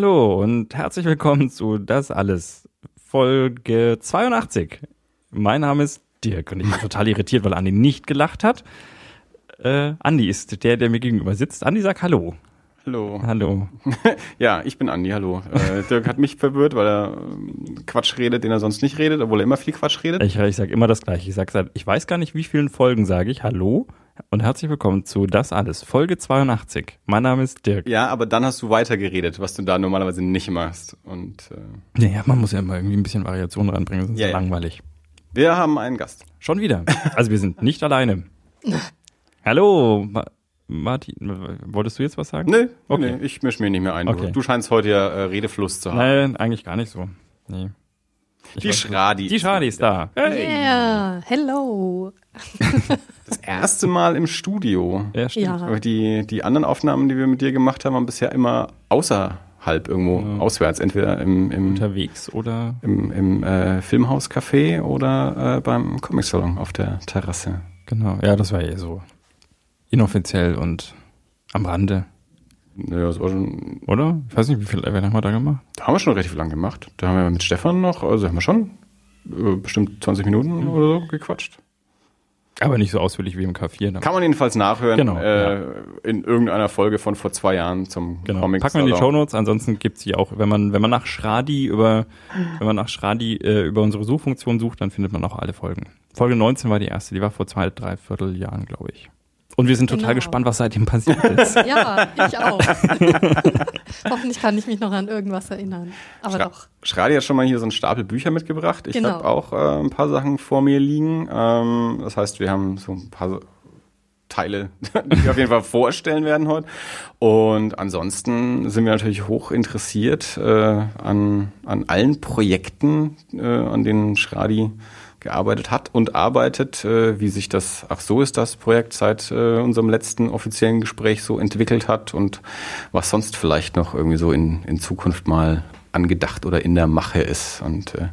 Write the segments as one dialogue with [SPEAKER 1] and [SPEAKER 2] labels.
[SPEAKER 1] Hallo und herzlich willkommen zu Das Alles, Folge 82. Mein Name ist Dirk und ich bin total irritiert, weil Andi nicht gelacht hat. Äh, Andi ist der, der mir gegenüber sitzt. Andi sagt Hallo.
[SPEAKER 2] Hallo.
[SPEAKER 1] Hallo.
[SPEAKER 2] ja, ich bin Andi, hallo. Äh, Dirk hat mich verwirrt, weil er ähm, Quatsch redet, den er sonst nicht redet, obwohl er immer viel Quatsch redet.
[SPEAKER 1] Ich, ich sage immer das Gleiche. Ich sag ich weiß gar nicht, wie vielen Folgen sage ich Hallo und herzlich willkommen zu Das Alles, Folge 82. Mein Name ist Dirk.
[SPEAKER 2] Ja, aber dann hast du weiter geredet, was du da normalerweise nicht machst. Und
[SPEAKER 1] äh, Naja, man muss ja immer irgendwie ein bisschen Variation reinbringen, sonst
[SPEAKER 2] Ja,
[SPEAKER 1] ist
[SPEAKER 2] ja.
[SPEAKER 1] langweilig.
[SPEAKER 2] wir haben einen Gast.
[SPEAKER 1] Schon wieder. Also wir sind nicht alleine. Hallo, Ma Martin, wolltest du jetzt was sagen?
[SPEAKER 2] Nee,
[SPEAKER 1] Okay.
[SPEAKER 2] nee, ich mische mir nicht mehr ein.
[SPEAKER 1] Okay.
[SPEAKER 2] Du, scheinst heute ja äh, Redefluss zu haben.
[SPEAKER 1] Nein, eigentlich gar nicht so. Nee. Ich
[SPEAKER 2] Die Schradi.
[SPEAKER 1] Die Schradi ist da. Hey.
[SPEAKER 3] Yeah, hello.
[SPEAKER 2] Das erste Mal im Studio.
[SPEAKER 1] Ja, stimmt.
[SPEAKER 3] Ja.
[SPEAKER 2] Aber die, die anderen Aufnahmen, die wir mit dir gemacht haben, haben bisher immer außerhalb irgendwo, auswärts. Entweder im, im,
[SPEAKER 1] Unterwegs oder
[SPEAKER 2] im, im äh, Filmhauscafé oder äh, beim Comicsalon auf der Terrasse.
[SPEAKER 1] genau. Ja, das war eh so inoffiziell und am Rande,
[SPEAKER 2] Naja, das war schon,
[SPEAKER 1] oder? Ich weiß nicht, wie viel Event haben wir da gemacht?
[SPEAKER 2] da haben wir schon relativ lang gemacht. Da haben wir mit Stefan noch, also haben wir schon äh, bestimmt 20 Minuten oder so gequatscht.
[SPEAKER 1] Aber nicht so ausführlich wie im K4. Da-
[SPEAKER 2] Kann man jedenfalls nachhören
[SPEAKER 1] Genau,
[SPEAKER 2] äh, in irgendeiner Folge von vor zwei Jahren zum
[SPEAKER 1] Genau.
[SPEAKER 2] Comic
[SPEAKER 1] Packen wir in die. Shownotes. Ansonsten gibt's sie auch, wenn man, wenn man nach Schradi über, wenn man nach Schradi äh, über unsere Suchfunktion sucht, dann findet man auch alle Folgen. Folge 19 war die erste, die war vor zwei, drei Vierteljahren, glaube ich. Und wir sind total
[SPEAKER 3] Genau.
[SPEAKER 1] gespannt, was seitdem passiert ist.
[SPEAKER 3] Ja, ich auch. Hoffentlich kann ich mich noch an irgendwas erinnern. Aber
[SPEAKER 2] Schra
[SPEAKER 3] doch.
[SPEAKER 2] Schradi hat schon mal hier so einen Stapel Bücher mitgebracht. Ich
[SPEAKER 3] Genau.
[SPEAKER 2] habe auch äh, ein paar Sachen vor mir liegen. Ähm, das heißt, wir haben so ein paar Teile, die wir auf jeden Fall vorstellen werden heute. Und ansonsten sind wir natürlich hoch interessiert äh, an, an allen Projekten, äh, an denen Schradi gearbeitet hat und arbeitet, äh, wie sich das, ach so ist das Projekt seit äh, unserem letzten offiziellen Gespräch so entwickelt hat und was sonst vielleicht noch irgendwie so in, in Zukunft mal angedacht oder in der Mache ist und äh,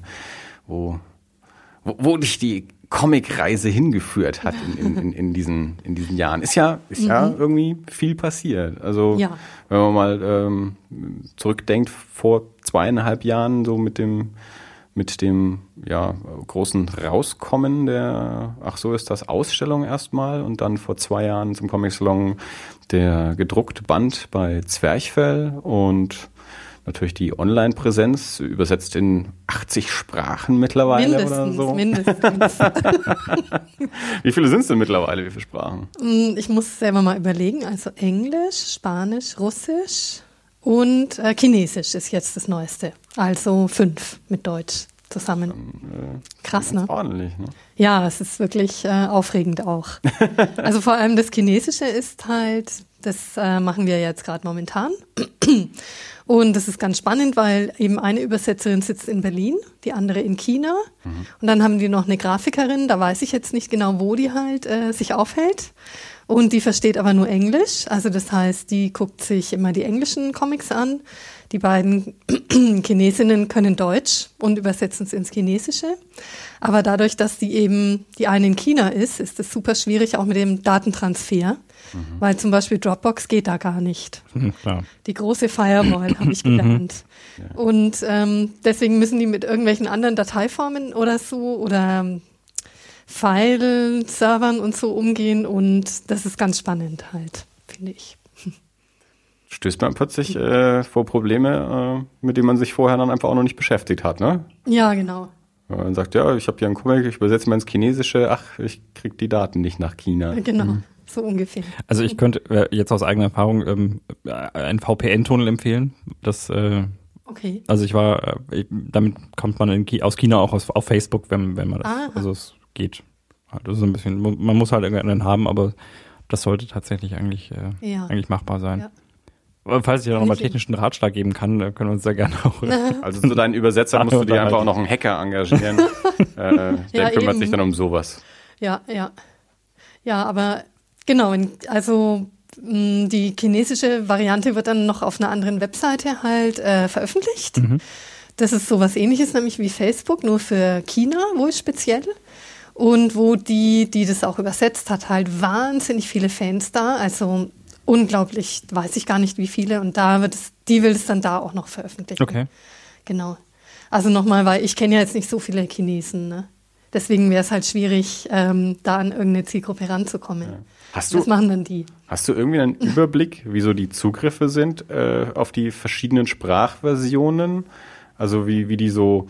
[SPEAKER 2] wo, wo, wo dich die Comicreise hingeführt hat in, in, in, diesen, in diesen Jahren. Ist ja, ist ja irgendwie viel passiert. Also
[SPEAKER 3] Ja.
[SPEAKER 2] wenn man mal ähm, zurückdenkt, vor zweieinhalb Jahren so mit dem mit dem ja, großen Rauskommen der, ach so ist das, Ausstellung erstmal und dann vor zwei Jahren zum Comic Salon der gedruckte Band bei Zwerchfell und natürlich die Online-Präsenz, übersetzt in 80 Sprachen mittlerweile oder
[SPEAKER 3] Mindestens,
[SPEAKER 2] so.
[SPEAKER 3] mindestens.
[SPEAKER 2] Wie viele sind es denn mittlerweile, wie viele Sprachen?
[SPEAKER 3] Mm, Ich muss selber mal überlegen. Also Englisch, Spanisch, Russisch und äh, Chinesisch ist jetzt das Neueste. Also fünf mit Deutsch zusammen. Krass, ne?
[SPEAKER 2] Ordentlich, ne?
[SPEAKER 3] Ja, es ist wirklich äh, aufregend auch. Also vor allem das Chinesische ist halt, das äh, machen wir jetzt gerade momentan. Und das ist ganz spannend, weil eben eine Übersetzerin sitzt in Berlin, die andere in China. Und dann haben die noch eine Grafikerin, da weiß ich jetzt nicht genau, wo die halt äh, sich aufhält. Und die versteht aber nur Englisch. Also das heißt, die guckt sich immer die englischen Comics an. Die beiden Chinesinnen können Deutsch und übersetzen es ins Chinesische. Aber dadurch, dass die eben die eine in China ist, ist es super schwierig auch mit dem Datentransfer. Weil zum Beispiel Dropbox geht da gar nicht.
[SPEAKER 1] Hm, klar.
[SPEAKER 3] Die große Firewall habe ich gelernt. Und ähm, deswegen müssen die mit irgendwelchen anderen Dateiformen oder so oder ähm, File-Servern und so umgehen. Und das ist ganz spannend halt, finde ich.
[SPEAKER 2] Stößt man plötzlich äh, vor Probleme, äh, mit denen man sich vorher dann einfach auch noch nicht beschäftigt hat, ne?
[SPEAKER 3] Ja, genau.
[SPEAKER 2] Wenn man sagt, ja, ich habe hier einen Comic, ich übersetze mal ins Chinesische, ach, ich krieg die Daten nicht nach China.
[SPEAKER 3] Genau, so ungefähr.
[SPEAKER 1] Also ich könnte äh, jetzt aus eigener Erfahrung ähm, äh, einen VPN-Tunnel empfehlen. Das, äh,
[SPEAKER 3] Okay.
[SPEAKER 1] also ich war, äh, damit kommt man in aus China auch aus, auf Facebook, wenn, wenn man das,
[SPEAKER 3] Aha.
[SPEAKER 1] also es geht. Halt, Das ist ein bisschen, man muss halt irgendeinen haben, aber das sollte tatsächlich eigentlich, äh,
[SPEAKER 3] Ja.
[SPEAKER 1] eigentlich machbar sein.
[SPEAKER 3] Ja.
[SPEAKER 1] Falls ich da nochmal technischen Ratschlag geben kann, äh, können wir uns da gerne auch.
[SPEAKER 2] Also zu deinen Übersetzer musst du dir einfach auch noch einen Hacker engagieren. äh, der
[SPEAKER 3] Ja,
[SPEAKER 2] kümmert
[SPEAKER 3] eben.
[SPEAKER 2] sich dann um sowas.
[SPEAKER 3] Ja, ja. Ja, aber genau, also mh, die chinesische Variante wird dann noch auf einer anderen Webseite halt äh, veröffentlicht. Das ist sowas ähnliches, nämlich wie Facebook, nur für China, wohl speziell. Und wo die, die das auch übersetzt hat, halt wahnsinnig viele Fans da. Also unglaublich, weiß ich gar nicht wie viele. Und da wird es, die will es dann da auch noch veröffentlichen.
[SPEAKER 1] Okay.
[SPEAKER 3] Genau. Also nochmal, weil ich kenne ja jetzt nicht so viele Chinesen, ne? Deswegen wäre es halt schwierig, ähm, da an irgendeine Zielgruppe ranzukommen. Ja.
[SPEAKER 2] Hast du,
[SPEAKER 3] Was machen dann die?
[SPEAKER 2] Hast du irgendwie einen Überblick, wie so die Zugriffe sind äh, auf die verschiedenen Sprachversionen? Also wie, wie die so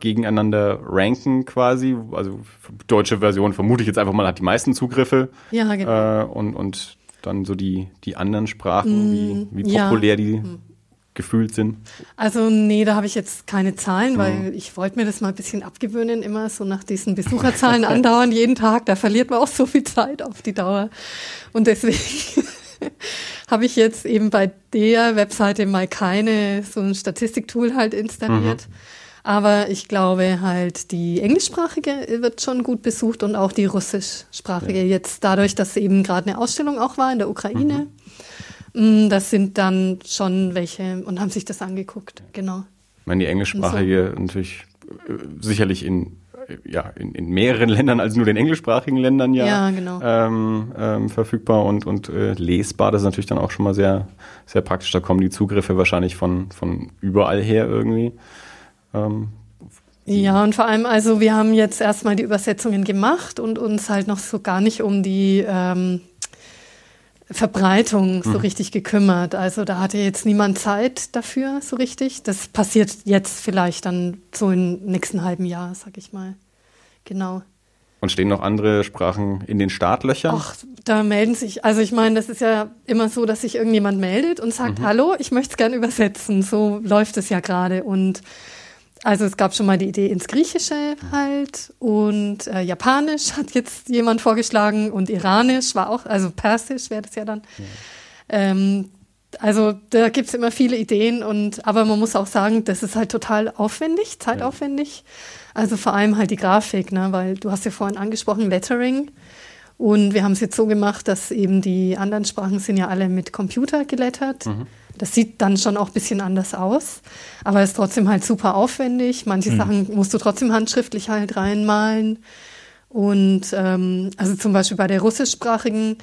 [SPEAKER 2] gegeneinander ranken quasi. Also deutsche Version vermute ich jetzt einfach mal hat die meisten Zugriffe.
[SPEAKER 3] Ja, genau.
[SPEAKER 2] Äh, und, und dann so die, die anderen Sprachen, wie, mm, wie populär ja. die mm. gefühlt sind.
[SPEAKER 3] Also nee, da habe ich jetzt keine Zahlen, weil mhm. ich wollte mir das mal ein bisschen abgewöhnen, immer so nach diesen Besucherzahlen andauern jeden Tag. Da verliert man auch so viel Zeit auf die Dauer. Und deswegen habe ich jetzt eben bei der Webseite mal keine so ein Statistiktool halt installiert. Mhm. Aber ich glaube halt, die englischsprachige wird schon gut besucht und auch die russischsprachige. Ja. Jetzt dadurch, dass eben gerade eine Ausstellung auch war in der Ukraine. Mhm. Mm, das sind dann schon welche und haben sich das angeguckt, genau.
[SPEAKER 2] Ich meine, die englischsprachige so. natürlich äh, sicherlich in ja, in, in mehreren Ländern als nur den englischsprachigen Ländern ja,
[SPEAKER 3] ja genau.
[SPEAKER 2] ähm, ähm, verfügbar und, und äh, lesbar. Das ist natürlich dann auch schon mal sehr, sehr praktisch. Da kommen die Zugriffe wahrscheinlich von, von überall her irgendwie.
[SPEAKER 3] Ähm, ja, und vor allem, also wir haben jetzt erstmal die Übersetzungen gemacht und uns halt noch so gar nicht um die ähm, Verbreitung so mhm. richtig gekümmert. Also da hatte jetzt niemand Zeit dafür so richtig. Das passiert jetzt vielleicht dann so im nächsten halben Jahr, sag ich mal. Genau.
[SPEAKER 2] Und stehen noch andere Sprachen in den Startlöchern?
[SPEAKER 3] Ach, da melden sich, also ich meine, das ist ja immer so, dass sich irgendjemand meldet und sagt, mhm. hallo, ich möchte es gerne übersetzen. So läuft es ja gerade. Und also es gab schon mal die Idee ins Griechische halt und äh, Japanisch hat jetzt jemand vorgeschlagen und Iranisch war auch, also Persisch wäre das ja dann. Ja. Ähm, also da gibt es immer viele Ideen und aber man muss auch sagen, das ist halt total aufwendig, zeitaufwendig. Also vor allem halt die Grafik, ne, weil du hast ja vorhin angesprochen Lettering und wir haben es jetzt so gemacht, dass eben die anderen Sprachen sind ja alle mit Computer gelettert. Mhm. Das sieht dann schon auch ein bisschen anders aus, aber ist trotzdem halt super aufwendig. Manche mhm. Sachen musst du trotzdem handschriftlich halt reinmalen. Und ähm, also zum Beispiel bei der russischsprachigen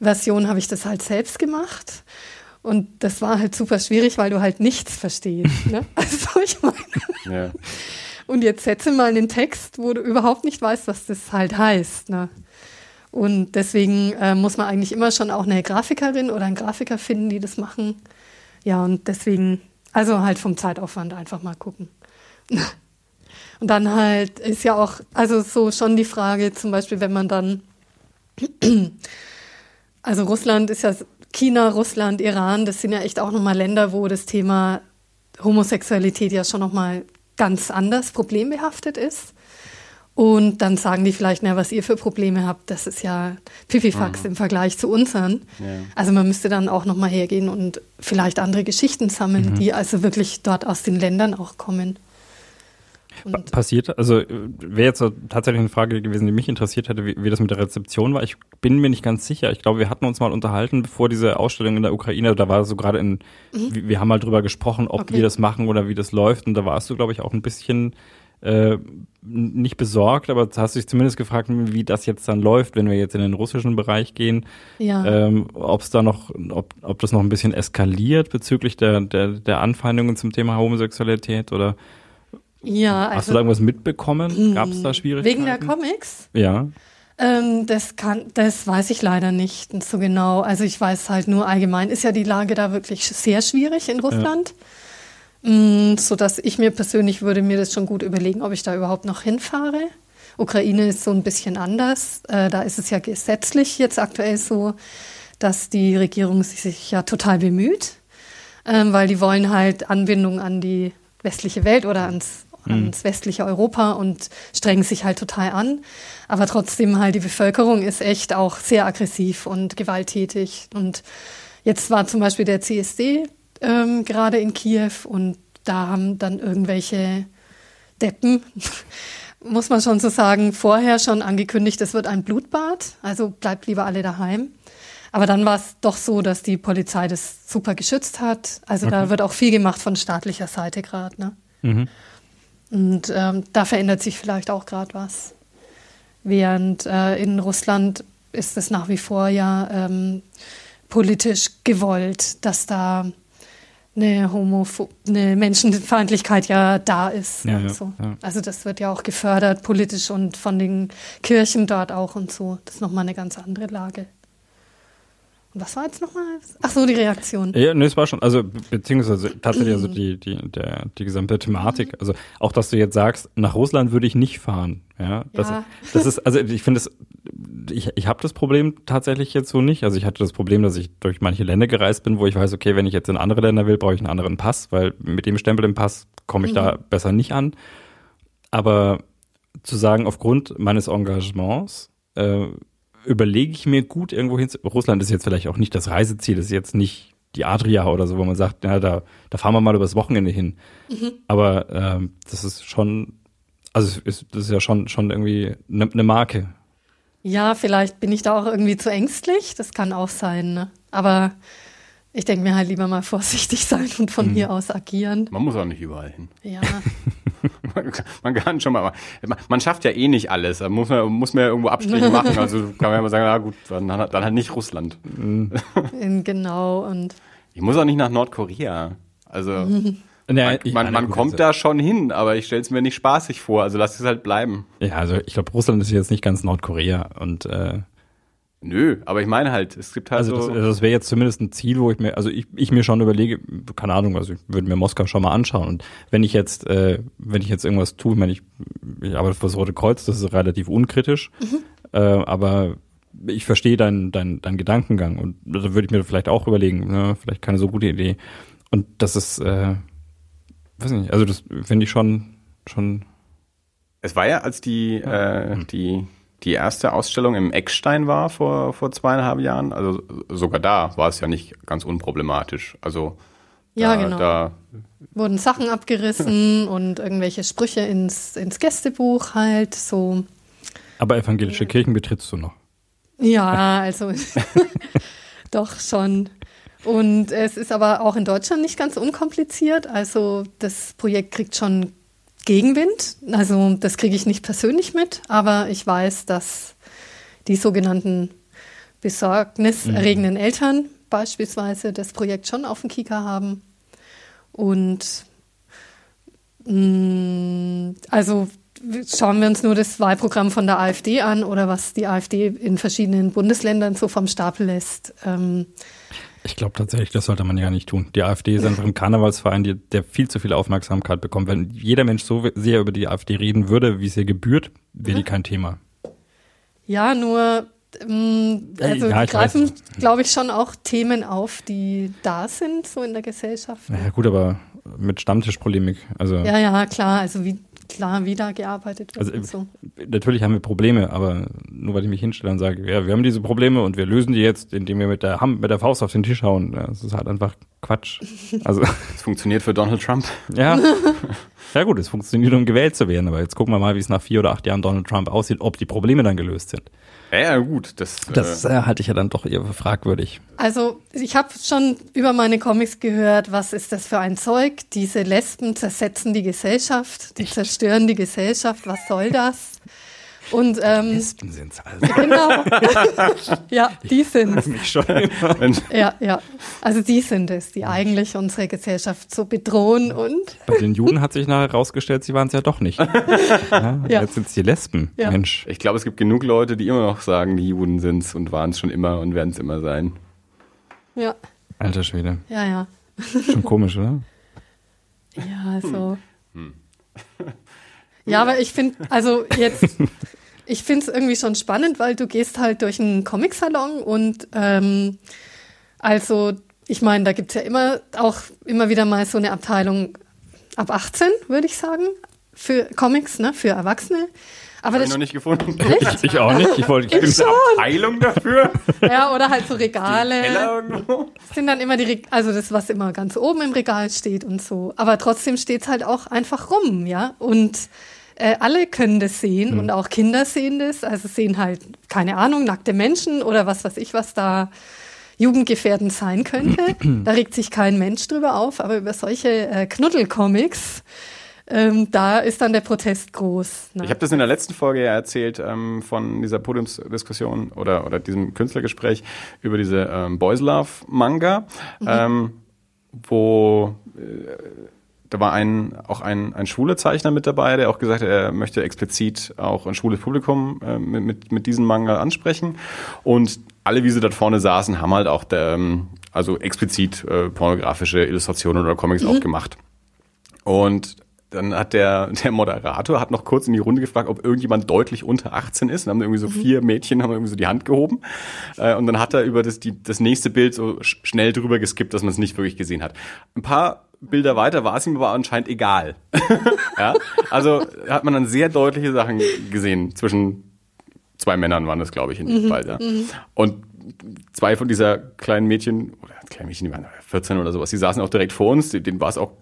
[SPEAKER 3] Version habe ich das halt selbst gemacht. Und das war halt super schwierig, weil du halt nichts verstehst. Ne? Also ich meine. Ja. Und jetzt setze mal einen Text, wo du überhaupt nicht weißt, was das halt heißt. Ne? Und deswegen äh, muss man eigentlich immer schon auch eine Grafikerin oder einen Grafiker finden, die das machen. Ja, und deswegen, also halt vom Zeitaufwand einfach mal gucken. Und dann halt ist ja auch, also so schon die Frage, zum Beispiel, wenn man dann, also Russland ist ja, China, Russland, Iran, das sind ja echt auch nochmal Länder, wo das Thema Homosexualität ja schon nochmal ganz anders problembehaftet ist. Und dann sagen die vielleicht, na, was ihr für Probleme habt, das ist ja Pipifax mhm. im Vergleich zu unseren. Ja. Also man müsste dann auch nochmal hergehen und vielleicht andere Geschichten sammeln, mhm. die also wirklich dort aus den Ländern auch kommen.
[SPEAKER 1] Und Passiert, also äh, wäre jetzt tatsächlich eine Frage gewesen, die mich interessiert hätte, wie, wie, das mit der Rezeption war. Ich bin mir nicht ganz sicher. Ich glaube, wir hatten uns mal unterhalten, bevor diese Ausstellung in der Ukraine, da war so gerade in, mhm. wir haben mal drüber gesprochen, ob okay. wir das machen oder wie das läuft. Und da warst du, glaube ich, auch ein bisschen äh, nicht besorgt, aber hast dich zumindest gefragt, wie das jetzt dann läuft, wenn wir jetzt in den russischen Bereich gehen.
[SPEAKER 3] Ja.
[SPEAKER 1] Ähm, ob es da noch, ob, ob das noch ein bisschen eskaliert bezüglich der, der, der Anfeindungen zum Thema Homosexualität oder
[SPEAKER 3] ja,
[SPEAKER 1] also, hast du da irgendwas mitbekommen? Gab es da Schwierigkeiten?
[SPEAKER 3] Wegen der Comics?
[SPEAKER 1] Ja.
[SPEAKER 3] Ähm, das kann, das weiß ich leider nicht so genau. Also ich weiß halt nur allgemein ist ja die Lage da wirklich sehr schwierig in Russland. Ja. Mm, so dass ich mir persönlich würde mir das schon gut überlegen, ob ich da überhaupt noch hinfahre. Ukraine ist so ein bisschen anders. Äh, da ist es ja gesetzlich jetzt aktuell so, dass die Regierung sich ja total bemüht, ähm, weil die wollen halt Anbindung an die westliche Welt oder ans, mhm. ans westliche Europa und strengen sich halt total an. Aber trotzdem halt die Bevölkerung ist echt auch sehr aggressiv und gewalttätig. Und jetzt war zum Beispiel der CSD ähm, gerade in Kiew und da haben dann irgendwelche Deppen, muss man schon so sagen, vorher schon angekündigt, es wird ein Blutbad, also bleibt lieber alle daheim. Aber dann war es doch so, dass die Polizei das super geschützt hat. Also okay. da wird auch viel gemacht von staatlicher Seite gerade. Ne? Mhm. Und ähm, da verändert sich vielleicht auch gerade was. Während äh, in Russland ist es nach wie vor ja ähm, politisch gewollt, dass da eine, Homopho eine Menschenfeindlichkeit ja da ist.
[SPEAKER 1] Ja, ja,
[SPEAKER 3] so.
[SPEAKER 1] ja.
[SPEAKER 3] Also das wird ja auch gefördert, politisch und von den Kirchen dort auch und so. Das ist nochmal eine ganz andere Lage. Was war jetzt nochmal? Ach so, die Reaktion.
[SPEAKER 1] Ja, nee, es war schon, also be- beziehungsweise tatsächlich also die, die, der, die gesamte Thematik. Also auch, dass du jetzt sagst, nach Russland würde ich nicht fahren. Ja, das,
[SPEAKER 3] Ja.
[SPEAKER 1] das ist, also ich finde es, ich, ich habe das Problem tatsächlich jetzt so nicht. Also ich hatte das Problem, dass ich durch manche Länder gereist bin, wo ich weiß, okay, wenn ich jetzt in andere Länder will, brauche ich einen anderen Pass, weil mit dem Stempel im Pass komme ich da besser nicht an. Aber zu sagen, aufgrund meines Engagements äh, überlege ich mir gut irgendwo hin. Russland ist jetzt vielleicht auch nicht das Reiseziel, ist jetzt nicht die Adria oder so, wo man sagt, ja, da, da fahren wir mal übers Wochenende hin. Aber ähm, das ist schon, also es ist, das ist ja schon, schon irgendwie eine ne Marke.
[SPEAKER 3] Ja, vielleicht bin ich da auch irgendwie zu ängstlich. Das kann auch sein. Ne? Aber ich denke mir halt lieber mal vorsichtig sein und von hier aus agieren.
[SPEAKER 2] Man muss auch nicht überall hin.
[SPEAKER 3] Ja,
[SPEAKER 2] Man kann- Man kann schon mal, man- man schafft ja eh nicht alles. Da muss man, muss man ja irgendwo Abstriche machen. Also kann man ja mal sagen, na gut, dann, dann halt nicht Russland.
[SPEAKER 3] genau. Und
[SPEAKER 2] Ich muss auch nicht nach Nordkorea. Also
[SPEAKER 1] Ja,
[SPEAKER 2] man,
[SPEAKER 1] ich
[SPEAKER 2] man, man kommt
[SPEAKER 1] also-
[SPEAKER 2] da schon hin, aber ich stelle es mir nicht spaßig vor. Also lass es halt bleiben.
[SPEAKER 1] Ja, also ich glaube, Russland ist jetzt nicht ganz Nordkorea und äh,
[SPEAKER 2] Nö, aber ich meine halt, es gibt halt
[SPEAKER 1] also das,
[SPEAKER 2] so.
[SPEAKER 1] das wäre jetzt zumindest ein Ziel, wo ich mir, also ich, ich mir schon überlege, keine Ahnung, also ich würde mir Moskau schon mal anschauen. Und wenn ich jetzt, äh, wenn ich jetzt irgendwas tue, ich meine, ich, ich arbeite für das Rote Kreuz, das ist relativ unkritisch, äh, aber ich verstehe deinen dein, dein Gedankengang und da würde ich mir vielleicht auch überlegen, ne, vielleicht keine so gute Idee. Und das ist, äh, weiß nicht, also das finde ich schon, schon,
[SPEAKER 2] Es war ja, als die, äh, die, die erste Ausstellung im Eckstein war vor, vor zweieinhalb Jahren, also sogar da war es ja nicht ganz unproblematisch. Also
[SPEAKER 3] Ja,
[SPEAKER 2] da,
[SPEAKER 3] genau.
[SPEAKER 2] da
[SPEAKER 3] wurden Sachen abgerissen und irgendwelche Sprüche ins, ins Gästebuch halt so.
[SPEAKER 1] aber evangelische Kirchen betrittst du noch.
[SPEAKER 3] Ja, also doch schon. Und es ist aber auch in Deutschland nicht ganz unkompliziert. Also das Projekt kriegt schon Gegenwind. Also das kriege ich nicht persönlich mit, aber ich weiß, dass die sogenannten besorgniserregenden Eltern beispielsweise das Projekt schon auf dem Kika haben. Und mh, also schauen wir uns nur das Wahlprogramm von der AfD an oder was die AfD in verschiedenen Bundesländern so vom Stapel lässt. Ähm,
[SPEAKER 1] Ich glaube tatsächlich, das sollte man ja nicht tun. Die AfD ist einfach ein Karnevalsverein, die, der viel zu viel Aufmerksamkeit bekommt. Wenn jeder Mensch so sehr über die AfD reden würde, wie es ihr gebührt, wäre die kein Thema.
[SPEAKER 3] ja, nur ähm, also
[SPEAKER 1] Ja,
[SPEAKER 3] greifen, glaube ich, schon auch Themen auf, die da sind, so in der Gesellschaft.
[SPEAKER 1] Naja, gut, aber mit Stammtischpolemik. Also,
[SPEAKER 3] Ja, ja, klar, also wie klar, wie da gearbeitet wird
[SPEAKER 1] Also,
[SPEAKER 3] und so.
[SPEAKER 1] natürlich haben wir Probleme, aber nur weil ich mich hinstelle und sage, ja, wir haben diese Probleme und wir lösen die jetzt, indem wir mit der, Ham mit der Faust auf den Tisch hauen. Ja, das ist halt einfach Quatsch. Also,
[SPEAKER 2] es funktioniert für Donald Trump.
[SPEAKER 1] ja. Ja gut, es funktioniert, um gewählt zu werden, aber jetzt gucken wir mal, wie es nach vier oder acht Jahren Donald Trump aussieht, ob die Probleme dann gelöst sind.
[SPEAKER 2] Ja, ja gut, das,
[SPEAKER 1] Das
[SPEAKER 2] äh,
[SPEAKER 1] äh, halte ich ja dann doch eher für fragwürdig.
[SPEAKER 3] Also ich habe schon über meine Comics gehört, was ist das für ein Zeug? Diese Lesben zersetzen die Gesellschaft, die zerstören die Gesellschaft, was soll das? Und ähm,
[SPEAKER 1] Lesben sind's also.
[SPEAKER 3] genau, ja, die sind
[SPEAKER 1] mich schon immer.
[SPEAKER 2] wenn,
[SPEAKER 3] Ja, ja. Also die sind es, die eigentlich unsere Gesellschaft so bedrohen und
[SPEAKER 1] Bei den Juden hat sich nachher herausgestellt, sie waren es ja doch nicht. Ja,
[SPEAKER 3] Ja.
[SPEAKER 1] Jetzt sind es die Lesben.
[SPEAKER 3] Ja.
[SPEAKER 1] Mensch.
[SPEAKER 2] ich glaube, es gibt genug Leute, die immer noch sagen, die Juden sind's und waren es schon immer und werden es immer sein.
[SPEAKER 3] ja,
[SPEAKER 1] Alter Schwede.
[SPEAKER 3] ja, ja.
[SPEAKER 1] Schon komisch, oder?
[SPEAKER 3] Ja, so. Ja, aber ich finde, also jetzt, ich finde es irgendwie schon spannend, weil du gehst halt durch einen Comicsalon und ähm, also, ich meine, da gibt es ja immer auch immer wieder mal so eine Abteilung ab 18, würde ich sagen, für Comics, ne, für Erwachsene. Aber
[SPEAKER 2] ich
[SPEAKER 3] das
[SPEAKER 2] noch nicht gefunden.
[SPEAKER 3] Echt?
[SPEAKER 1] Ich auch nicht. Ich wollte ich bin
[SPEAKER 3] Ich schon.
[SPEAKER 2] Heilung dafür?
[SPEAKER 3] Ja, oder halt so Regale.
[SPEAKER 2] Keller irgendwo?
[SPEAKER 3] Das sind dann immer die, Reg- also das, was immer ganz oben im Regal steht und so. Aber trotzdem steht's halt auch einfach rum, ja. Und äh, alle können das sehen und auch Kinder sehen das. Also sehen halt, keine Ahnung, nackte Menschen oder was weiß ich, was da jugendgefährdend sein könnte. da regt sich kein Mensch drüber auf, aber über solche äh, Knuddelcomics ähm, da ist dann der Protest groß.
[SPEAKER 2] Ne? Ich habe das in der letzten Folge ja erzählt ähm, von dieser Podiumsdiskussion oder, oder diesem Künstlergespräch über diese ähm, Boys Love Manga, mhm. ähm, wo äh, da war ein, auch ein, ein schwuler Zeichner mit dabei, der auch gesagt hat, er möchte explizit auch ein schwules Publikum äh, mit, mit, mit diesem Manga ansprechen. Und alle, wie sie dort vorne saßen, haben halt auch der, ähm, also explizit äh, pornografische Illustrationen oder Comics mhm. auch gemacht. Und dann hat der, der Moderator hat noch kurz in die Runde gefragt, ob irgendjemand deutlich unter 18 ist. Und haben irgendwie so mhm. vier Mädchen haben irgendwie so die Hand gehoben. Äh, und dann hat er über das, die, das nächste Bild so schnell drüber geskippt, dass man es nicht wirklich gesehen hat. Ein paar Bilder weiter war es ihm aber anscheinend egal. ja? Also hat man dann sehr deutliche Sachen gesehen zwischen zwei Männern waren das, glaube ich, in dem mhm. Fall. Ja. Mhm. Und zwei von dieser kleinen Mädchen, oder kleinen Mädchen, die waren 14 oder sowas, die saßen auch direkt vor uns, denen war es auch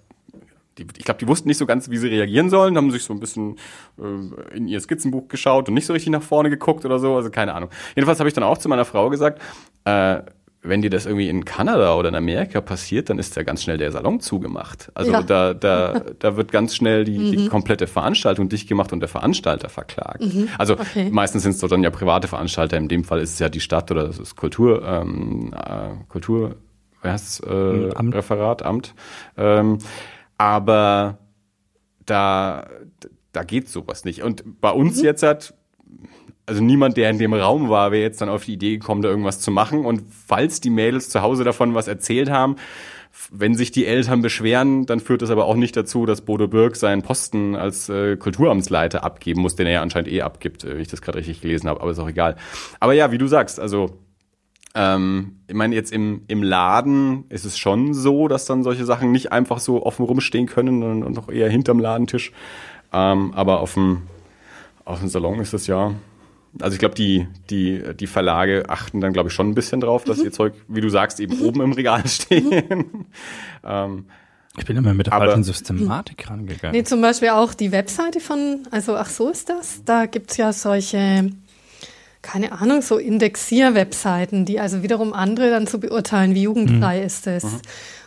[SPEAKER 2] die, ich glaube, die wussten nicht so ganz, wie sie reagieren sollen, haben sich so ein bisschen äh, in ihr Skizzenbuch geschaut und nicht so richtig nach vorne geguckt oder so, also keine Ahnung. Jedenfalls habe ich dann auch zu meiner Frau gesagt, äh, wenn dir das irgendwie in Kanada oder in Amerika passiert, dann ist ja ganz schnell der Salon zugemacht. Also ja. da, da, da wird ganz schnell die, mhm. die komplette Veranstaltung dicht gemacht und der Veranstalter verklagt. Mhm. Also okay. meistens sind es dann ja private Veranstalter, in dem Fall ist es ja die Stadt oder das ist Kultur, ähm, äh, Kultur, heißt äh, Amt. Referat, Amt. Ähm, aber da, da geht sowas nicht. Und bei uns mhm. jetzt hat, also niemand, der in dem Raum war, wäre jetzt dann auf die Idee gekommen, da irgendwas zu machen. Und falls die Mädels zu Hause davon was erzählt haben, wenn sich die Eltern beschweren, dann führt das aber auch nicht dazu, dass Bodo Birk seinen Posten als äh, Kulturamtsleiter abgeben muss, den er ja anscheinend eh abgibt, äh, wenn ich das gerade richtig gelesen habe, aber ist auch egal. Aber ja, wie du sagst, also ähm, ich meine, jetzt im, im Laden ist es schon so, dass dann solche Sachen nicht einfach so offen rumstehen können und, und noch eher hinterm Ladentisch. Ähm, aber auf dem, auf dem Salon ist es ja. Also ich glaube, die, die, die Verlage achten dann, glaube ich, schon ein bisschen drauf, dass mhm. ihr Zeug, wie du sagst, eben oben im Regal stehen. ähm,
[SPEAKER 1] ich bin immer mit der falschen Systematik rangegangen.
[SPEAKER 3] Nee, zum Beispiel auch die Webseite von, also ach so ist das. Da gibt's ja solche keine Ahnung, so Indexier-Webseiten, die also wiederum andere dann zu beurteilen, wie jugendfrei mhm. ist es. Mhm.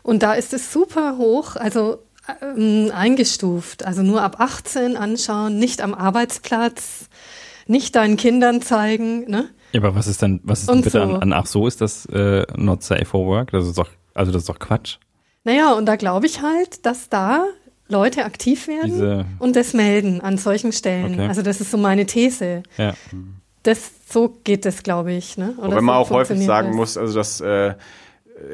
[SPEAKER 3] Und da ist es super hoch, also ähm, eingestuft. Also nur ab 18 anschauen, nicht am Arbeitsplatz, nicht deinen Kindern zeigen. Ne?
[SPEAKER 1] Ja, aber was ist denn, was ist denn bitte so. an, an, ach so, ist das äh, not safe for work? Das ist doch, also das ist doch Quatsch.
[SPEAKER 3] Naja, und da glaube ich halt, dass da Leute aktiv werden Diese und das melden an solchen Stellen. Okay. Also das ist so meine These. Ja das, so geht es, glaube ich. Ne?
[SPEAKER 2] Oder wenn man so auch häufig sagen das. muss, also dass äh,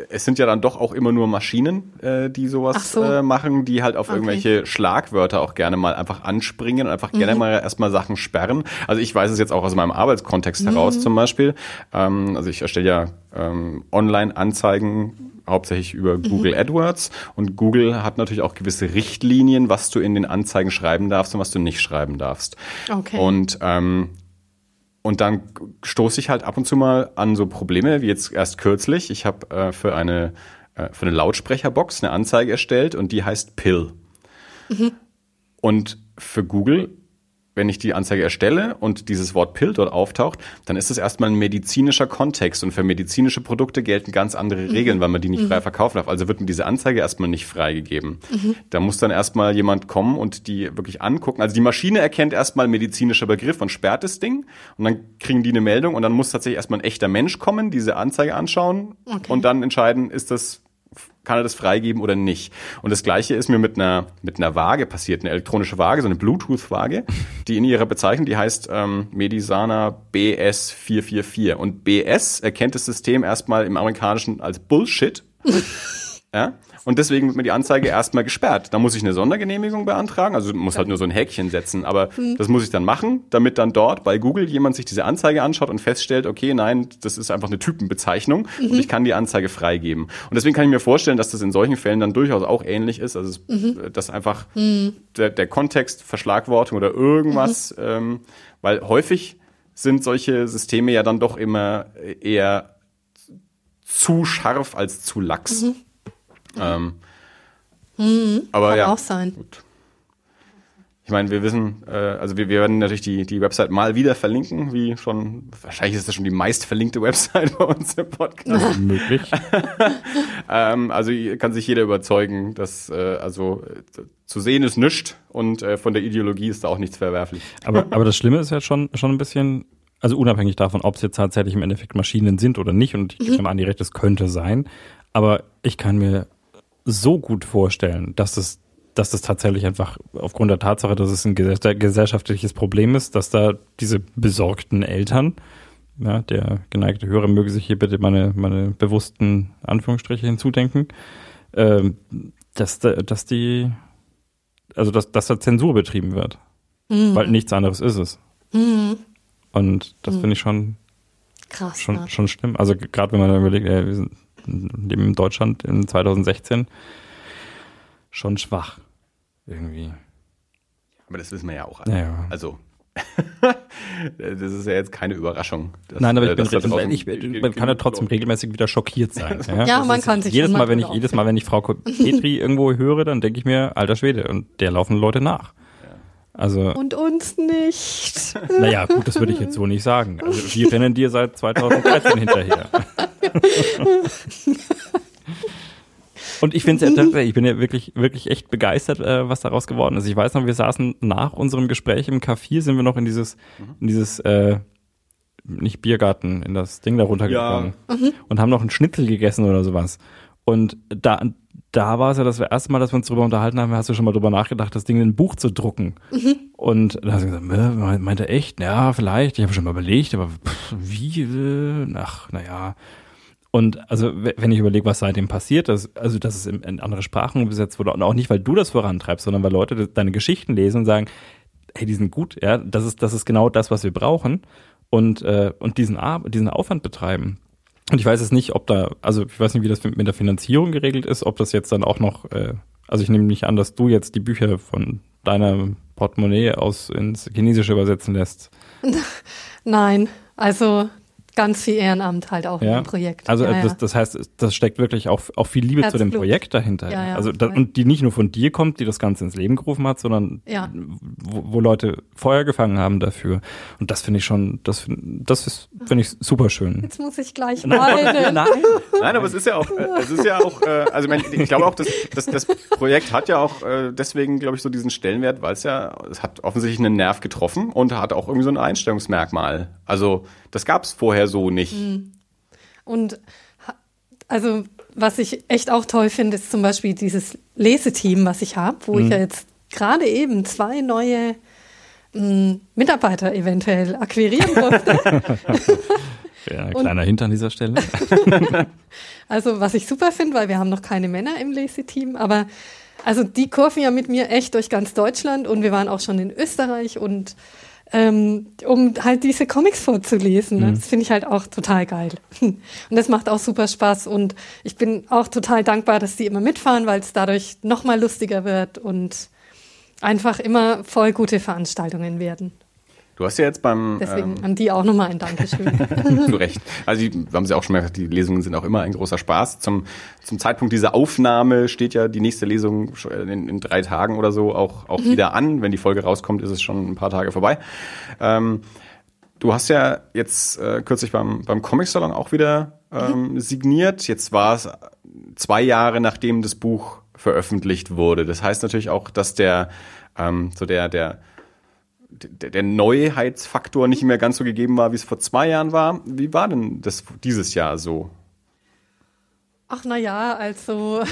[SPEAKER 2] es sind ja dann doch auch immer nur Maschinen, äh, die sowas so. äh, machen, die halt auf okay. irgendwelche Schlagwörter auch gerne mal einfach anspringen und einfach mhm. gerne mal erstmal Sachen sperren. Also ich weiß es jetzt auch aus meinem Arbeitskontext mhm. heraus zum Beispiel. Ähm, also ich erstelle ja ähm, Online-Anzeigen hauptsächlich über mhm. Google AdWords und Google hat natürlich auch gewisse Richtlinien, was du in den Anzeigen schreiben darfst und was du nicht schreiben darfst. Okay. Und ähm, und dann stoße ich halt ab und zu mal an so Probleme, wie jetzt erst kürzlich. Ich habe äh, für eine äh, für eine Lautsprecherbox eine Anzeige erstellt und die heißt Pill. Mhm. Und für Google wenn ich die Anzeige erstelle und dieses Wort Pill dort auftaucht, dann ist es erstmal ein medizinischer Kontext und für medizinische Produkte gelten ganz andere mhm. Regeln, weil man die nicht mhm. frei verkaufen darf. Also wird mir diese Anzeige erstmal nicht freigegeben. Mhm. Da muss dann erstmal jemand kommen und die wirklich angucken. Also die Maschine erkennt erstmal medizinischer Begriff und sperrt das Ding und dann kriegen die eine Meldung und dann muss tatsächlich erstmal ein echter Mensch kommen, diese Anzeige anschauen okay. und dann entscheiden, ist das kann er das freigeben oder nicht. Und das gleiche ist mir mit einer, mit einer Waage passiert, eine elektronische Waage, so eine Bluetooth-Waage, die in ihrer Bezeichnung, die heißt ähm, Medisana BS444. Und BS erkennt das System erstmal im Amerikanischen als Bullshit. ja? Und deswegen wird mir die Anzeige erstmal gesperrt. Da muss ich eine Sondergenehmigung beantragen, also muss halt nur so ein Häkchen setzen, aber mhm. das muss ich dann machen, damit dann dort bei Google jemand sich diese Anzeige anschaut und feststellt, okay, nein, das ist einfach eine Typenbezeichnung mhm. und ich kann die Anzeige freigeben. Und deswegen kann ich mir vorstellen, dass das in solchen Fällen dann durchaus auch ähnlich ist, also mhm. dass einfach mhm. der, der Kontext, Verschlagwortung oder irgendwas, mhm. ähm, weil häufig sind solche Systeme ja dann doch immer eher zu scharf als zu lax. Mhm. Ähm,
[SPEAKER 3] mhm, aber kann ja, auch sein. Gut.
[SPEAKER 2] Ich meine, wir wissen, äh, also wir, wir werden natürlich die, die Website mal wieder verlinken, wie schon, wahrscheinlich ist das schon die meist verlinkte Website bei uns im Podcast.
[SPEAKER 1] Möglich.
[SPEAKER 2] ähm, also kann sich jeder überzeugen, dass äh, also äh, zu sehen ist nichts und äh, von der Ideologie ist da auch nichts verwerflich.
[SPEAKER 1] Aber, aber das Schlimme ist ja schon, schon ein bisschen, also unabhängig davon, ob es jetzt tatsächlich im Endeffekt Maschinen sind oder nicht, und ich gebe mir an die Recht, es könnte sein, aber ich kann mir so gut vorstellen, dass das dass das tatsächlich einfach aufgrund der Tatsache, dass es ein gesellschaftliches Problem ist, dass da diese besorgten Eltern, ja, der geneigte Hörer möge sich hier bitte meine, meine bewussten Anführungsstriche hinzudenken, äh, dass, dass die, also dass, dass da Zensur betrieben wird. Mhm. Weil nichts anderes ist es. Mhm. Und das mhm. finde ich schon krass. Schon, schon schlimm. Also gerade wenn man überlegt, ey, wir sind, leben in Deutschland in 2016 schon schwach. Irgendwie.
[SPEAKER 2] Aber das wissen wir ja auch alle.
[SPEAKER 1] Ja, ja.
[SPEAKER 2] Also, das ist ja jetzt keine Überraschung.
[SPEAKER 1] Dass, Nein, aber ich, bin, draußen, ich, ich, man kann ja trotzdem regelmäßig wieder schockiert sein.
[SPEAKER 3] ja, ja man kann sich
[SPEAKER 1] jedes Mal, wenn ich jedes Mal, wenn ich Frau Petri irgendwo höre, dann denke ich mir, alter Schwede, und der laufen Leute nach. Also,
[SPEAKER 3] und uns nicht.
[SPEAKER 1] Naja, gut, das würde ich jetzt so nicht sagen. Also wir rennen dir seit 2013 hinterher. Und ich finde es ja tatsächlich, ich bin ja wirklich, wirklich echt begeistert, äh, was daraus geworden ist. Ich weiß noch, wir saßen nach unserem Gespräch im Café, sind wir noch in dieses, in dieses, äh, nicht Biergarten, in das Ding da runtergegangen ja. mhm. und haben noch einen Schnitzel gegessen oder sowas. Und da, da war es ja das erste Mal, dass wir uns darüber unterhalten haben, hast du schon mal drüber nachgedacht, das Ding in ein Buch zu drucken. Mhm. Und da hast du gesagt, meinte echt, ja, vielleicht, ich habe schon mal überlegt, aber pff, wie, äh, ach, naja. Und also, wenn ich überlege, was seitdem passiert, dass, also dass es in, in andere Sprachen übersetzt wurde, und auch nicht, weil du das vorantreibst, sondern weil Leute deine Geschichten lesen und sagen, hey, die sind gut, ja, das ist, das ist genau das, was wir brauchen und, äh, und diesen, Ar diesen Aufwand betreiben. Und ich weiß jetzt nicht, ob da, also ich weiß nicht, wie das mit der Finanzierung geregelt ist, ob das jetzt dann auch noch, äh, also ich nehme nicht an, dass du jetzt die Bücher von deiner Portemonnaie aus ins Chinesische übersetzen lässt.
[SPEAKER 3] Nein, also ganz viel Ehrenamt halt auch ja. im Projekt.
[SPEAKER 1] Also ja, das, das, heißt, das steckt wirklich auch, auch viel Liebe Herzblut. zu dem Projekt dahinter. Ja, also da, und die nicht nur von dir kommt, die das Ganze ins Leben gerufen hat, sondern wo, wo, Leute Feuer gefangen haben dafür. Und das finde ich schon, das, das ist finde ich super schön.
[SPEAKER 3] Jetzt muss ich gleich weinen.
[SPEAKER 2] Nein, nein, aber es ist ja auch, äh, es ist ja auch, äh, also ich, ich glaube auch, dass, dass das Projekt hat ja auch äh, deswegen, glaube ich, so diesen Stellenwert, weil es ja, es hat offensichtlich einen Nerv getroffen und hat auch irgendwie so ein Einstellungsmerkmal. Also das gab es vorher so nicht. Mhm.
[SPEAKER 3] Und also was ich echt auch toll finde, ist zum Beispiel dieses Leseteam, was ich habe, wo mhm. ich ja jetzt gerade eben zwei neue mh, hm, Mitarbeiter eventuell akquirieren durfte.
[SPEAKER 1] ja, kleiner Hint an dieser Stelle.
[SPEAKER 3] also was ich super finde, weil wir haben noch keine Männer im Leseteam, aber also die kurven ja mit mir echt durch ganz Deutschland und wir waren auch schon in Österreich und ähm, um halt diese Comics vorzulesen. Ne? Mhm. Das finde ich halt auch total geil. Und das macht auch super Spaß. Und ich bin auch total dankbar, dass die immer mitfahren, weil es dadurch noch mal lustiger wird und einfach immer voll gute Veranstaltungen werden.
[SPEAKER 2] Du hast ja jetzt beim.
[SPEAKER 3] Deswegen ähm, an die auch nochmal ein Dankeschön.
[SPEAKER 2] zu Recht. Also, die, haben Sie auch schon mal gesagt, die Lesungen sind auch immer ein großer Spaß. Zum, zum Zeitpunkt dieser Aufnahme steht ja die nächste Lesung in, in drei Tagen oder so auch, auch mhm. wieder an. Wenn die Folge rauskommt, ist es schon ein paar Tage vorbei. Ähm, du hast ja jetzt äh, kürzlich beim, beim Comic-Salon auch wieder ähm, mhm. signiert. Jetzt war es zwei Jahre, nachdem das Buch veröffentlicht wurde. Das heißt natürlich auch, dass der, ähm, so der, der der, Neuheitsfaktor nicht mehr ganz so gegeben war, wie es vor zwei Jahren war. Wie war denn das dieses Jahr so?
[SPEAKER 3] Ach na ja, also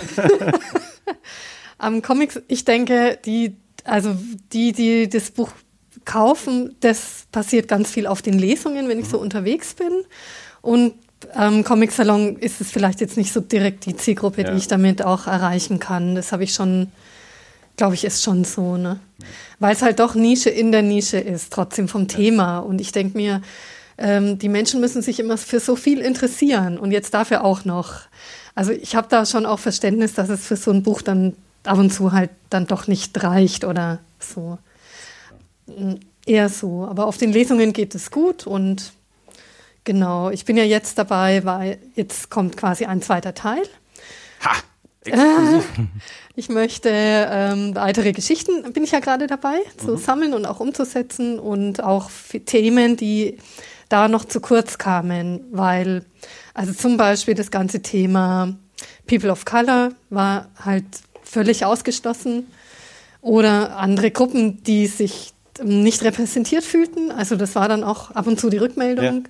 [SPEAKER 3] am Comics, ich denke, die, also die, die das Buch kaufen, das passiert ganz viel auf den Lesungen, wenn ich so mhm. unterwegs bin. Und am Comic Salon ist es vielleicht jetzt nicht so direkt die Zielgruppe, ja. die ich damit auch erreichen kann. Das habe ich schon glaube ich, ist schon so, ne? Weil es halt doch Nische in der Nische ist, trotzdem vom Thema. Und ich denke mir, ähm, die Menschen müssen sich immer für so viel interessieren und jetzt dafür auch noch. Also ich habe da schon auch Verständnis, dass es für so ein Buch dann ab und zu halt dann doch nicht reicht oder so. Mm, eher so. Aber auf den Lesungen geht es gut und genau, ich bin ja jetzt dabei, weil jetzt kommt quasi ein zweiter Teil.
[SPEAKER 2] Ha! Exklusiv.
[SPEAKER 3] Ich möchte ähm, weitere Geschichten, bin ich ja gerade dabei, zu sammeln und auch umzusetzen und auch für Themen, die da noch zu kurz kamen, weil, also zum Beispiel das ganze Thema People of Color war halt völlig ausgeschlossen oder andere Gruppen, die sich nicht repräsentiert fühlten. Also das war dann auch ab und zu die Rückmeldung.
[SPEAKER 2] Ja.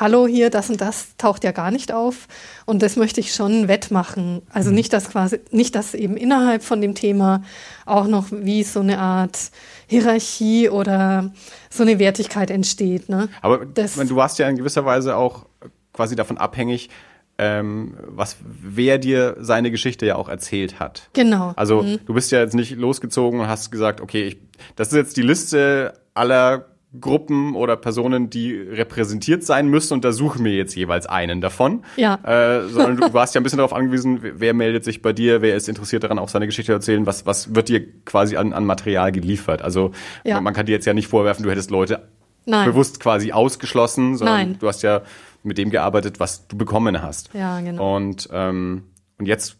[SPEAKER 3] Hallo, hier, das und das taucht ja gar nicht auf. Und das möchte ich schon wettmachen. Also nicht, dass quasi, nicht, dass eben innerhalb von dem Thema auch noch wie so eine Art Hierarchie oder so eine Wertigkeit entsteht. Ne?
[SPEAKER 2] Aber
[SPEAKER 3] Das-
[SPEAKER 2] du warst ja in gewisser Weise auch quasi davon abhängig, ähm, was wer dir seine Geschichte ja auch erzählt hat.
[SPEAKER 3] Genau.
[SPEAKER 2] Also du bist ja jetzt nicht losgezogen und hast gesagt, okay, ich, das ist jetzt die Liste aller Gruppen oder Personen, die repräsentiert sein müssen und da suche mir jetzt jeweils einen davon.
[SPEAKER 3] Ja.
[SPEAKER 2] Äh, sondern du warst ja ein bisschen darauf angewiesen, wer meldet sich bei dir, wer ist interessiert daran, auch seine Geschichte zu erzählen, was, was wird dir quasi an, an Material geliefert. Also
[SPEAKER 3] Ja.
[SPEAKER 2] man, man kann dir jetzt ja nicht vorwerfen, du hättest Leute
[SPEAKER 3] Nein.
[SPEAKER 2] bewusst quasi ausgeschlossen, sondern
[SPEAKER 3] Nein.
[SPEAKER 2] du hast ja mit dem gearbeitet, was du bekommen hast.
[SPEAKER 3] Ja, genau.
[SPEAKER 2] Und, ähm, und jetzt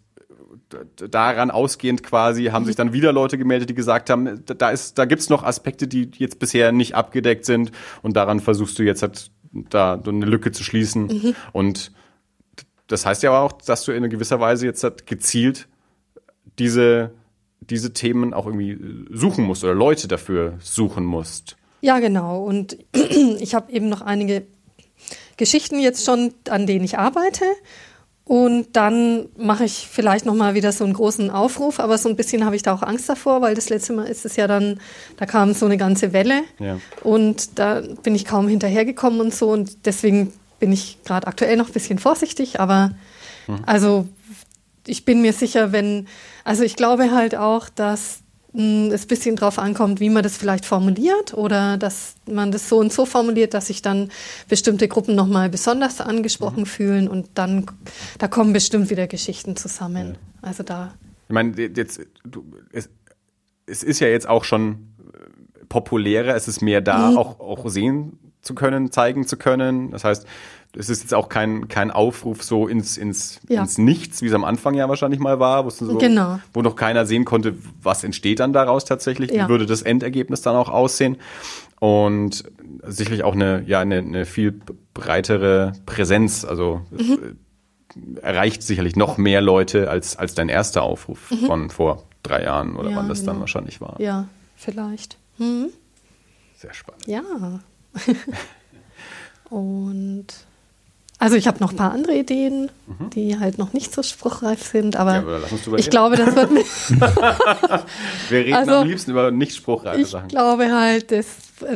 [SPEAKER 2] daran ausgehend quasi haben sich dann wieder Leute gemeldet, die gesagt haben, da- ist, da gibt's noch Aspekte, die jetzt bisher nicht abgedeckt sind und daran versuchst du jetzt halt da so eine Lücke zu schließen.
[SPEAKER 3] Mhm.
[SPEAKER 2] Und das heißt ja auch, dass du in gewisser Weise jetzt halt gezielt diese, diese Themen auch irgendwie suchen musst oder Leute dafür suchen musst.
[SPEAKER 3] Ja, genau. Und ich habe eben noch einige Geschichten jetzt schon, an denen ich arbeite. Und dann mache ich vielleicht noch mal wieder so einen großen Aufruf, aber so ein bisschen habe ich da auch Angst davor, weil das letzte Mal ist es ja dann, da kam so eine ganze Welle.
[SPEAKER 2] Ja.
[SPEAKER 3] und da bin ich kaum hinterhergekommen und so. Und deswegen bin ich gerade aktuell noch ein bisschen vorsichtig, aber also ich bin mir sicher, wenn, also ich glaube halt auch, dass es ein bisschen drauf ankommt, wie man das vielleicht formuliert oder dass man das so und so formuliert, dass sich dann bestimmte Gruppen nochmal besonders angesprochen fühlen und dann, da kommen bestimmt wieder Geschichten zusammen. Also da,
[SPEAKER 2] Ich meine, jetzt, du, es, es ist ja jetzt auch schon äh, populärer, es ist mehr da,
[SPEAKER 3] Mhm.
[SPEAKER 2] auch, auch sehen zu können, zeigen zu können. Das heißt, es ist jetzt auch kein, kein Aufruf so ins, ins,
[SPEAKER 3] Ja.
[SPEAKER 2] ins Nichts, wie es am Anfang ja wahrscheinlich mal war, wo, so,
[SPEAKER 3] Genau.
[SPEAKER 2] wo noch keiner sehen konnte, was entsteht dann daraus tatsächlich,
[SPEAKER 3] Ja.
[SPEAKER 2] wie würde das Endergebnis dann auch aussehen. Und sicherlich auch eine, ja, eine, eine viel breitere Präsenz. Also
[SPEAKER 3] Mhm.
[SPEAKER 2] äh, erreicht sicherlich noch mehr Leute als, als dein erster Aufruf von vor drei Jahren oder
[SPEAKER 3] Mhm. Ja,
[SPEAKER 2] wann das dann
[SPEAKER 3] genau.
[SPEAKER 2] wahrscheinlich war.
[SPEAKER 3] ja, vielleicht. Hm?
[SPEAKER 2] Sehr spannend.
[SPEAKER 3] Ja. und also ich habe noch ein paar andere Ideen, die halt noch nicht so spruchreif sind, aber,
[SPEAKER 2] Mhm. Ja,
[SPEAKER 3] ich glaube, das wird mir,
[SPEAKER 2] Wir reden
[SPEAKER 3] Also,
[SPEAKER 2] am liebsten über nicht spruchreife
[SPEAKER 3] ich
[SPEAKER 2] Sachen.
[SPEAKER 3] glaube halt, das,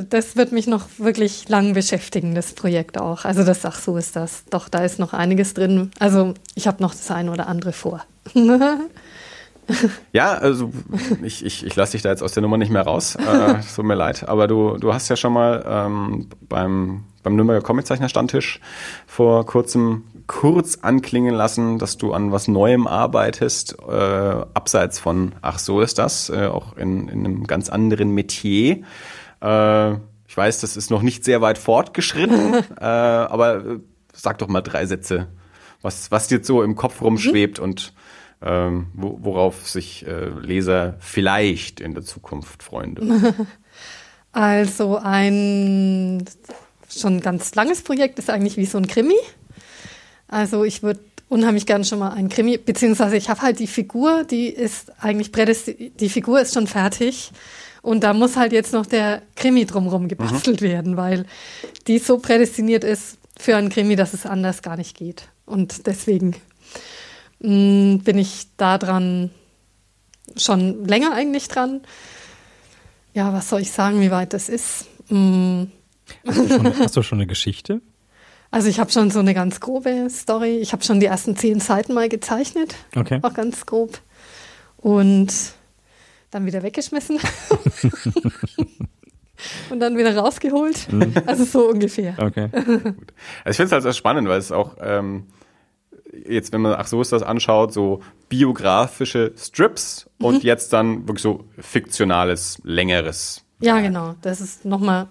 [SPEAKER 3] das wird mich noch wirklich lang beschäftigen, das Projekt auch. Also das, ach so ist das. Doch, da ist noch einiges drin. Also ich habe noch das eine oder andere vor.
[SPEAKER 2] Ja, also ich, ich, ich lasse dich da jetzt aus der Nummer nicht mehr raus. Äh, tut mir leid. Aber du, du hast ja schon mal ähm, beim, beim Nürnberger Comiczeichner-Stammtisch vor kurzem kurz anklingen lassen, dass du an was Neuem arbeitest, äh, abseits von Ach so ist das, äh, auch in, in einem ganz anderen Metier. Äh, ich weiß, das ist noch nicht sehr weit fortgeschritten, äh, aber äh, sag doch mal drei Sätze, was, was dir jetzt so im Kopf rumschwebt und ähm, wo, worauf sich äh, Leser vielleicht in der Zukunft freuen dürfen.
[SPEAKER 3] Also ein schon ganz langes Projekt ist eigentlich wie so ein Krimi. Also ich würde unheimlich gern schon mal ein Krimi, beziehungsweise ich habe halt die Figur, die ist eigentlich prädestiniert, die Figur ist schon fertig und da muss halt jetzt noch der Krimi drumherum gebastelt werden, weil die so prädestiniert ist für einen Krimi, dass es anders gar nicht geht. Und deswegen mh, bin ich da dran schon länger eigentlich dran. Ja, was soll ich sagen, wie weit das ist? Mm,
[SPEAKER 1] Hast du schon, hast du schon eine Geschichte?
[SPEAKER 3] Also ich habe schon so eine ganz grobe Story. Ich habe schon die ersten zehn Seiten mal gezeichnet,
[SPEAKER 1] Okay.
[SPEAKER 3] auch ganz grob. Und dann wieder weggeschmissen. Und dann wieder rausgeholt. Also so ungefähr.
[SPEAKER 1] Okay.
[SPEAKER 2] Also ich finde es halt sehr spannend, weil es auch ähm, jetzt, wenn man ach so ist das anschaut, so biografische Strips und jetzt dann wirklich so fiktionales, längeres.
[SPEAKER 3] Ja, genau. Das ist nochmal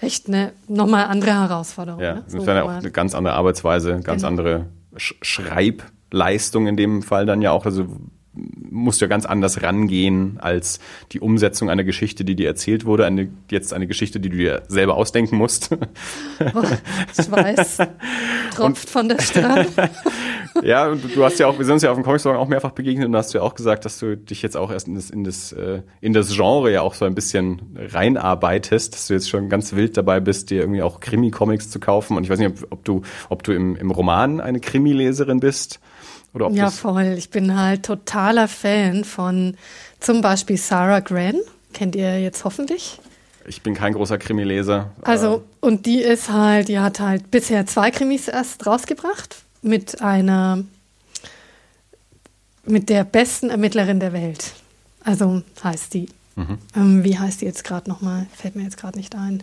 [SPEAKER 3] echt eine nochmal andere Herausforderung.
[SPEAKER 2] Ja,
[SPEAKER 3] ne?
[SPEAKER 2] das
[SPEAKER 3] So,
[SPEAKER 2] ja
[SPEAKER 3] wo
[SPEAKER 2] auch eine ganz andere Arbeitsweise, ganz
[SPEAKER 3] Genau.
[SPEAKER 2] andere Sch Schreibleistung Leistung in dem Fall dann ja auch, also musst du ja ganz anders rangehen als die Umsetzung einer Geschichte, die dir erzählt wurde, eine, jetzt eine Geschichte, die du dir selber ausdenken musst.
[SPEAKER 3] Oh, Schweiß tropft von der Stirn.
[SPEAKER 2] ja, und du hast ja auch, wir sind uns ja auf dem Comic-Salon auch mehrfach begegnet und hast ja auch gesagt, dass du dich jetzt auch erst in das, in das, äh, in das Genre ja auch so ein bisschen reinarbeitest, dass du jetzt schon ganz wild dabei bist, dir irgendwie auch Krimi-Comics zu kaufen. Und ich weiß nicht, ob, ob du, ob du im, im Roman eine Krimi-Leserin bist. Oder
[SPEAKER 3] ja, voll. Ich bin halt totaler Fan von zum Beispiel Sarah Gran. Kennt ihr jetzt hoffentlich?
[SPEAKER 2] Ich bin kein großer Krimileser.
[SPEAKER 3] Also, und die ist halt, die hat halt bisher zwei Krimis erst rausgebracht mit einer, mit der besten Ermittlerin der Welt. Also heißt die. Mhm. Ähm, wie heißt die jetzt gerade nochmal? Fällt mir jetzt gerade nicht ein.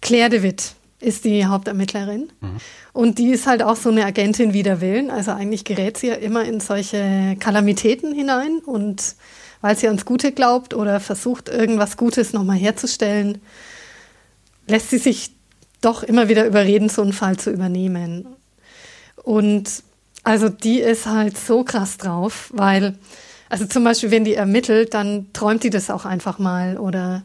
[SPEAKER 3] Claire de Witt ist die Hauptermittlerin. Mhm. Und die ist halt auch so eine Agentin wider Willen. Also eigentlich gerät sie ja immer in solche Kalamitäten hinein und weil sie ans Gute glaubt oder versucht, irgendwas Gutes nochmal herzustellen, lässt sie sich doch immer wieder überreden, so einen Fall zu übernehmen. Und also die ist halt so krass drauf, weil, also zum Beispiel, wenn die ermittelt, dann träumt die das auch einfach mal oder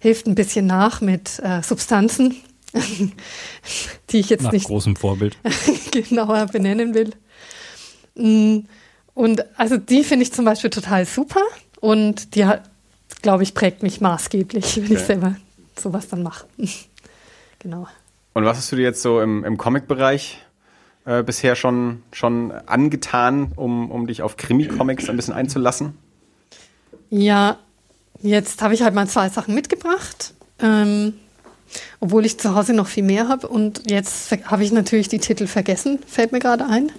[SPEAKER 3] hilft ein bisschen nach mit äh, Substanzen, die ich jetzt
[SPEAKER 1] Nach
[SPEAKER 3] nicht
[SPEAKER 1] großem Vorbild
[SPEAKER 3] genauer benennen will. Mm, und also die finde ich zum Beispiel total super und die, glaube ich, prägt mich maßgeblich, wenn okay. ich selber sowas dann mache. genau.
[SPEAKER 2] Und was hast du dir jetzt so im, im Comic-Bereich äh, bisher schon, schon angetan, um, um dich auf Krimi-Comics ein bisschen einzulassen?
[SPEAKER 3] Ja, jetzt habe ich halt mal zwei Sachen mitgebracht. Ähm, obwohl ich zu Hause noch viel mehr habe. Und jetzt habe ich natürlich die Titel vergessen, fällt mir gerade ein,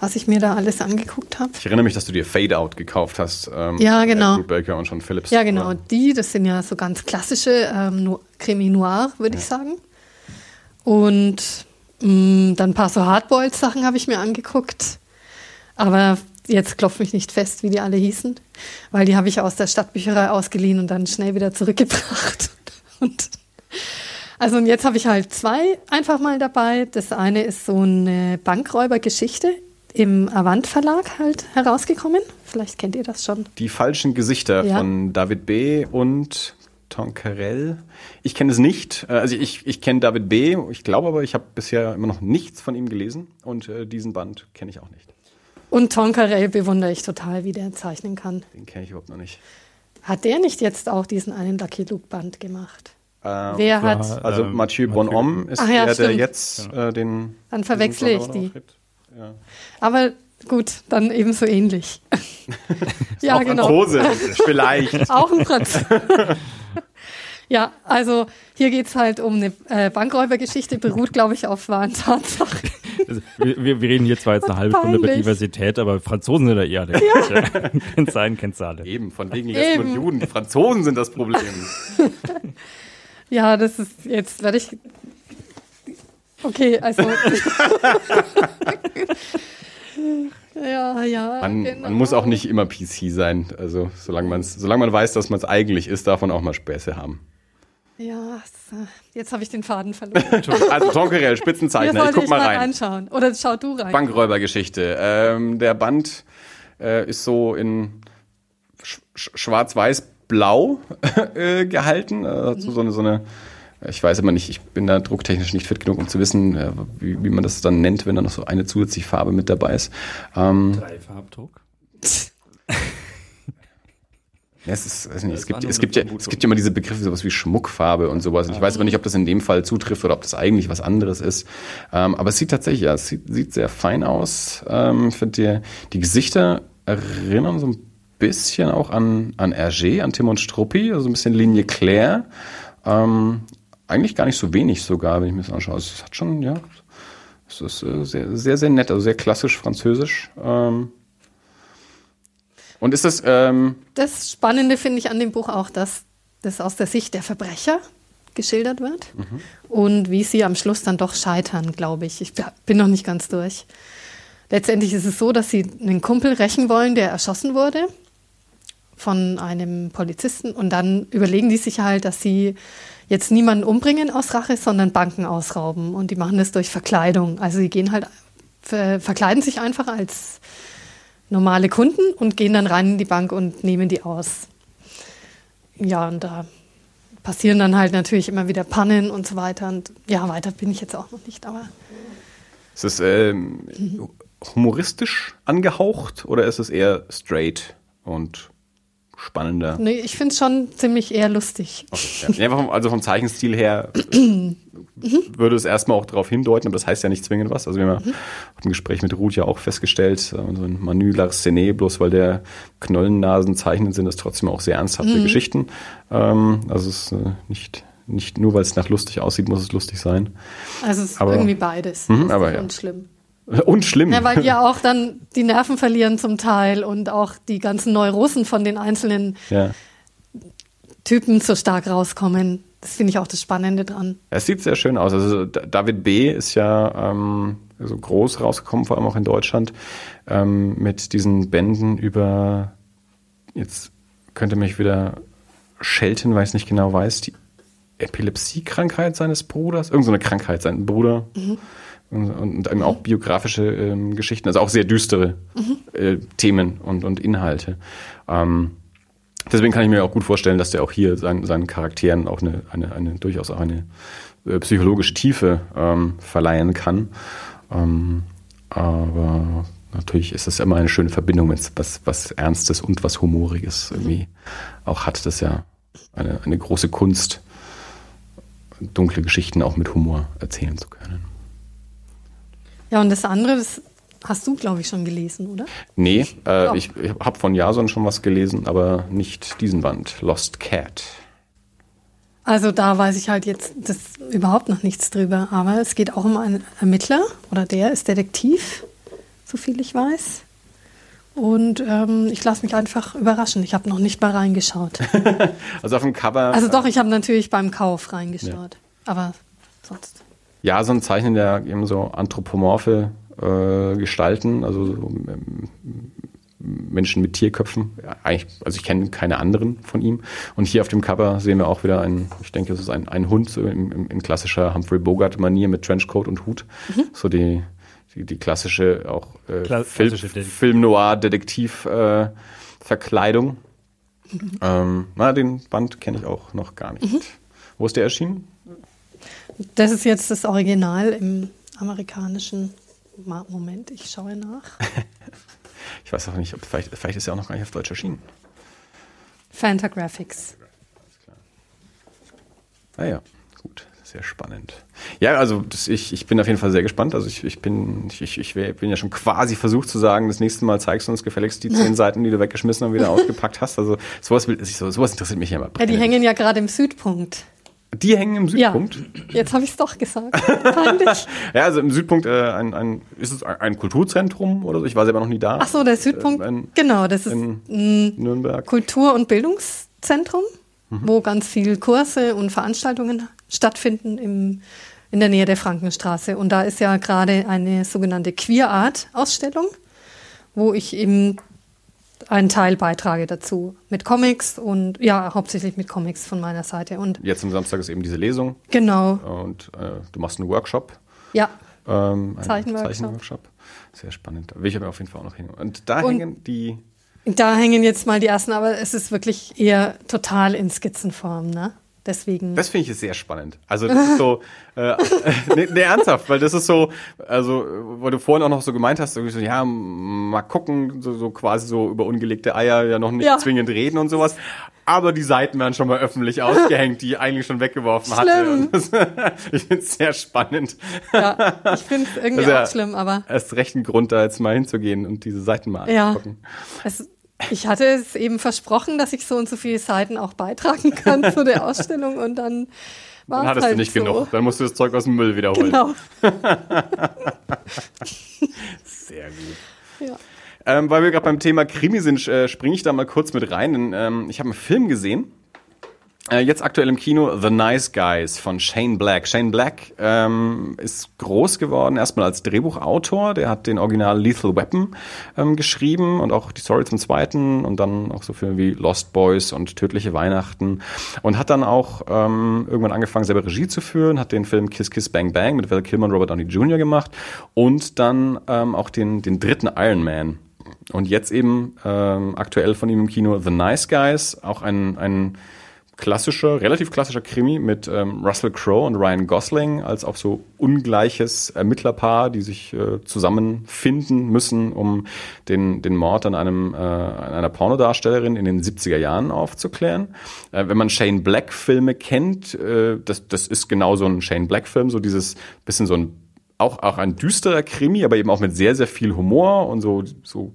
[SPEAKER 3] was ich mir da alles angeguckt habe.
[SPEAKER 2] Ich erinnere mich, dass du dir Fade Out gekauft hast.
[SPEAKER 3] Ähm, ja, genau.
[SPEAKER 2] Baker und Sean Phillips.
[SPEAKER 3] Ja, genau. Oder? Die, das sind ja so ganz klassische ähm, Crimi Noir, würde ja. ich sagen. Und mh, mm, dann ein paar so Hardboiled-Sachen habe ich mir angeguckt. Aber jetzt klopft mich nicht fest, wie die alle hießen, weil die habe ich aus der Stadtbücherei ausgeliehen und dann schnell wieder zurückgebracht. Und also und jetzt habe ich halt zwei einfach mal dabei. Das eine ist so eine Bankräubergeschichte im Avant Verlag halt herausgekommen. Vielleicht kennt ihr das schon.
[SPEAKER 2] Die falschen Gesichter ja. von David B. und Tonquerel. Ich kenne es nicht. Äh, also ich, ich kenne David B. Ich glaube aber, ich habe bisher immer noch nichts von ihm gelesen und äh, diesen Band kenne ich auch nicht.
[SPEAKER 3] Und Tonquerel bewundere ich total, wie der zeichnen kann.
[SPEAKER 2] Den kenne ich überhaupt noch nicht.
[SPEAKER 3] Hat der nicht jetzt auch diesen einen Lucky Luke Band gemacht?
[SPEAKER 2] Äh, Wer hat? Also ähm, Mathieu Bonhomme ist ja, der, der jetzt äh, den.
[SPEAKER 3] Dann verwechsle ich die. Ja. Aber gut, dann ebenso ähnlich.
[SPEAKER 2] ja, genau. Franzose, vielleicht.
[SPEAKER 3] auch ein Franzose. ja, also hier geht es halt um eine äh, Bankräubergeschichte, beruht, glaube ich, auf wahren Tatsachen.
[SPEAKER 1] Also, wir, wir, reden hier zwar jetzt eine halbe Stunde über Diversität, aber Franzosen sind da eher der ja. Kennt sein, kennt alle.
[SPEAKER 2] Eben, von wegen Lesben und Juden. Die Franzosen sind das Problem.
[SPEAKER 3] Ja, das ist, jetzt werde ich. Okay, also. ja, ja.
[SPEAKER 2] Man, genau. man, muss auch nicht immer PC sein. Also, solange, man's, solange man weiß, dass man es eigentlich ist, darf man auch mal Späße haben.
[SPEAKER 3] Ja, jetzt habe ich den Faden verloren.
[SPEAKER 2] also Tonkerell, Spitzenzeichner, ich guck mal, mal rein.
[SPEAKER 3] anschauen. Oder schau du rein.
[SPEAKER 2] Bankräubergeschichte. Ähm, der Band äh, ist so in sch schwarz-weiß blau äh, gehalten. Äh, so, so, eine, so eine, ich weiß immer nicht, ich bin da drucktechnisch nicht fit genug, um zu wissen, äh, wie, wie, man das dann nennt, wenn da noch so eine zusätzliche Farbe mit dabei ist. Ähm,
[SPEAKER 1] Drei Farbdruck?
[SPEAKER 2] Ja, es, ist, nicht, es, gibt, es, gibt ja, es gibt ja immer diese Begriffe, sowas wie Schmuckfarbe und sowas. ich weiß aber nicht, ob das in dem Fall zutrifft oder ob das eigentlich was anderes ist. Ähm, aber es sieht tatsächlich, ja, es sieht, sieht sehr fein aus. Ähm, ich finde, die, die Gesichter erinnern so ein bisschen auch an, an Hergé, an Tim und Struppi, also ein bisschen Linie Claire. Ähm, eigentlich gar nicht so wenig sogar, wenn ich mir das anschaue. Also es hat schon, ja, es ist äh, sehr, sehr, sehr nett, also sehr klassisch französisch. Ähm, und ist das. Ähm
[SPEAKER 3] das Spannende finde ich an dem Buch auch, dass das aus der Sicht der Verbrecher geschildert wird mhm. und wie sie am Schluss dann doch scheitern, glaube ich. Ich bin noch nicht ganz durch. Letztendlich ist es so, dass sie einen Kumpel rächen wollen, der erschossen wurde von einem Polizisten und dann überlegen die sich halt, dass sie jetzt niemanden umbringen aus Rache, sondern Banken ausrauben und die machen das durch Verkleidung. Also sie gehen halt ver verkleiden sich einfach als normale Kunden und gehen dann rein in die Bank und nehmen die aus. Ja, und da passieren dann halt natürlich immer wieder Pannen und so weiter. Und ja, weiter bin ich jetzt auch noch nicht, aber.
[SPEAKER 2] Ist es ähm, humoristisch angehaucht oder ist es eher straight und spannender?
[SPEAKER 3] Nee, ich finde es schon ziemlich eher lustig.
[SPEAKER 2] Okay, ja. vom, also vom Zeichenstil her würde es erstmal auch darauf hindeuten, aber das heißt ja nicht zwingend was. Also wir haben ja im Gespräch mit Ruth ja auch festgestellt, so ein Manu Larsenet, bloß weil der Knollennasen zeichnen, sind das trotzdem auch sehr ernsthafte Geschichten. Ähm, also es ist äh, nicht, nicht nur, weil es nach lustig aussieht, muss es lustig sein.
[SPEAKER 3] Also es ist
[SPEAKER 2] Aber-
[SPEAKER 3] irgendwie beides.
[SPEAKER 2] Mhm, aber ja.
[SPEAKER 3] Schlimm.
[SPEAKER 2] Und schlimm.
[SPEAKER 3] Ja, weil die ja auch dann die Nerven verlieren zum Teil und auch die ganzen Neurosen von den einzelnen
[SPEAKER 2] ja.
[SPEAKER 3] Typen so stark rauskommen. Das finde ich auch das Spannende dran.
[SPEAKER 2] Es sieht sehr schön aus. Also David B. ist ja ähm, so groß rausgekommen, vor allem auch in Deutschland, ähm, mit diesen Bänden über, jetzt könnte mich wieder schelten, weil ich es nicht genau weiß, die Epilepsie-Krankheit seines Bruders, irgendeine so Krankheit, sein Bruder. Und, und eben auch biografische ähm, Geschichten, also auch sehr düstere äh, Themen und, und Inhalte. Ähm, Deswegen kann ich mir auch gut vorstellen, dass der auch hier seinen, seinen Charakteren auch eine, eine, eine durchaus auch eine äh, psychologische Tiefe ähm, verleihen kann. Ähm, aber natürlich ist es immer eine schöne Verbindung, wenn es was, was Ernstes und was Humoriges irgendwie auch hat. Das ist ja eine, eine große Kunst, dunkle Geschichten auch mit Humor erzählen zu können.
[SPEAKER 3] Ja, und das andere, das hast du, glaube ich, schon gelesen, oder?
[SPEAKER 2] Nee, äh,
[SPEAKER 3] Ja.
[SPEAKER 2] ich, habe von Jason schon was gelesen, aber nicht diesen Band, Lost Cat.
[SPEAKER 3] Also da weiß ich halt jetzt das überhaupt noch nichts drüber. Aber es geht auch um einen Ermittler oder der ist Detektiv, so viel ich weiß. Und ähm, ich lasse mich einfach überraschen. Ich habe noch nicht mal reingeschaut.
[SPEAKER 2] Also auf dem Cover.
[SPEAKER 3] Also doch, ich habe natürlich beim Kauf reingeschaut. Aber sonst.
[SPEAKER 2] Jason zeichnet ja eben so anthropomorphe äh, Gestalten, also so, ähm, Menschen mit Tierköpfen. Ja, eigentlich, also ich kenne keine anderen von ihm. Und hier auf dem Cover sehen wir auch wieder einen, ich denke, es ist ein, ein Hund so in, in, in klassischer Humphrey Bogart-Manier mit Trenchcoat und Hut. So die, die, die klassische auch äh,
[SPEAKER 1] Kla-
[SPEAKER 2] Film,
[SPEAKER 1] klassische Detektiv.
[SPEAKER 2] Film-Noir-Detektiv-Verkleidung. Ähm, na, den Band kenne ich auch noch gar nicht. Wo ist der erschienen?
[SPEAKER 3] Das ist jetzt das Original im amerikanischen. Moment, ich schaue nach.
[SPEAKER 2] Ich weiß auch nicht, ob vielleicht, vielleicht ist er auch noch gar nicht auf Deutsch erschienen.
[SPEAKER 3] Fantagraphics.
[SPEAKER 2] Ah ja, gut, sehr spannend. Ja, also das, ich, ich bin auf jeden Fall sehr gespannt. Also ich, ich bin ich, ich, bin ja schon quasi versucht zu sagen, das nächste Mal zeigst du uns gefälligst die zehn Seiten, die du weggeschmissen und wieder ausgepackt hast. Also sowas, will, so- sowas interessiert mich ja immer.
[SPEAKER 3] Ja, die hängen ja gerade im Südpunkt.
[SPEAKER 2] Die hängen im
[SPEAKER 3] Ja,
[SPEAKER 2] Südpunkt.
[SPEAKER 3] jetzt habe ich es doch gesagt.
[SPEAKER 2] Ja, also im Südpunkt äh, ein, ein, ist es ein ein Kulturzentrum oder so? Ich war selber noch nie da.
[SPEAKER 3] Ach so, der Südpunkt.
[SPEAKER 2] Äh, in-
[SPEAKER 3] genau, das ist ein
[SPEAKER 2] Nürnberg.
[SPEAKER 3] Kultur- und Bildungszentrum, wo ganz viel Kurse und Veranstaltungen stattfinden im, in der Nähe der Frankenstraße. Und da ist ja gerade eine sogenannte Queer Art Ausstellung, wo ich eben einen Teil beitrage dazu mit Comics und ja, hauptsächlich mit Comics von meiner Seite. Und
[SPEAKER 2] Jetzt am Samstag ist eben diese Lesung
[SPEAKER 3] genau,
[SPEAKER 2] und äh, du machst einen Workshop.
[SPEAKER 3] ja,
[SPEAKER 2] Ähm, einen
[SPEAKER 3] Zeichenworkshop.
[SPEAKER 2] Zeichenworkshop. Sehr spannend. Will ich aber auf jeden Fall auch noch hin. Und da
[SPEAKER 3] Und-
[SPEAKER 2] hängen die.
[SPEAKER 3] da hängen jetzt mal die ersten, aber es ist wirklich eher total in Skizzenform, ne? Deswegen.
[SPEAKER 2] Das finde ich sehr spannend. Also das ist so, äh, nee, nee, ernsthaft, weil das ist so, also, weil du vorhin auch noch so gemeint hast, irgendwie so, ja, mal gucken, so, so quasi so über ungelegte Eier ja noch nicht
[SPEAKER 3] Ja.
[SPEAKER 2] zwingend reden und sowas. Aber die Seiten werden schon mal öffentlich ausgehängt, die ich eigentlich schon weggeworfen hatte.
[SPEAKER 3] Schlimm.
[SPEAKER 2] Das, ich finde es sehr spannend.
[SPEAKER 3] Ja, ich finde es irgendwie
[SPEAKER 2] Also ja,
[SPEAKER 3] auch schlimm, aber
[SPEAKER 2] Erst recht ein Grund, da jetzt mal hinzugehen und diese Seiten mal
[SPEAKER 3] Ja.
[SPEAKER 2] anzugucken.
[SPEAKER 3] es, ich hatte es eben versprochen, dass ich so und so viele Seiten auch beitragen kann zu der Ausstellung und dann war
[SPEAKER 2] Dann
[SPEAKER 3] es
[SPEAKER 2] hattest
[SPEAKER 3] halt
[SPEAKER 2] du nicht
[SPEAKER 3] so.
[SPEAKER 2] genug. Dann musst du das Zeug aus dem Müll wiederholen.
[SPEAKER 3] Genau.
[SPEAKER 2] Sehr gut.
[SPEAKER 3] Ja.
[SPEAKER 2] Ähm, weil wir gerade beim Thema Krimi sind, äh, springe ich da mal kurz mit rein. Denn, ähm, ich habe einen Film gesehen. Äh, jetzt aktuell im Kino The Nice Guys von Shane Black. Shane Black ähm, ist groß geworden erstmal als Drehbuchautor. Der hat den Original Lethal Weapon ähm, geschrieben und auch die Story zum zweiten und dann auch so Filme wie Lost Boys und Tödliche Weihnachten und hat dann auch ähm, irgendwann angefangen selber Regie zu führen, hat den Film Kiss Kiss Bang Bang mit Val Kilmer und Robert Downey Jr. gemacht und dann ähm, auch den, den dritten Iron Man. Und jetzt eben ähm, aktuell von ihm im Kino The Nice Guys, auch ein, ein klassischer, relativ klassischer Krimi mit ähm, Russell Crowe und Ryan Gosling als auch so ungleiches Ermittlerpaar, die sich äh, zusammenfinden müssen, um den, den Mord an einem äh, an einer Pornodarstellerin in den 70er Jahren aufzuklären. Äh, wenn man Shane Black Filme kennt, äh, das, das ist genau so ein Shane Black Film, so dieses bisschen so ein auch, auch ein düsterer Krimi, aber eben auch mit sehr, sehr viel Humor und so, so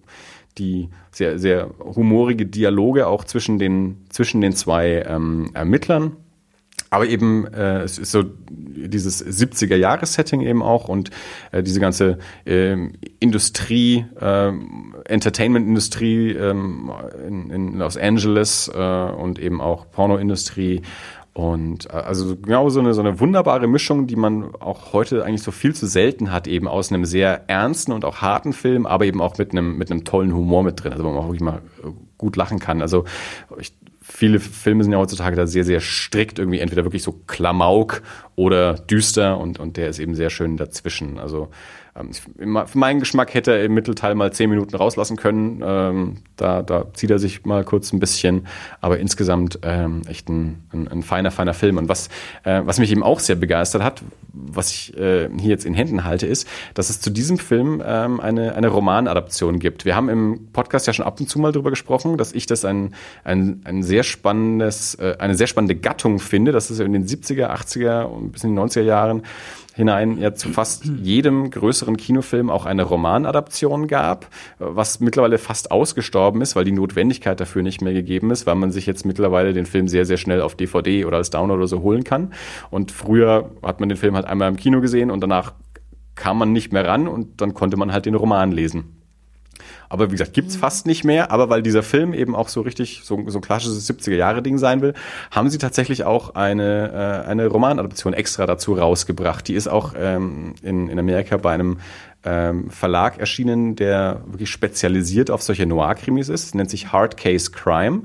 [SPEAKER 2] die sehr, sehr humorige Dialoge auch zwischen den, zwischen den zwei ähm, Ermittlern. Aber eben, äh, es ist so dieses 70er-Jahres-Setting eben auch und äh, diese ganze äh, Industrie, äh, Entertainment-Industrie ähm, in, in Los Angeles äh, und eben auch Pornoindustrie und äh, also genau so eine, so eine wunderbare Mischung, die man auch heute eigentlich so viel zu selten hat, eben aus einem sehr ernsten und auch harten Film, aber eben auch mit einem, mit einem tollen Humor mit drin, also wo man auch wirklich mal äh, gut lachen kann. Also ich, viele Filme sind ja heutzutage da sehr, sehr strikt, irgendwie entweder wirklich so Klamauk oder düster und, und der ist eben sehr schön dazwischen. Also für meinen Geschmack hätte er im Mittelteil mal zehn Minuten rauslassen können. Ähm, da, da zieht er sich mal kurz ein bisschen, aber insgesamt ähm, echt ein, ein, ein feiner, feiner Film. Und was, äh, was mich eben auch sehr begeistert hat, was ich äh, hier jetzt in Händen halte, ist, dass es zu diesem Film ähm, eine, eine Romanadaption gibt. Wir haben im Podcast ja schon ab und zu mal drüber gesprochen, dass ich das ein, ein, ein sehr spannendes, äh, eine sehr spannende Gattung finde, dass es in den 70er, 80er und bis in die 90er Jahren hinein ja zu fast jedem größeren Kinofilm auch eine Romanadaption gab, was mittlerweile fast ausgestorben ist, weil die Notwendigkeit dafür nicht mehr gegeben ist, weil man sich jetzt mittlerweile den Film sehr, sehr schnell auf DVD oder als Download oder so holen kann. Und früher hat man den Film halt einmal im Kino gesehen und danach kam man nicht mehr ran und dann konnte man halt den Roman lesen. Aber wie gesagt, gibt's fast nicht mehr. Aber weil dieser Film eben auch so richtig so, so ein klassisches 70er-Jahre-Ding sein will, haben sie tatsächlich auch eine, äh, eine Romanadaption extra dazu rausgebracht. Die ist auch ähm, in, in Amerika bei einem ähm, Verlag erschienen, der wirklich spezialisiert auf solche Noir-Krimis ist. Nennt sich Hard Case Crime.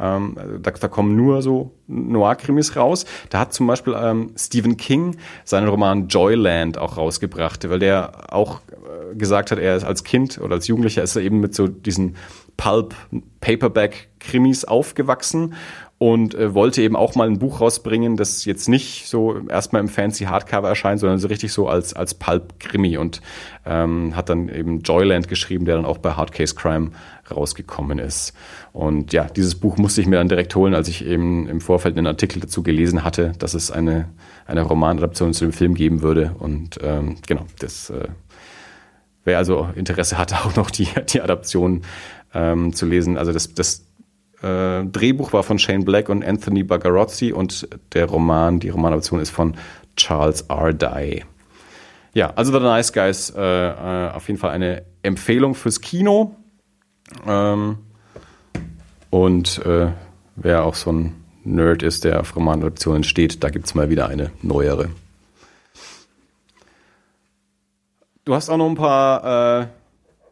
[SPEAKER 2] Ähm, da, da kommen nur so Noir-Krimis raus. Da hat zum Beispiel ähm, Stephen King seinen Roman Joyland auch rausgebracht, weil der auch äh, gesagt hat, er ist als Kind oder als Jugendlicher ist er eben mit so diesen Pulp-Paperback-Krimis aufgewachsen und äh, wollte eben auch mal ein Buch rausbringen, das jetzt nicht so erstmal im fancy Hardcover erscheint, sondern so richtig so als, als Pulp-Krimi und ähm, hat dann eben Joyland geschrieben, der dann auch bei Hard Case Crime rausgekommen ist. Und ja, dieses Buch musste ich mir dann direkt holen, als ich eben im Vorfeld einen Artikel dazu gelesen hatte, dass es eine, eine Romanadaption zu dem Film geben würde. Und ähm, genau, das äh, wer also Interesse hatte, auch noch die, die Adaption ähm, zu lesen. Also das, das äh, Drehbuch war von Shane Black und Anthony Bagarozzi und der Roman, die Romanadaption ist von Charles R. Dye. Ja, also The Nice Guys, äh, äh, auf jeden Fall eine Empfehlung fürs Kino. Ähm, und äh, wer auch so ein Nerd ist, der auf Romanadaptionen steht, da gibt es mal wieder eine neuere. Du hast auch noch ein paar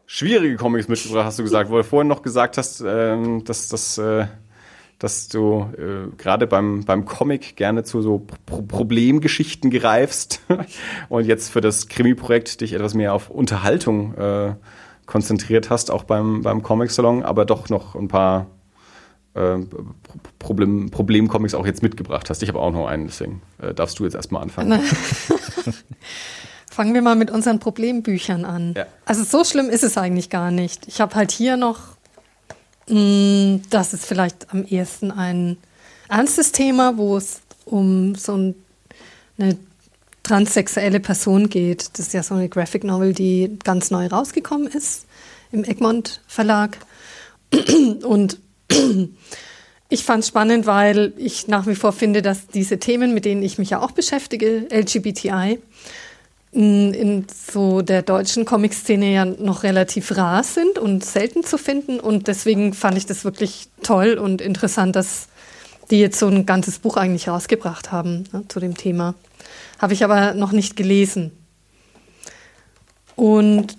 [SPEAKER 2] schwierige Comics mitgebracht, hast du gesagt, wo du vorhin noch gesagt hast, äh, dass, dass, äh, dass du äh, gerade beim, beim Comic gerne zu so Pro Problemgeschichten greifst und jetzt für das Krimi-Projekt dich etwas mehr auf Unterhaltung äh, konzentriert hast, auch beim, beim Comic-Salon, aber doch noch ein paar äh, Problem, Problem-Comics auch jetzt mitgebracht hast. Ich habe auch noch einen, deswegen äh, darfst du jetzt erstmal anfangen.
[SPEAKER 3] Fangen wir mal mit unseren Problembüchern an. Ja. Also so schlimm ist es eigentlich gar nicht. Ich habe halt hier noch, mh, mm, das ist vielleicht am ehesten ein ernstes Thema, wo es um so ein, eine transsexuelle Person geht. Das ist ja so eine Graphic Novel, die ganz neu rausgekommen ist im Egmont Verlag. Und ich fand es spannend, weil ich nach wie vor finde, dass diese Themen, mit denen ich mich ja auch beschäftige, LGBTI, in so der deutschen Comic-Szene ja noch relativ rar sind und selten zu finden. Und deswegen fand ich das wirklich toll und interessant, dass die jetzt so ein ganzes Buch eigentlich rausgebracht haben ne, zu dem Thema. Habe ich aber noch nicht gelesen. Und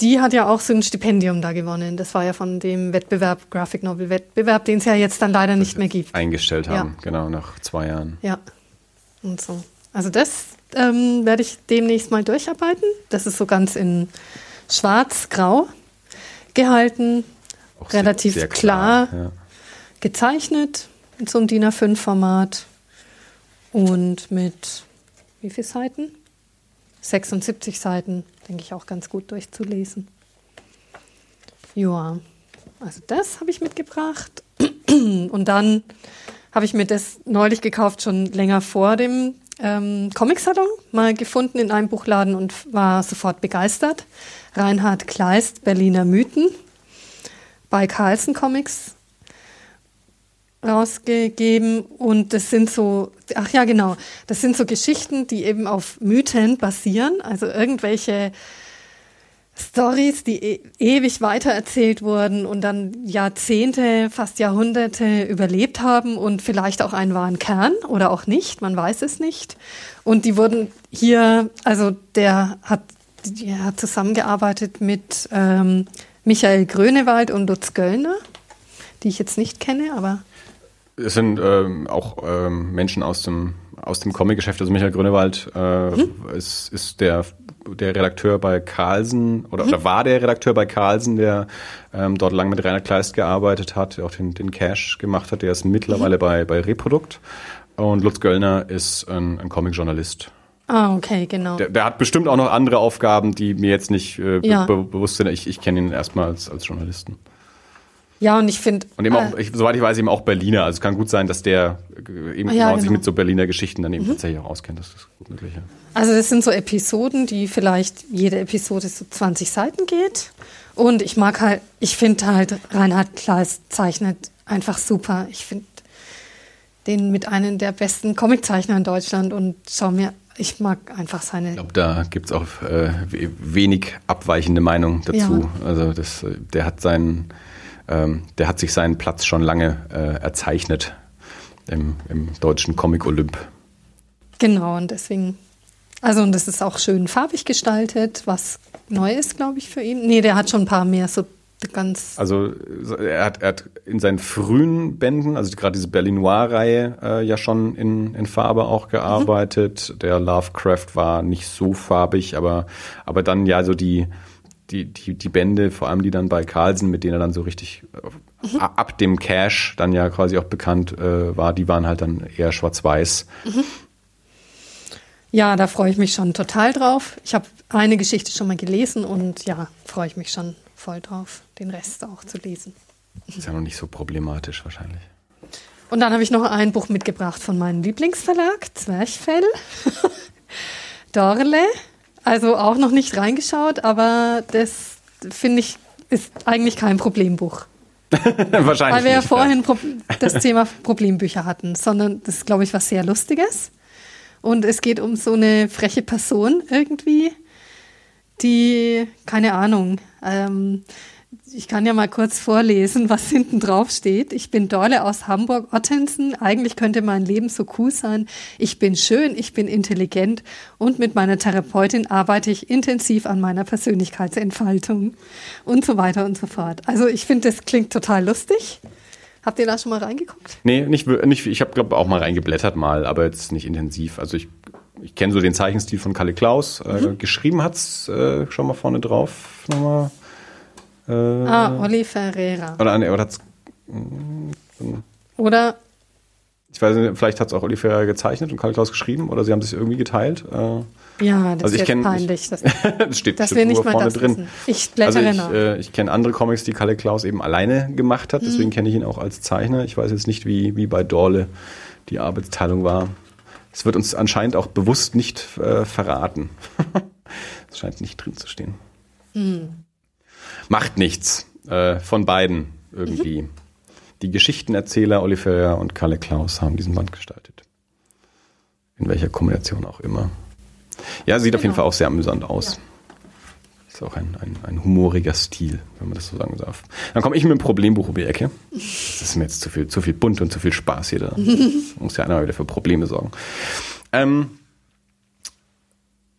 [SPEAKER 3] die hat ja auch so ein Stipendium da gewonnen. Das war ja von dem Wettbewerb, Graphic Novel Wettbewerb, den es ja jetzt dann leider nicht mehr gibt.
[SPEAKER 2] Eingestellt haben, ja. genau, nach zwei Jahren.
[SPEAKER 3] Ja. Und so. Also das ähm, werde ich demnächst mal durcharbeiten. Das ist so ganz in schwarz-grau gehalten, Auch relativ sehr, sehr klar, klar ja. gezeichnet in so einem DIN A5-Format und mit wie viele Seiten? 76 Seiten, denke ich auch ganz gut durchzulesen. Ja, also das habe ich mitgebracht. Und dann habe ich mir das neulich gekauft, schon länger vor dem ähm, Comic-Salon, mal gefunden in einem Buchladen und war sofort begeistert. Reinhard Kleist, Berliner Mythen, bei Carlsen Comics rausgegeben und das sind so, ach ja genau, das sind so Geschichten, die eben auf Mythen basieren, also irgendwelche Stories, die e ewig weitererzählt wurden und dann Jahrzehnte, fast Jahrhunderte überlebt haben und vielleicht auch einen wahren Kern oder auch nicht, man weiß es nicht. Und die wurden hier, also der hat, der hat zusammengearbeitet mit ähm, Michael Grönewald und Lutz Göllner, die ich jetzt nicht kenne, aber
[SPEAKER 2] es sind ähm, auch ähm, Menschen aus dem aus dem Comic-Geschäft. Also Michael Grünewald äh, mhm. ist, ist der der Redakteur bei Carlsen oder, mhm. oder war der Redakteur bei Carlsen, der ähm, dort lang mit Rainer Kleist gearbeitet hat, der auch den, den Cash gemacht hat. Der ist mittlerweile mhm. bei, bei Reprodukt. Und Lutz Göllner ist ein, ein Comic-Journalist.
[SPEAKER 3] Ah, okay, genau.
[SPEAKER 2] Der, der, hat bestimmt auch noch andere Aufgaben, die mir jetzt nicht äh, ja. be bewusst sind. Ich, ich kenne ihn erstmal als, als Journalisten.
[SPEAKER 3] Ja, und ich finde.
[SPEAKER 2] Und eben auch, äh, ich, soweit ich weiß, eben auch Berliner. Also es kann gut sein, dass der eben ja, genau, sich mit so Berliner Geschichten dann eben mhm. tatsächlich auch auskennt. Das ist gut möglich. Ja.
[SPEAKER 3] Also das sind so Episoden, die vielleicht jede Episode so 20 Seiten geht. Und ich mag halt, ich finde halt, Reinhard Kleist zeichnet einfach super. Ich finde den mit einem der besten Comiczeichner in Deutschland und schau mir ich mag einfach seine.
[SPEAKER 2] Ich glaube, da gibt es auch äh, wenig abweichende Meinung dazu. Ja. Also das, der hat seinen ähm, der hat sich seinen Platz schon lange äh, erzeichnet im, im deutschen Comic-Olymp.
[SPEAKER 3] Genau, und deswegen, also und das ist auch schön farbig gestaltet, was neu ist, glaube ich, für ihn. Nee, der hat schon ein paar mehr so ganz.
[SPEAKER 2] Also er hat, er hat in seinen frühen Bänden, also gerade diese Berlinois-Reihe, äh, ja schon in, in Farbe auch gearbeitet. Mhm. Der Lovecraft war nicht so farbig, aber, aber dann ja so die die, die, die Bände, vor allem die dann bei Carlsen, mit denen er dann so richtig mhm. ab dem Cash dann ja quasi auch bekannt äh, war, die waren halt dann eher schwarz-weiß. Mhm.
[SPEAKER 3] Ja, da freue ich mich schon total drauf. Ich habe eine Geschichte schon mal gelesen und ja, freue ich mich schon voll drauf, den Rest auch zu lesen.
[SPEAKER 2] Ist ja noch nicht so problematisch wahrscheinlich.
[SPEAKER 3] Und dann habe ich noch ein Buch mitgebracht von meinem Lieblingsverlag, Zwerchfell. Dorle also auch noch nicht reingeschaut, aber das finde ich ist eigentlich kein Problembuch.
[SPEAKER 2] Wahrscheinlich.
[SPEAKER 3] Weil wir
[SPEAKER 2] ja
[SPEAKER 3] vorhin Pro das Thema Problembücher hatten, sondern das ist, glaube ich, was sehr Lustiges. Und es geht um so eine freche Person irgendwie, die, keine Ahnung, ähm, ich kann ja mal kurz vorlesen, was hinten drauf steht. Ich bin Dorle aus Hamburg, Ottensen. Eigentlich könnte mein Leben so cool sein. Ich bin schön, ich bin intelligent und mit meiner Therapeutin arbeite ich intensiv an meiner Persönlichkeitsentfaltung und so weiter und so fort. Also ich finde, das klingt total lustig. Habt ihr da schon mal reingeguckt?
[SPEAKER 2] Nee, nicht, nicht ich habe glaube auch mal reingeblättert mal, aber jetzt nicht intensiv. Also ich, ich kenne so den Zeichenstil von Kalle Klaus. Äh, mhm. Äh, geschrieben hat's äh, schon mal vorne drauf nochmal.
[SPEAKER 3] Äh, ah, Olli Ferreira.
[SPEAKER 2] Oder, nee, oder hat's,
[SPEAKER 3] Oder
[SPEAKER 2] ich weiß nicht, vielleicht hat es auch Olli Ferreira gezeichnet und Karl Klaus geschrieben oder sie haben sich irgendwie geteilt.
[SPEAKER 3] Äh, ja, das also ist kenn, peinlich.
[SPEAKER 2] Ich, das, das steht das wir nicht mal vorne drin. Wissen.
[SPEAKER 3] Ich blättere
[SPEAKER 2] also ich, äh, ich kenne andere Comics, die Kalle Klaus eben alleine gemacht hat, deswegen mhm. kenne ich ihn auch als Zeichner. Ich weiß jetzt nicht, wie, wie bei Dorle die Arbeitsteilung war. Es wird uns anscheinend auch bewusst nicht äh, verraten. Es scheint nicht drin zu stehen. Mhm. Macht nichts äh, von beiden irgendwie. Mhm. Die Geschichtenerzähler Oliver und Kalle Klaus haben diesen Band gestaltet. In welcher Kombination auch immer. Ja, sieht genau. auf jeden genau. Fall auch sehr amüsant aus. Ja. Ist auch ein, ein, ein humoriger Stil, wenn man das so sagen darf. Dann komme ich mit dem Problembuch um die Ecke. Das ist mir jetzt zu viel, zu viel bunt und zu viel Spaß hier. Da muss ja einer wieder für Probleme sorgen. Ähm,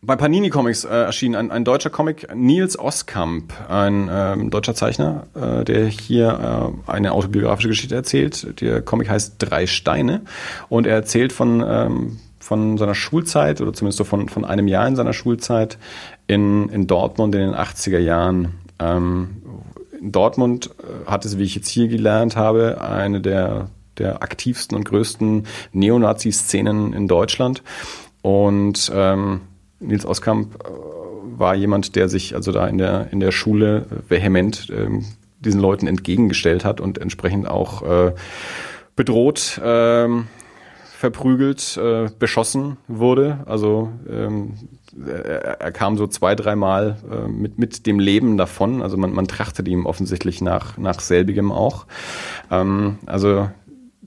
[SPEAKER 2] bei Panini Comics äh, erschien ein, ein deutscher Comic, Nils Oskamp, ein ähm, deutscher Zeichner, äh, der hier äh, eine autobiografische Geschichte erzählt. Der Comic heißt Drei Steine und er erzählt von, ähm, von seiner Schulzeit oder zumindest so von, von einem Jahr in seiner Schulzeit in, in Dortmund in den 80er Jahren. Ähm, in Dortmund äh, hat es, wie ich jetzt hier gelernt habe, eine der, der aktivsten und größten Neonazi-Szenen in Deutschland. Und ähm, Nils Oskamp äh, war jemand, der sich also da in der, in der Schule vehement ähm, diesen Leuten entgegengestellt hat und entsprechend auch äh, bedroht, ähm, verprügelt, äh, beschossen wurde. Also ähm, er, er kam so zwei, dreimal äh, mit, mit dem Leben davon. Also man, man trachtet ihm offensichtlich nach, nach selbigem auch. Ähm, also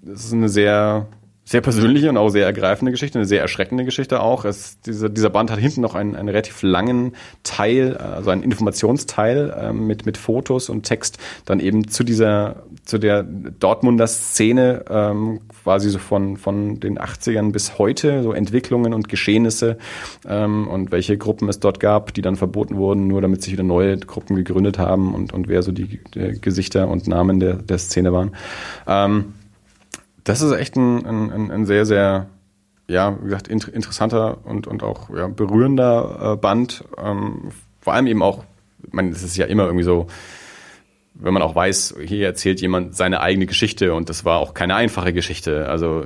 [SPEAKER 2] es ist eine sehr sehr persönliche und auch sehr ergreifende Geschichte, eine sehr erschreckende Geschichte auch. Es, dieser, dieser Band hat hinten noch einen, einen relativ langen Teil, also einen Informationsteil äh, mit, mit Fotos und Text, dann eben zu dieser, zu der Dortmunder Szene, ähm, quasi so von, von den 80ern bis heute, so Entwicklungen und Geschehnisse ähm, und welche Gruppen es dort gab, die dann verboten wurden, nur damit sich wieder neue Gruppen gegründet haben und, und wer so die, die Gesichter und Namen der, der Szene waren. Ähm, das ist echt ein, ein, ein sehr, sehr, ja, wie gesagt, inter interessanter und, und auch ja, berührender äh, Band. Ähm, vor allem eben auch, ich meine, es ist ja immer irgendwie so, wenn man auch weiß, hier erzählt jemand seine eigene Geschichte und das war auch keine einfache Geschichte. Also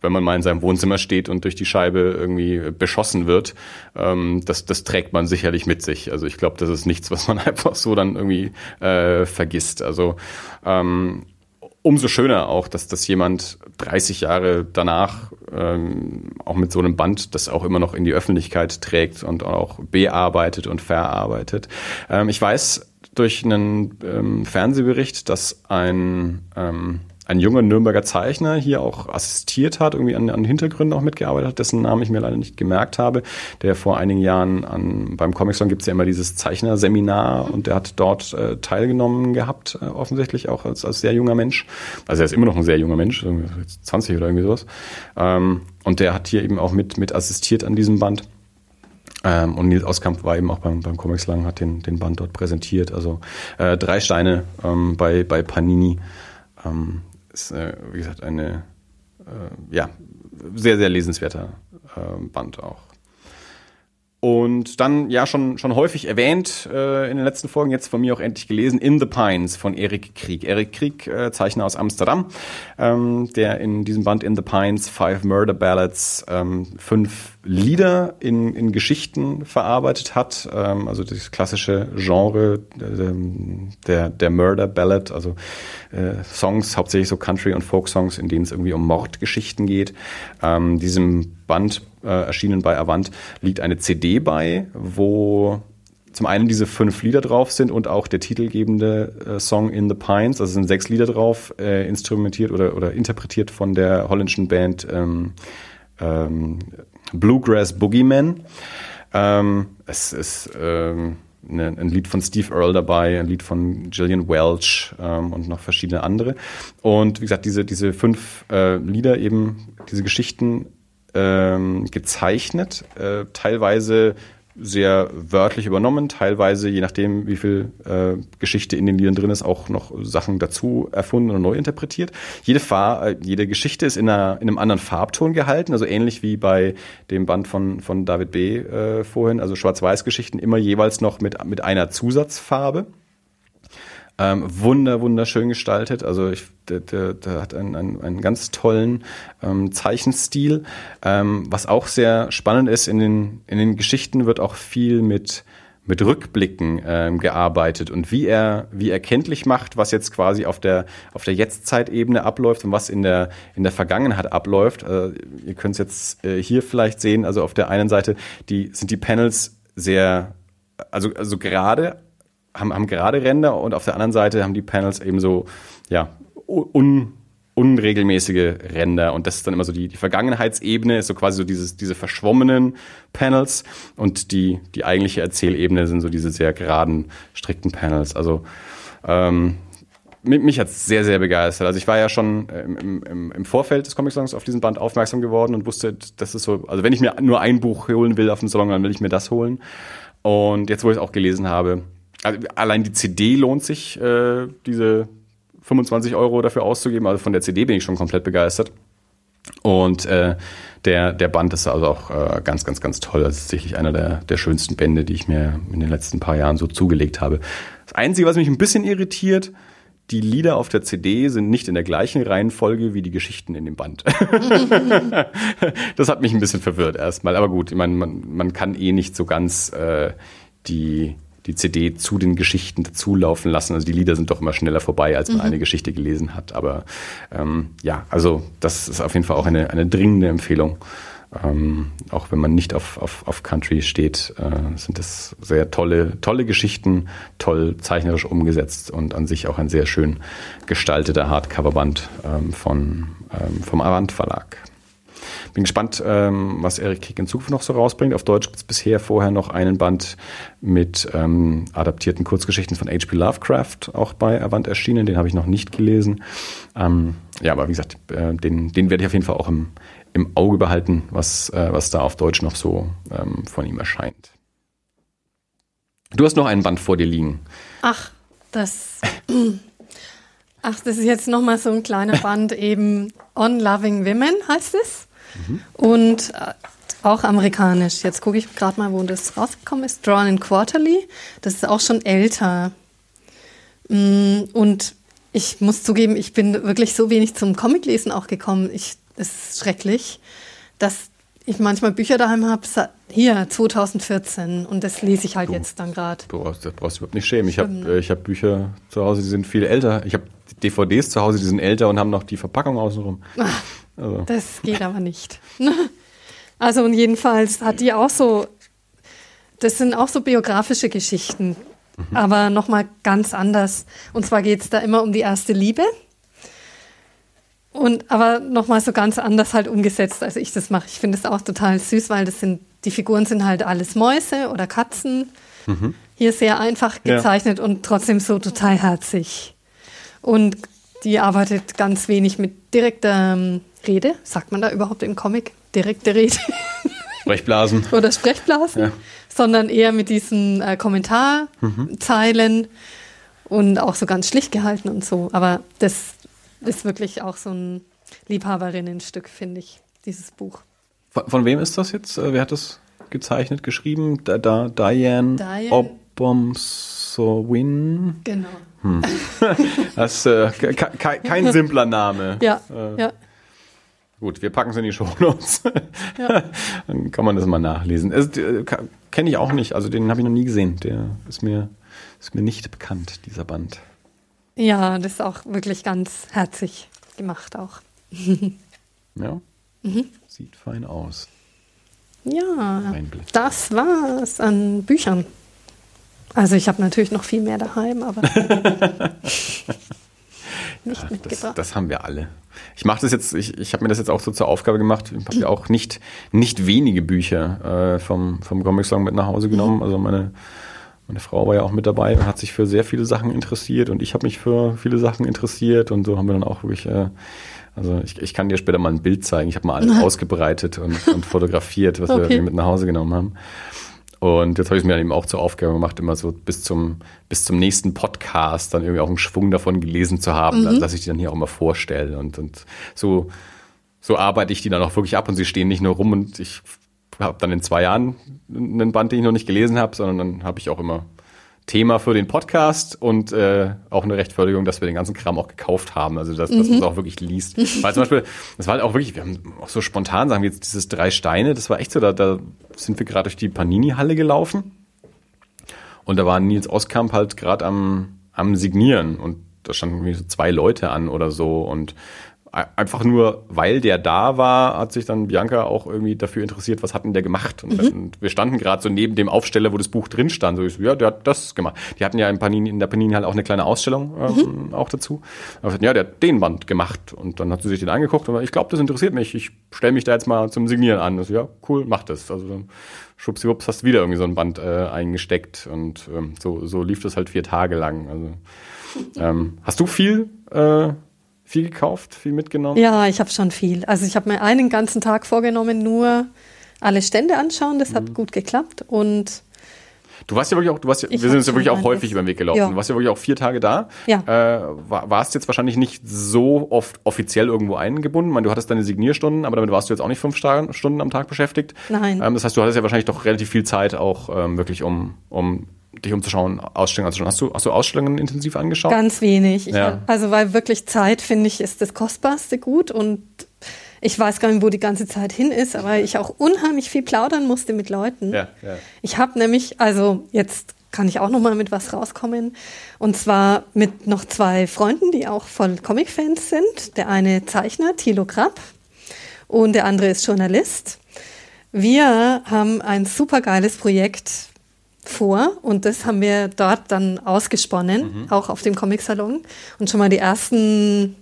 [SPEAKER 2] wenn man mal in seinem Wohnzimmer steht und durch die Scheibe irgendwie beschossen wird, ähm, das, das trägt man sicherlich mit sich. Also ich glaube, das ist nichts, was man einfach so dann irgendwie äh, vergisst. Also ähm, umso schöner auch, dass das jemand 30 Jahre danach ähm, auch mit so einem Band das auch immer noch in die Öffentlichkeit trägt und auch bearbeitet und verarbeitet. Ähm, ich weiß durch einen ähm, Fernsehbericht, dass ein ähm, ein junger Nürnberger Zeichner hier auch assistiert hat, irgendwie an, an Hintergründen auch mitgearbeitet hat, dessen Namen ich mir leider nicht gemerkt habe, der vor einigen Jahren an, beim Comic Song gibt es ja immer dieses Zeichnerseminar und der hat dort äh, teilgenommen gehabt, äh, offensichtlich auch als, als sehr junger Mensch. Also er ist immer noch ein sehr junger Mensch, 20 oder irgendwie sowas. Ähm, und der hat hier eben auch mit, mit assistiert an diesem Band. Ähm, und Nils Auskamp war eben auch beim, beim Comics Lang, hat den, den Band dort präsentiert. Also äh, drei Steine ähm, bei, bei Panini. Ähm, ist, äh, wie gesagt, eine äh, ja, sehr, sehr lesenswerter äh, Band auch. Und dann ja schon, schon häufig erwähnt äh, in den letzten Folgen, jetzt von mir auch endlich gelesen, In the Pines von Erik Krieg. Erik Krieg, äh, Zeichner aus Amsterdam, ähm, der in diesem Band In the Pines Five Murder Ballads ähm, fünf Lieder in, in Geschichten verarbeitet hat. Ähm, also das klassische Genre äh, der, der Murder Ballad, also äh, Songs, hauptsächlich so Country- und Folk-Songs, in denen es irgendwie um Mordgeschichten geht. Ähm, diesem Band äh, erschienen bei Avant, liegt eine CD bei, wo zum einen diese fünf Lieder drauf sind und auch der titelgebende äh, Song In the Pines. Also sind sechs Lieder drauf, äh, instrumentiert oder, oder interpretiert von der holländischen Band ähm, ähm, Bluegrass Boogeyman. Ähm, es ist ähm, eine, ein Lied von Steve Earle dabei, ein Lied von Gillian Welch ähm, und noch verschiedene andere. Und wie gesagt, diese, diese fünf äh, Lieder eben, diese Geschichten ähm, gezeichnet, äh, teilweise sehr wörtlich übernommen, teilweise, je nachdem, wie viel äh, Geschichte in den Liedern drin ist, auch noch Sachen dazu erfunden und neu interpretiert. Jede, Fahr äh, jede Geschichte ist in, einer, in einem anderen Farbton gehalten, also ähnlich wie bei dem Band von, von David B. Äh, vorhin, also Schwarz-Weiß-Geschichten immer jeweils noch mit, mit einer Zusatzfarbe. Ähm, wunder, wunderschön gestaltet. Also ich, der, der, der hat einen, einen, einen ganz tollen ähm, Zeichenstil. Ähm, was auch sehr spannend ist, in den, in den Geschichten wird auch viel mit mit Rückblicken ähm, gearbeitet und wie er wie er kenntlich macht, was jetzt quasi auf der auf der Jetztzeitebene abläuft und was in der in der Vergangenheit abläuft. Äh, ihr könnt es jetzt äh, hier vielleicht sehen. Also auf der einen Seite die sind die Panels sehr also also gerade haben, haben gerade Ränder und auf der anderen Seite haben die Panels eben so, ja, un, unregelmäßige Ränder und das ist dann immer so die, die Vergangenheitsebene, ist so quasi so dieses, diese verschwommenen Panels und die, die eigentliche Erzählebene sind so diese sehr geraden, strikten Panels. Also ähm, mich hat sehr, sehr begeistert. Also ich war ja schon im, im, im Vorfeld des Comic Salons auf diesen Band aufmerksam geworden und wusste, das ist so, also wenn ich mir nur ein Buch holen will auf dem Salon, dann will ich mir das holen. Und jetzt, wo ich es auch gelesen habe, also allein die CD lohnt sich, äh, diese 25 Euro dafür auszugeben. Also von der CD bin ich schon komplett begeistert. Und äh, der, der Band ist also auch äh, ganz, ganz, ganz toll. Das ist sicherlich einer der, der schönsten Bände, die ich mir in den letzten paar Jahren so zugelegt habe. Das Einzige, was mich ein bisschen irritiert, die Lieder auf der CD sind nicht in der gleichen Reihenfolge wie die Geschichten in dem Band. das hat mich ein bisschen verwirrt erstmal. Aber gut, ich meine, man, man kann eh nicht so ganz äh, die die CD zu den Geschichten dazulaufen lassen. Also die Lieder sind doch immer schneller vorbei, als man mhm. eine Geschichte gelesen hat. Aber ähm, ja, also das ist auf jeden Fall auch eine, eine dringende Empfehlung. Ähm, auch wenn man nicht auf, auf, auf Country steht, äh, sind das sehr tolle, tolle Geschichten, toll zeichnerisch umgesetzt und an sich auch ein sehr schön gestalteter Hardcoverband ähm, von, ähm, vom Avant Verlag. Bin gespannt, ähm, was Eric Kick in Zukunft noch so rausbringt. Auf Deutsch gibt es bisher vorher noch einen Band mit ähm, adaptierten Kurzgeschichten von H.P. Lovecraft, auch bei Avant erschienen. Den habe ich noch nicht gelesen. Ähm, ja, aber wie gesagt, äh, den, den werde ich auf jeden Fall auch im, im Auge behalten, was, äh, was da auf Deutsch noch so ähm, von ihm erscheint. Du hast noch einen Band vor dir liegen.
[SPEAKER 3] Ach, das. Ach, das ist jetzt nochmal so ein kleiner Band, eben On Loving Women heißt es. Mhm. Und äh, auch amerikanisch. Jetzt gucke ich gerade mal, wo das rausgekommen ist. Drawn in Quarterly. Das ist auch schon älter. Mm, und ich muss zugeben, ich bin wirklich so wenig zum Comiclesen auch gekommen. Ich, es ist schrecklich, dass ich manchmal Bücher daheim habe, hier 2014 und das lese ich halt du, jetzt dann gerade.
[SPEAKER 2] Du brauchst, das brauchst du überhaupt nicht schämen. Ich habe äh, hab Bücher zu Hause, die sind viel älter. Ich habe DVDs zu Hause, die sind älter und haben noch die Verpackung außenrum.
[SPEAKER 3] Ach, also. Das geht aber nicht. Also und jedenfalls hat die auch so, das sind auch so biografische Geschichten, mhm. aber nochmal ganz anders. Und zwar geht es da immer um die erste Liebe. Und aber nochmal so ganz anders halt umgesetzt, als ich das mache. Ich finde es auch total süß, weil das sind, die Figuren sind halt alles Mäuse oder Katzen. Mhm. Hier sehr einfach gezeichnet ja. und trotzdem so total herzig. Und die arbeitet ganz wenig mit direkter ähm, Rede. Sagt man da überhaupt im Comic direkte Rede?
[SPEAKER 2] Sprechblasen.
[SPEAKER 3] Oder Sprechblasen. Ja. Sondern eher mit diesen äh, Kommentarzeilen mhm. und auch so ganz schlicht gehalten und so. Aber das ist wirklich auch so ein Liebhaberinnenstück, finde ich, dieses Buch.
[SPEAKER 2] Von, von, wem ist das jetzt? Äh, wer hat das gezeichnet, geschrieben? Da, da, Diane, Diane Obomsowin?
[SPEAKER 3] Genau.
[SPEAKER 2] Hm. Das ist äh, kein, kein simpler Name.
[SPEAKER 3] Ja, äh, ja.
[SPEAKER 2] Gut, wir packen es in die Show Notes. Ja. Dann kann man das mal nachlesen. Äh, Kenne ich auch nicht, also den habe ich noch nie gesehen. Der ist mir, ist mir nicht bekannt, dieser Band.
[SPEAKER 3] Ja, das ist auch wirklich ganz herzig gemacht auch.
[SPEAKER 2] ja. Mhm. Sieht fein aus.
[SPEAKER 3] Ja, das war's an Büchern. Also ich habe natürlich noch viel mehr daheim, aber
[SPEAKER 2] nicht ja, mitgebracht. Das, das, haben wir alle. Ich mache das jetzt, ich, ich habe mir das jetzt auch so zur Aufgabe gemacht. Ich habe ja auch nicht, nicht wenige Bücher äh, vom, vom Comic Song mit nach Hause genommen. Mhm. Also meine, meine Frau war ja auch mit dabei und hat sich für sehr viele Sachen interessiert und ich habe mich für viele Sachen interessiert und so haben wir dann auch wirklich äh, also ich, ich kann dir später mal ein Bild zeigen. Ich habe mal alles ausgebreitet und, und fotografiert, was okay. wir mit nach Hause genommen haben. Und jetzt habe ich mir dann eben auch zur Aufgabe gemacht, immer so bis zum, bis zum nächsten Podcast dann irgendwie auch einen Schwung davon gelesen zu haben, mhm. dass ich die dann hier auch immer vorstelle. Und, und so, so arbeite ich die dann auch wirklich ab und sie stehen nicht nur rum und ich habe dann in zwei Jahren einen Band, den ich noch nicht gelesen habe, sondern dann habe ich auch immer Thema für den Podcast und äh, auch eine Rechtfertigung, dass wir den ganzen Kram auch gekauft haben. Also dass, mhm. dass man es auch wirklich liest. Weil zum Beispiel, das war halt auch wirklich, wir haben auch so spontan, sagen wir jetzt dieses drei Steine, das war echt so, da, da sind wir gerade durch die Panini-Halle gelaufen und da war Nils Oskamp halt gerade am, am Signieren und da standen irgendwie so zwei Leute an oder so und einfach nur, weil der da war, hat sich dann Bianca auch irgendwie dafür interessiert, was hat denn der gemacht? Und, mhm. und wir standen gerade so neben dem Aufsteller, wo das Buch drin stand. So, ich so, ja, der hat das gemacht. Die hatten ja in, Panini, in der Panini halt auch eine kleine Ausstellung ähm, mhm. auch dazu. Aber ja, der hat den Band gemacht. Und dann hat sie sich den angeguckt und ich glaube, das interessiert mich. Ich stelle mich da jetzt mal zum Signieren an. So, ja, cool, mach das. Also dann schubsiwups hast du wieder irgendwie so ein Band äh, eingesteckt und ähm, so, so lief das halt vier Tage lang. Also ähm, hast du viel äh, viel gekauft, viel mitgenommen?
[SPEAKER 3] Ja, ich habe schon viel. Also ich habe mir einen ganzen Tag vorgenommen, nur alle Stände anschauen. Das hat mhm. gut geklappt und
[SPEAKER 2] Du warst ja wirklich auch, du warst ja, wir sind uns ja wirklich auch häufig über den Weg gelaufen. Ja. Du warst ja wirklich auch vier Tage da.
[SPEAKER 3] Ja.
[SPEAKER 2] Äh, war, warst jetzt wahrscheinlich nicht so oft offiziell irgendwo eingebunden. Ich meine, du hattest deine Signierstunden, aber damit warst du jetzt auch nicht fünf Stunden am Tag beschäftigt.
[SPEAKER 3] Nein.
[SPEAKER 2] Ähm, das heißt, du hattest ja wahrscheinlich doch relativ viel Zeit auch ähm, wirklich um, um dich umzuschauen, Ausstellungen anzuschauen. Hast du, hast du Ausstellungen intensiv angeschaut?
[SPEAKER 3] Ganz wenig. Ja. Hab, also weil wirklich Zeit, finde ich, ist das kostbarste Gut und ich weiß gar nicht, wo die ganze Zeit hin ist, aber ich auch unheimlich viel plaudern musste mit Leuten.
[SPEAKER 2] Ja, ja.
[SPEAKER 3] Ich habe nämlich, also jetzt kann ich auch noch mal mit was rauskommen und zwar mit noch zwei Freunden, die auch voll Comic-Fans sind. Der eine Zeichner, Thilo Krapp, und der andere ist Journalist. Wir haben ein super geiles Projekt vor und das haben wir dort dann ausgesponnen, mhm. auch auf dem Comic-Salon und schon mal die ersten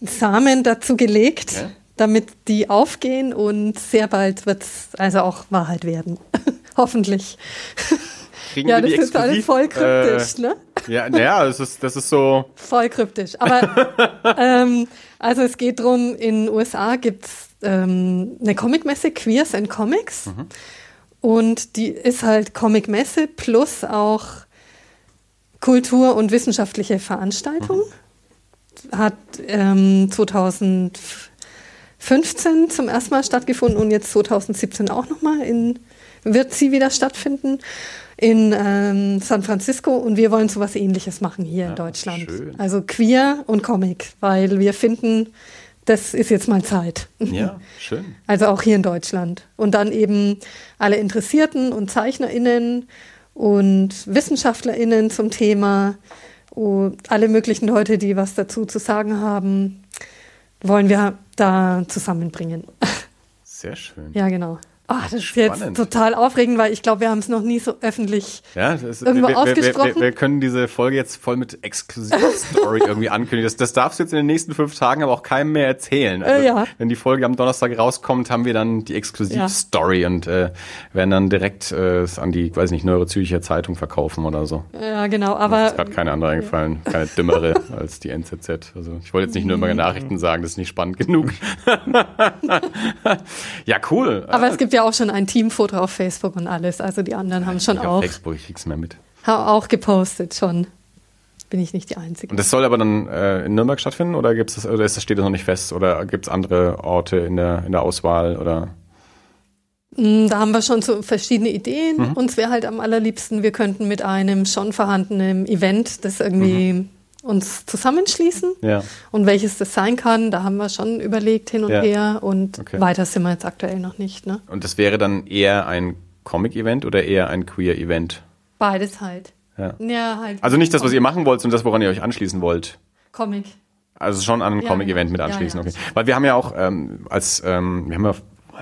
[SPEAKER 3] Samen dazu gelegt, ja. damit die aufgehen und sehr bald wird es also auch Wahrheit werden. Hoffentlich.
[SPEAKER 2] Kriegen ja, das ist alles
[SPEAKER 3] voll kryptisch,
[SPEAKER 2] äh, ne? Ja, naja, das ist, das ist so.
[SPEAKER 3] Voll kryptisch. Aber ähm, also es geht darum, in den USA gibt es ähm, eine Comicmesse, Queers and Comics. Mhm. Und die ist halt Comic-Messe plus auch Kultur- und wissenschaftliche Veranstaltung. Mhm. Hat ähm, 2015 zum ersten Mal stattgefunden und jetzt 2017 auch nochmal in, wird sie wieder stattfinden in ähm, San Francisco und wir wollen so was ähnliches machen hier ja, in Deutschland. Schön. Also queer und Comic, weil wir finden, das ist jetzt mal Zeit.
[SPEAKER 2] Ja, schön.
[SPEAKER 3] Also auch hier in Deutschland. Und dann eben alle Interessierten und ZeichnerInnen und WissenschaftlerInnen zum Thema und alle möglichen Leute, die was dazu zu sagen haben, wollen wir da zusammenbringen.
[SPEAKER 2] Sehr schön.
[SPEAKER 3] Ja, genau. Oh, das ist Spannend. jetzt total aufregend, weil ich glaube, wir haben es noch nie so öffentlich ja, ist, irgendwo
[SPEAKER 2] wir,
[SPEAKER 3] ausgesprochen.
[SPEAKER 2] Wir, wir, wir, können diese Folge jetzt voll mit Exklusiv-Story irgendwie ankündigen. Das, das darfst du jetzt in den nächsten fünf Tagen aber auch keinem mehr erzählen. Also,
[SPEAKER 3] äh, ja.
[SPEAKER 2] Wenn die Folge am Donnerstag rauskommt, haben wir dann die Exklusiv-Story ja. und äh, werden dann direkt äh, an die, weiß nicht, Neue Zürcher Zeitung verkaufen oder so.
[SPEAKER 3] Ja, genau. Aber
[SPEAKER 2] ist gerade keine andere eingefallen, keine dümmere als die NZZ. Also ich wollte jetzt nicht Nürnberger Nachrichten sagen, das ist nicht spannend genug. ja, cool.
[SPEAKER 3] Aber es gibt ja ja auch schon ein Teamfoto auf Facebook und alles. Also die anderen haben schon auch. Auf
[SPEAKER 2] Facebook, ich krieg's mehr mit.
[SPEAKER 3] Haben auch gepostet schon. Bin ich nicht die Einzige.
[SPEAKER 2] Und das soll aber dann äh, in Nürnberg stattfinden oder gibt's das, oder ist das, steht das noch nicht fest? Oder gibt es andere Orte in der, in der Auswahl oder?
[SPEAKER 3] Mm, da haben wir schon so verschiedene Ideen. Mhm. Uns wäre halt am allerliebsten, wir könnten mit einem schon vorhandenen Event das irgendwie mhm uns zusammenschließen.
[SPEAKER 2] Ja.
[SPEAKER 3] Und welches das sein kann, da haben wir schon überlegt hin und ja. her und okay. weiter sind wir jetzt aktuell noch nicht. Ne?
[SPEAKER 2] Und das wäre dann eher ein Comic-Event oder eher ein Queer-Event?
[SPEAKER 3] Beides halt.
[SPEAKER 2] Ja. ja halt also nicht das, was ihr machen wollt, sondern das, woran ihr euch anschließen wollt.
[SPEAKER 3] Comic.
[SPEAKER 2] Also schon an ein Comic-Event mit anschließen, okay. Weil wir haben ja auch ähm, als, ähm, wir haben ja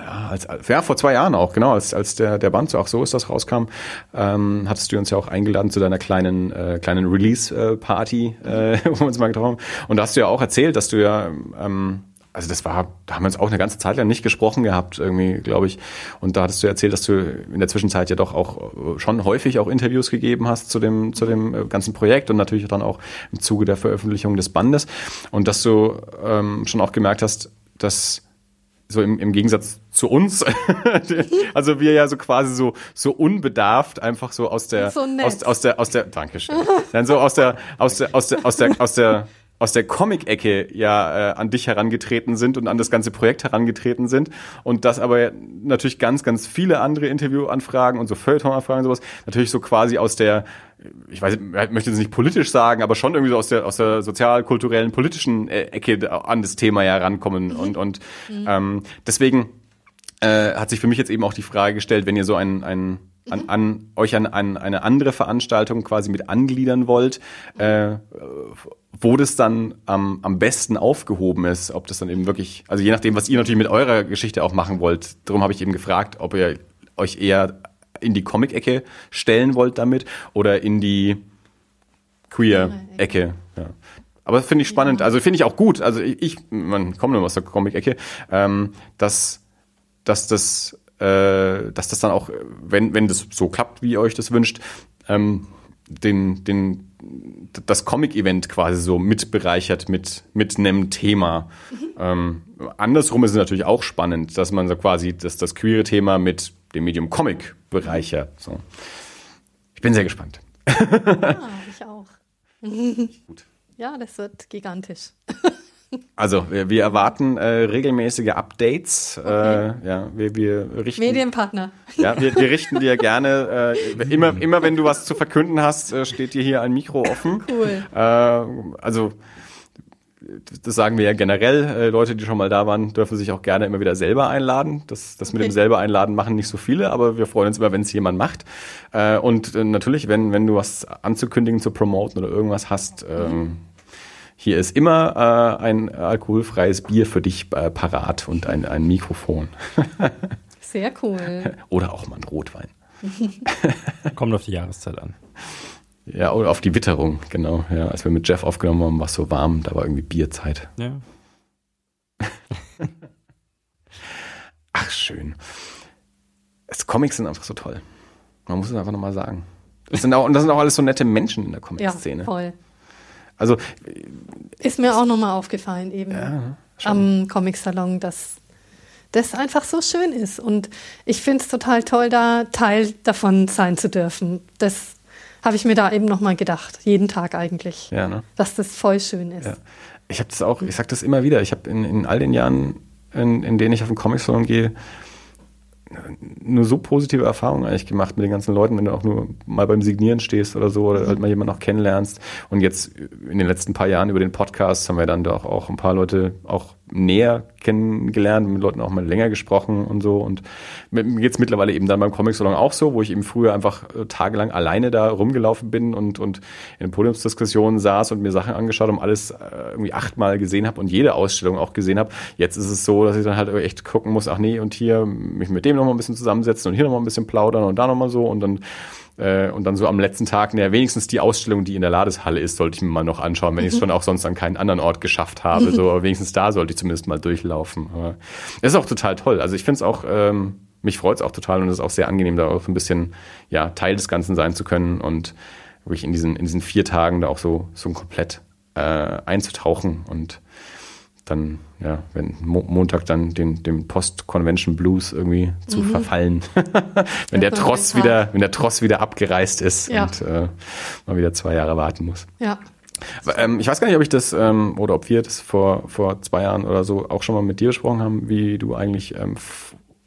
[SPEAKER 2] ja, als, ja, vor zwei Jahren auch, genau, als, als der, der Band so auch so ist das rauskam, ähm, hattest du uns ja auch eingeladen zu deiner kleinen, äh, kleinen Release-Party, äh, wo wir uns mal getroffen haben. Und da hast du ja auch erzählt, dass du ja, ähm, also das war, da haben wir uns auch eine ganze Zeit lang nicht gesprochen gehabt, irgendwie, glaube ich. Und da hattest du erzählt, dass du in der Zwischenzeit ja doch auch schon häufig auch Interviews gegeben hast zu dem, zu dem äh, ganzen Projekt und natürlich dann auch im Zuge der Veröffentlichung des Bandes. Und dass du ähm, schon auch gemerkt hast, dass so im, im Gegensatz zu uns, also wir ja so quasi so so unbedarft einfach so aus der
[SPEAKER 3] so
[SPEAKER 2] aus, aus der aus der Dankeschön, dann so aus der aus der aus der aus der aus der aus der Comic-Ecke ja äh, an dich herangetreten sind und an das ganze Projekt herangetreten sind und das aber natürlich ganz, ganz viele andere Interviewanfragen und so Feuilleton-Anfragen und sowas natürlich so quasi aus der, ich weiß, ich möchte jetzt nicht politisch sagen, aber schon irgendwie so aus der, aus der sozial-kulturellen, politischen äh, Ecke an das Thema ja rankommen mhm. und, und mhm. ähm, deswegen äh, hat sich für mich jetzt eben auch die Frage gestellt, wenn ihr so ein, ein an, an euch an, an eine andere Veranstaltung quasi mit angliedern wollt, äh, wo das dann am, am besten aufgehoben ist, ob das dann eben wirklich, also je nachdem, was ihr natürlich mit eurer Geschichte auch machen wollt, darum habe ich eben gefragt, ob ihr euch eher in die Comic-Ecke stellen wollt damit oder in die Queer-Ecke. Ja. Aber finde ich spannend, also finde ich auch gut, also ich, ich man kommt nur aus der Comic-Ecke, ähm, dass, dass das äh, dass das dann auch, wenn, wenn das so klappt, wie ihr euch das wünscht, ähm, den, den, das Comic-Event quasi so mitbereichert mit, mit einem Thema. Mhm. Ähm, andersrum ist es natürlich auch spannend, dass man so quasi das, das queere Thema mit dem Medium Comic bereichert. So. Ich bin sehr gespannt.
[SPEAKER 3] Ja, ich auch. Gut. Ja, das wird gigantisch.
[SPEAKER 2] Also wir, wir erwarten äh, regelmäßige Updates. Äh, okay. Äh, ja, wir, wir richten,
[SPEAKER 3] Medienpartner.
[SPEAKER 2] Ja, wir, wir richten dir gerne äh, immer, immer wenn du was zu verkünden hast, äh, steht dir hier ein Mikro offen.
[SPEAKER 3] Cool.
[SPEAKER 2] Äh, also das sagen wir ja generell. Leute, die schon mal da waren, dürfen sich auch gerne immer wieder selber einladen. Das, das okay. mit dem selber einladen machen nicht so viele, aber wir freuen uns immer, wenn es jemand macht. Und natürlich, wenn, wenn du was anzukündigen, zu promoten oder irgendwas hast, ähm, hier ist immer äh, ein alkoholfreies Bier für dich äh, parat und ein, ein Mikrofon.
[SPEAKER 3] Sehr cool.
[SPEAKER 2] Oder auch mal ein Rotwein.
[SPEAKER 1] Kommt auf die Jahreszeit an.
[SPEAKER 2] Ja, oder auf die Witterung, genau. Ja, als wir mit Jeff aufgenommen haben, war es so warm, da war irgendwie Bierzeit.
[SPEAKER 1] Ja.
[SPEAKER 2] Ach, schön. Es, Comics sind einfach so toll. Man muss es einfach nochmal sagen. Das sind auch, und das sind auch alles so nette Menschen in der Comic-Szene.
[SPEAKER 3] Ja, voll.
[SPEAKER 2] Also
[SPEAKER 3] ist mir auch nochmal aufgefallen eben ja, am Comic-Salon, dass das einfach so schön ist. Und ich finde es total toll, da Teil davon sein zu dürfen. Das habe ich mir da eben nochmal gedacht, jeden Tag eigentlich,
[SPEAKER 2] ja, ne?
[SPEAKER 3] dass das voll schön ist. Ja.
[SPEAKER 2] Ich habe das auch, ich sage das immer wieder, ich habe in, in all den Jahren, in, in denen ich auf den Comic-Salon gehe, nur so positive Erfahrungen eigentlich gemacht mit den ganzen Leuten, wenn du auch nur mal beim Signieren stehst oder so oder halt mal jemanden auch kennenlernst. Und jetzt in den letzten paar Jahren über den Podcast haben wir dann doch auch ein paar Leute auch näher kennengelernt, mit Leuten auch mal länger gesprochen und so. Und jetzt mittlerweile eben dann beim Comic-Salon auch so, wo ich eben früher einfach äh, tagelang alleine da rumgelaufen bin und, und in Podiumsdiskussionen saß und mir Sachen angeschaut und alles äh, irgendwie achtmal gesehen habe und jede Ausstellung auch gesehen habe. Jetzt ist es so, dass ich dann halt echt gucken muss, ach nee, und hier mich mit dem noch mal ein bisschen zusammensetzen und hier noch mal ein bisschen plaudern und da noch mal so und dann äh, und dann so am letzten Tag, naja, wenigstens die Ausstellung, die in der Ladeshalle ist, sollte ich mir mal noch anschauen, wenn ich es schon auch sonst an keinen anderen Ort geschafft habe. So, wenigstens da sollte ich zumindest mal durchlaufen. Aber es ist auch total toll. Also ich finde es auch, ähm, mich freut es auch total und es ist auch sehr angenehm, da auch ein bisschen ja, Teil des Ganzen sein zu können und wirklich in diesen, in diesen vier Tagen da auch so, so komplett äh, einzutauchen und dann, ja, wenn Mo Montag dann den, dem Post-Convention Blues irgendwie zu mhm. verfallen. wenn der Tross wieder, wenn der Tross wieder abgereist ist ja. und äh, man wieder zwei Jahre warten muss.
[SPEAKER 3] Ja.
[SPEAKER 2] Ähm, ich weiß gar nicht, ob ich das ähm, oder ob wir das vor, vor zwei Jahren oder so auch schon mal mit dir besprochen haben, wie du eigentlich, ähm,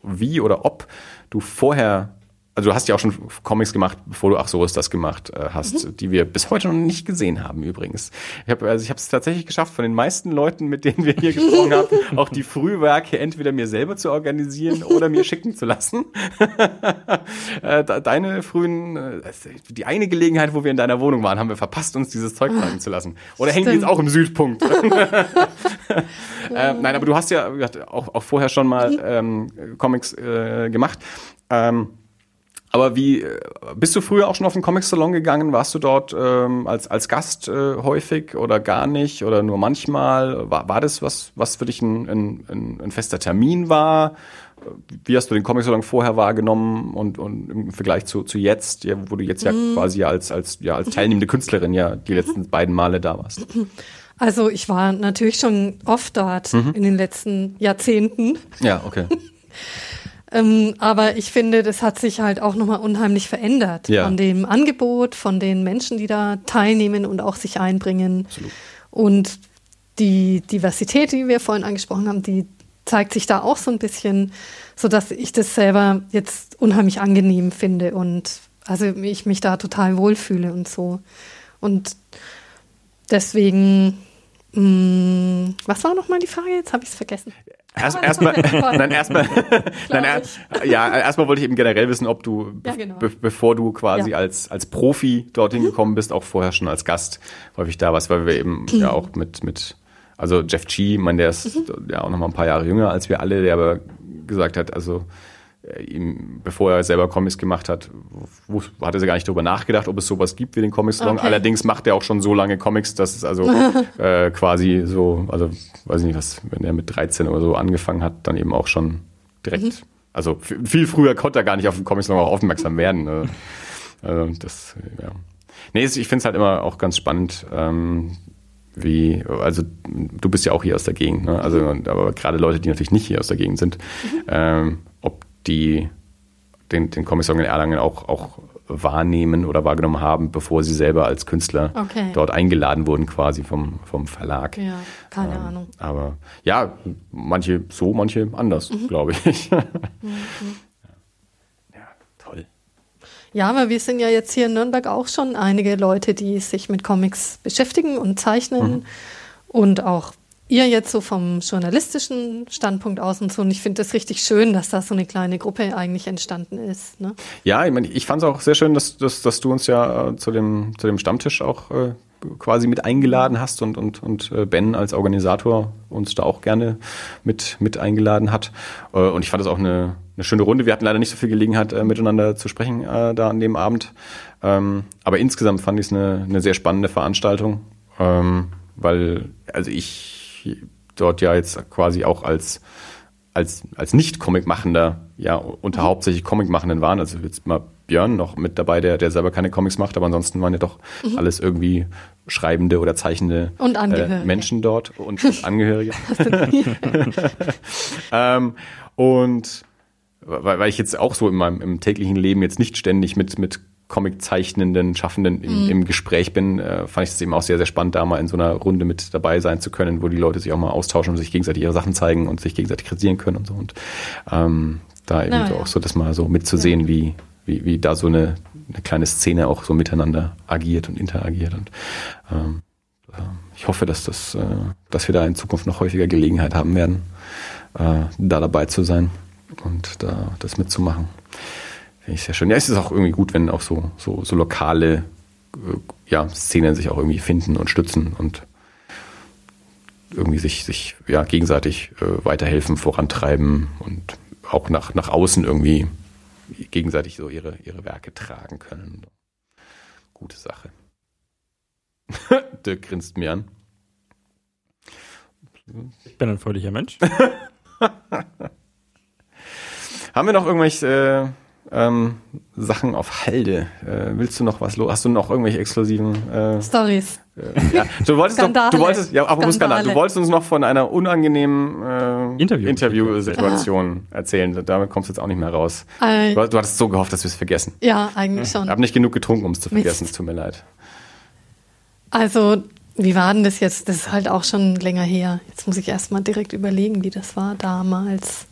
[SPEAKER 2] wie oder ob du vorher also du hast ja auch schon Comics gemacht, bevor du Ach so ist das gemacht äh, hast, mhm. die wir bis heute noch nicht gesehen haben übrigens. Ich habe also ich habe es tatsächlich geschafft, von den meisten Leuten, mit denen wir hier gesprochen haben, auch die Frühwerke entweder mir selber zu organisieren oder mir schicken zu lassen. äh, deine frühen, äh, die eine Gelegenheit, wo wir in deiner Wohnung waren, haben wir verpasst, uns dieses Zeug zeigen zu lassen. Oder hängt jetzt auch im Südpunkt? äh, nein, aber du hast ja auch, auch vorher schon mal mhm. ähm, Comics äh, gemacht. Ähm, aber wie äh, bist du früher auch schon auf den Comic Salon gegangen? Warst du dort ähm, als als Gast äh, häufig oder gar nicht oder nur manchmal? War, war das was was für dich ein, ein, ein fester Termin war? Wie hast du den Comic Salon vorher wahrgenommen und, und im Vergleich zu, zu jetzt, ja, wo du jetzt ja mm. quasi als als ja als teilnehmende Künstlerin ja die letzten beiden Male da warst?
[SPEAKER 3] Also ich war natürlich schon oft dort mhm. in den letzten Jahrzehnten.
[SPEAKER 2] Ja, okay.
[SPEAKER 3] Ähm, aber ich finde, das hat sich halt auch nochmal unheimlich verändert ja. von dem Angebot, von den Menschen, die da teilnehmen und auch sich einbringen. Absolut. Und die Diversität, die wir vorhin angesprochen haben, die zeigt sich da auch so ein bisschen, so dass ich das selber jetzt unheimlich angenehm finde und also ich mich da total wohlfühle und so. Und deswegen, mh, mm, was war nochmal die Frage? Jetzt habe ich es vergessen.
[SPEAKER 2] Erst, erstmal, nein, erstmal, nein, erst, ja, erstmal wollte ich eben generell wissen, ob du,
[SPEAKER 3] Ja, genau.
[SPEAKER 2] be bevor du quasi
[SPEAKER 3] Ja.
[SPEAKER 2] als, als Profi dorthin gekommen bist, auch vorher schon als Gast häufig da warst, weil wir eben ja auch mit, mit, also Jeff G, ich meine, der ist ja auch noch mal ein paar Jahre jünger als wir alle, der aber gesagt hat, also ihm, bevor er selber Comics gemacht hat, hat er gar nicht darüber nachgedacht, ob es sowas gibt wie den Comic Salon.
[SPEAKER 3] Okay.
[SPEAKER 2] Allerdings macht er auch schon so lange Comics, dass es also äh, quasi so, also weiß ich nicht was, wenn er mit 13 oder so angefangen hat, dann eben auch schon direkt,
[SPEAKER 3] Mhm.
[SPEAKER 2] also viel früher konnte er gar nicht auf den Comic Salon auch aufmerksam werden. Ne? Also das, äh, ja. Nee, ich finde es halt immer auch ganz spannend, ähm, wie, also du bist ja auch hier aus der Gegend, ne? Also, aber gerade Leute, die natürlich nicht hier aus der Gegend sind, ähm, ob die den, den Comic Song in Erlangen auch, auch wahrnehmen oder wahrgenommen haben, bevor sie selber als Künstler
[SPEAKER 3] Okay.
[SPEAKER 2] dort eingeladen wurden, quasi vom, vom Verlag.
[SPEAKER 3] Ja, keine
[SPEAKER 2] Ähm,
[SPEAKER 3] Ahnung.
[SPEAKER 2] Aber ja, manche so, manche anders,
[SPEAKER 3] Mhm.
[SPEAKER 2] glaube ich. ja, toll.
[SPEAKER 3] Ja, aber wir sind ja jetzt hier in Nürnberg auch schon einige Leute, die sich mit Comics beschäftigen und zeichnen. Und auch ihr jetzt so vom journalistischen Standpunkt aus und so. Und ich finde das richtig schön, dass da so eine kleine Gruppe eigentlich entstanden ist. Ne?
[SPEAKER 2] Ja, ich, meine, ich fand es auch sehr schön, dass, dass, dass du uns ja äh, zu, dem, zu dem Stammtisch auch äh, quasi mit eingeladen hast und, und, und äh, Ben als Organisator uns da auch gerne mit, mit eingeladen hat. Äh, und ich fand das auch eine, eine schöne Runde. Wir hatten leider nicht so viel Gelegenheit, äh, miteinander zu sprechen äh, da an dem Abend. Ähm, aber insgesamt fand ich es eine, eine sehr spannende Veranstaltung, ähm, weil also ich dort ja jetzt quasi auch als als, als Nicht-Comic-Machender, ja, unter hauptsächlich Comic-Machenden waren. Also jetzt mal Björn noch mit dabei, der, der selber keine Comics macht, aber ansonsten waren ja doch alles irgendwie schreibende oder zeichnende
[SPEAKER 3] Und
[SPEAKER 2] äh, Menschen dort und Angehörige. ähm, und weil, weil ich jetzt auch so in meinem im täglichen Leben jetzt nicht ständig mit, mit Comic-zeichnenden, Schaffenden im, im Gespräch bin, äh, fand ich es eben auch sehr, sehr spannend, da mal in so einer Runde mit dabei sein zu können, wo die Leute sich auch mal austauschen und sich gegenseitig ihre Sachen zeigen und sich gegenseitig kritisieren können und so. Und ähm, da eben
[SPEAKER 3] Na ja.
[SPEAKER 2] auch so das mal so mitzusehen, wie, wie, wie da so eine, eine kleine Szene auch so miteinander agiert und interagiert. Und ähm, äh, ich hoffe, dass das, äh, dass wir da in Zukunft noch häufiger Gelegenheit haben werden, äh, da dabei zu sein und da das mitzumachen. Finde ich sehr schön. Ja, es ist auch irgendwie gut, wenn auch so, so, so lokale äh, ja, Szenen sich auch irgendwie finden und stützen und irgendwie sich, sich ja, gegenseitig äh, weiterhelfen, vorantreiben und auch nach, nach außen irgendwie gegenseitig so ihre, ihre Werke tragen können. Gute Sache. Dirk grinst mir an.
[SPEAKER 1] Ich bin ein fröhlicher Mensch.
[SPEAKER 2] Haben wir noch irgendwelche äh, ähm, Sachen auf Halde? Äh, willst du noch was los? Hast du noch irgendwelche exklusiven äh,
[SPEAKER 3] Stories.
[SPEAKER 2] äh, ja, du wolltest doch,
[SPEAKER 3] Skandale.
[SPEAKER 2] du wolltest, ja, apropos Skandal, du wolltest uns noch von einer unangenehmen äh,
[SPEAKER 1] Interview-
[SPEAKER 2] Interviewsituation erzählen. Damit kommst du jetzt auch nicht mehr raus.
[SPEAKER 3] Äh,
[SPEAKER 2] Du, du hattest so gehofft, dass wir es vergessen.
[SPEAKER 3] ja, eigentlich
[SPEAKER 2] Ich
[SPEAKER 3] schon.
[SPEAKER 2] habe nicht genug getrunken, um es zu vergessen. Es tut mir leid.
[SPEAKER 3] Also, wie war denn das jetzt? Das ist halt auch schon länger her. Jetzt muss ich erst mal direkt überlegen, wie das war damals.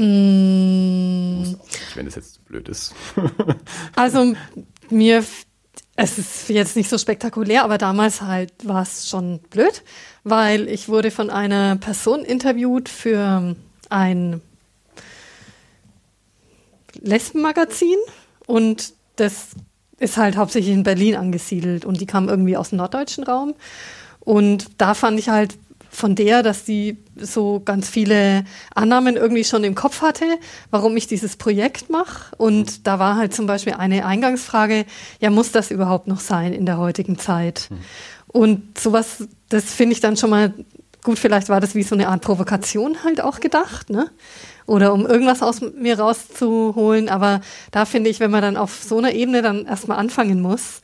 [SPEAKER 3] Mm,
[SPEAKER 2] Wenn das jetzt blöd ist.
[SPEAKER 3] also, mir, es ist jetzt nicht so spektakulär, aber damals halt war es schon blöd, weil ich wurde von einer Person interviewt für ein Lesbenmagazin und das ist halt hauptsächlich in Berlin angesiedelt und die kam irgendwie aus dem norddeutschen Raum. Und da fand ich halt von der, dass die so ganz viele Annahmen irgendwie schon im Kopf hatte, warum ich dieses Projekt mache. Und da war halt zum Beispiel eine Eingangsfrage, ja, muss das überhaupt noch sein in der heutigen Zeit? Und sowas, das finde ich dann schon mal gut, vielleicht war das wie so eine Art Provokation halt auch gedacht, ne? Oder um irgendwas aus mir rauszuholen. Aber da finde ich, wenn man dann auf so einer Ebene dann erstmal anfangen muss,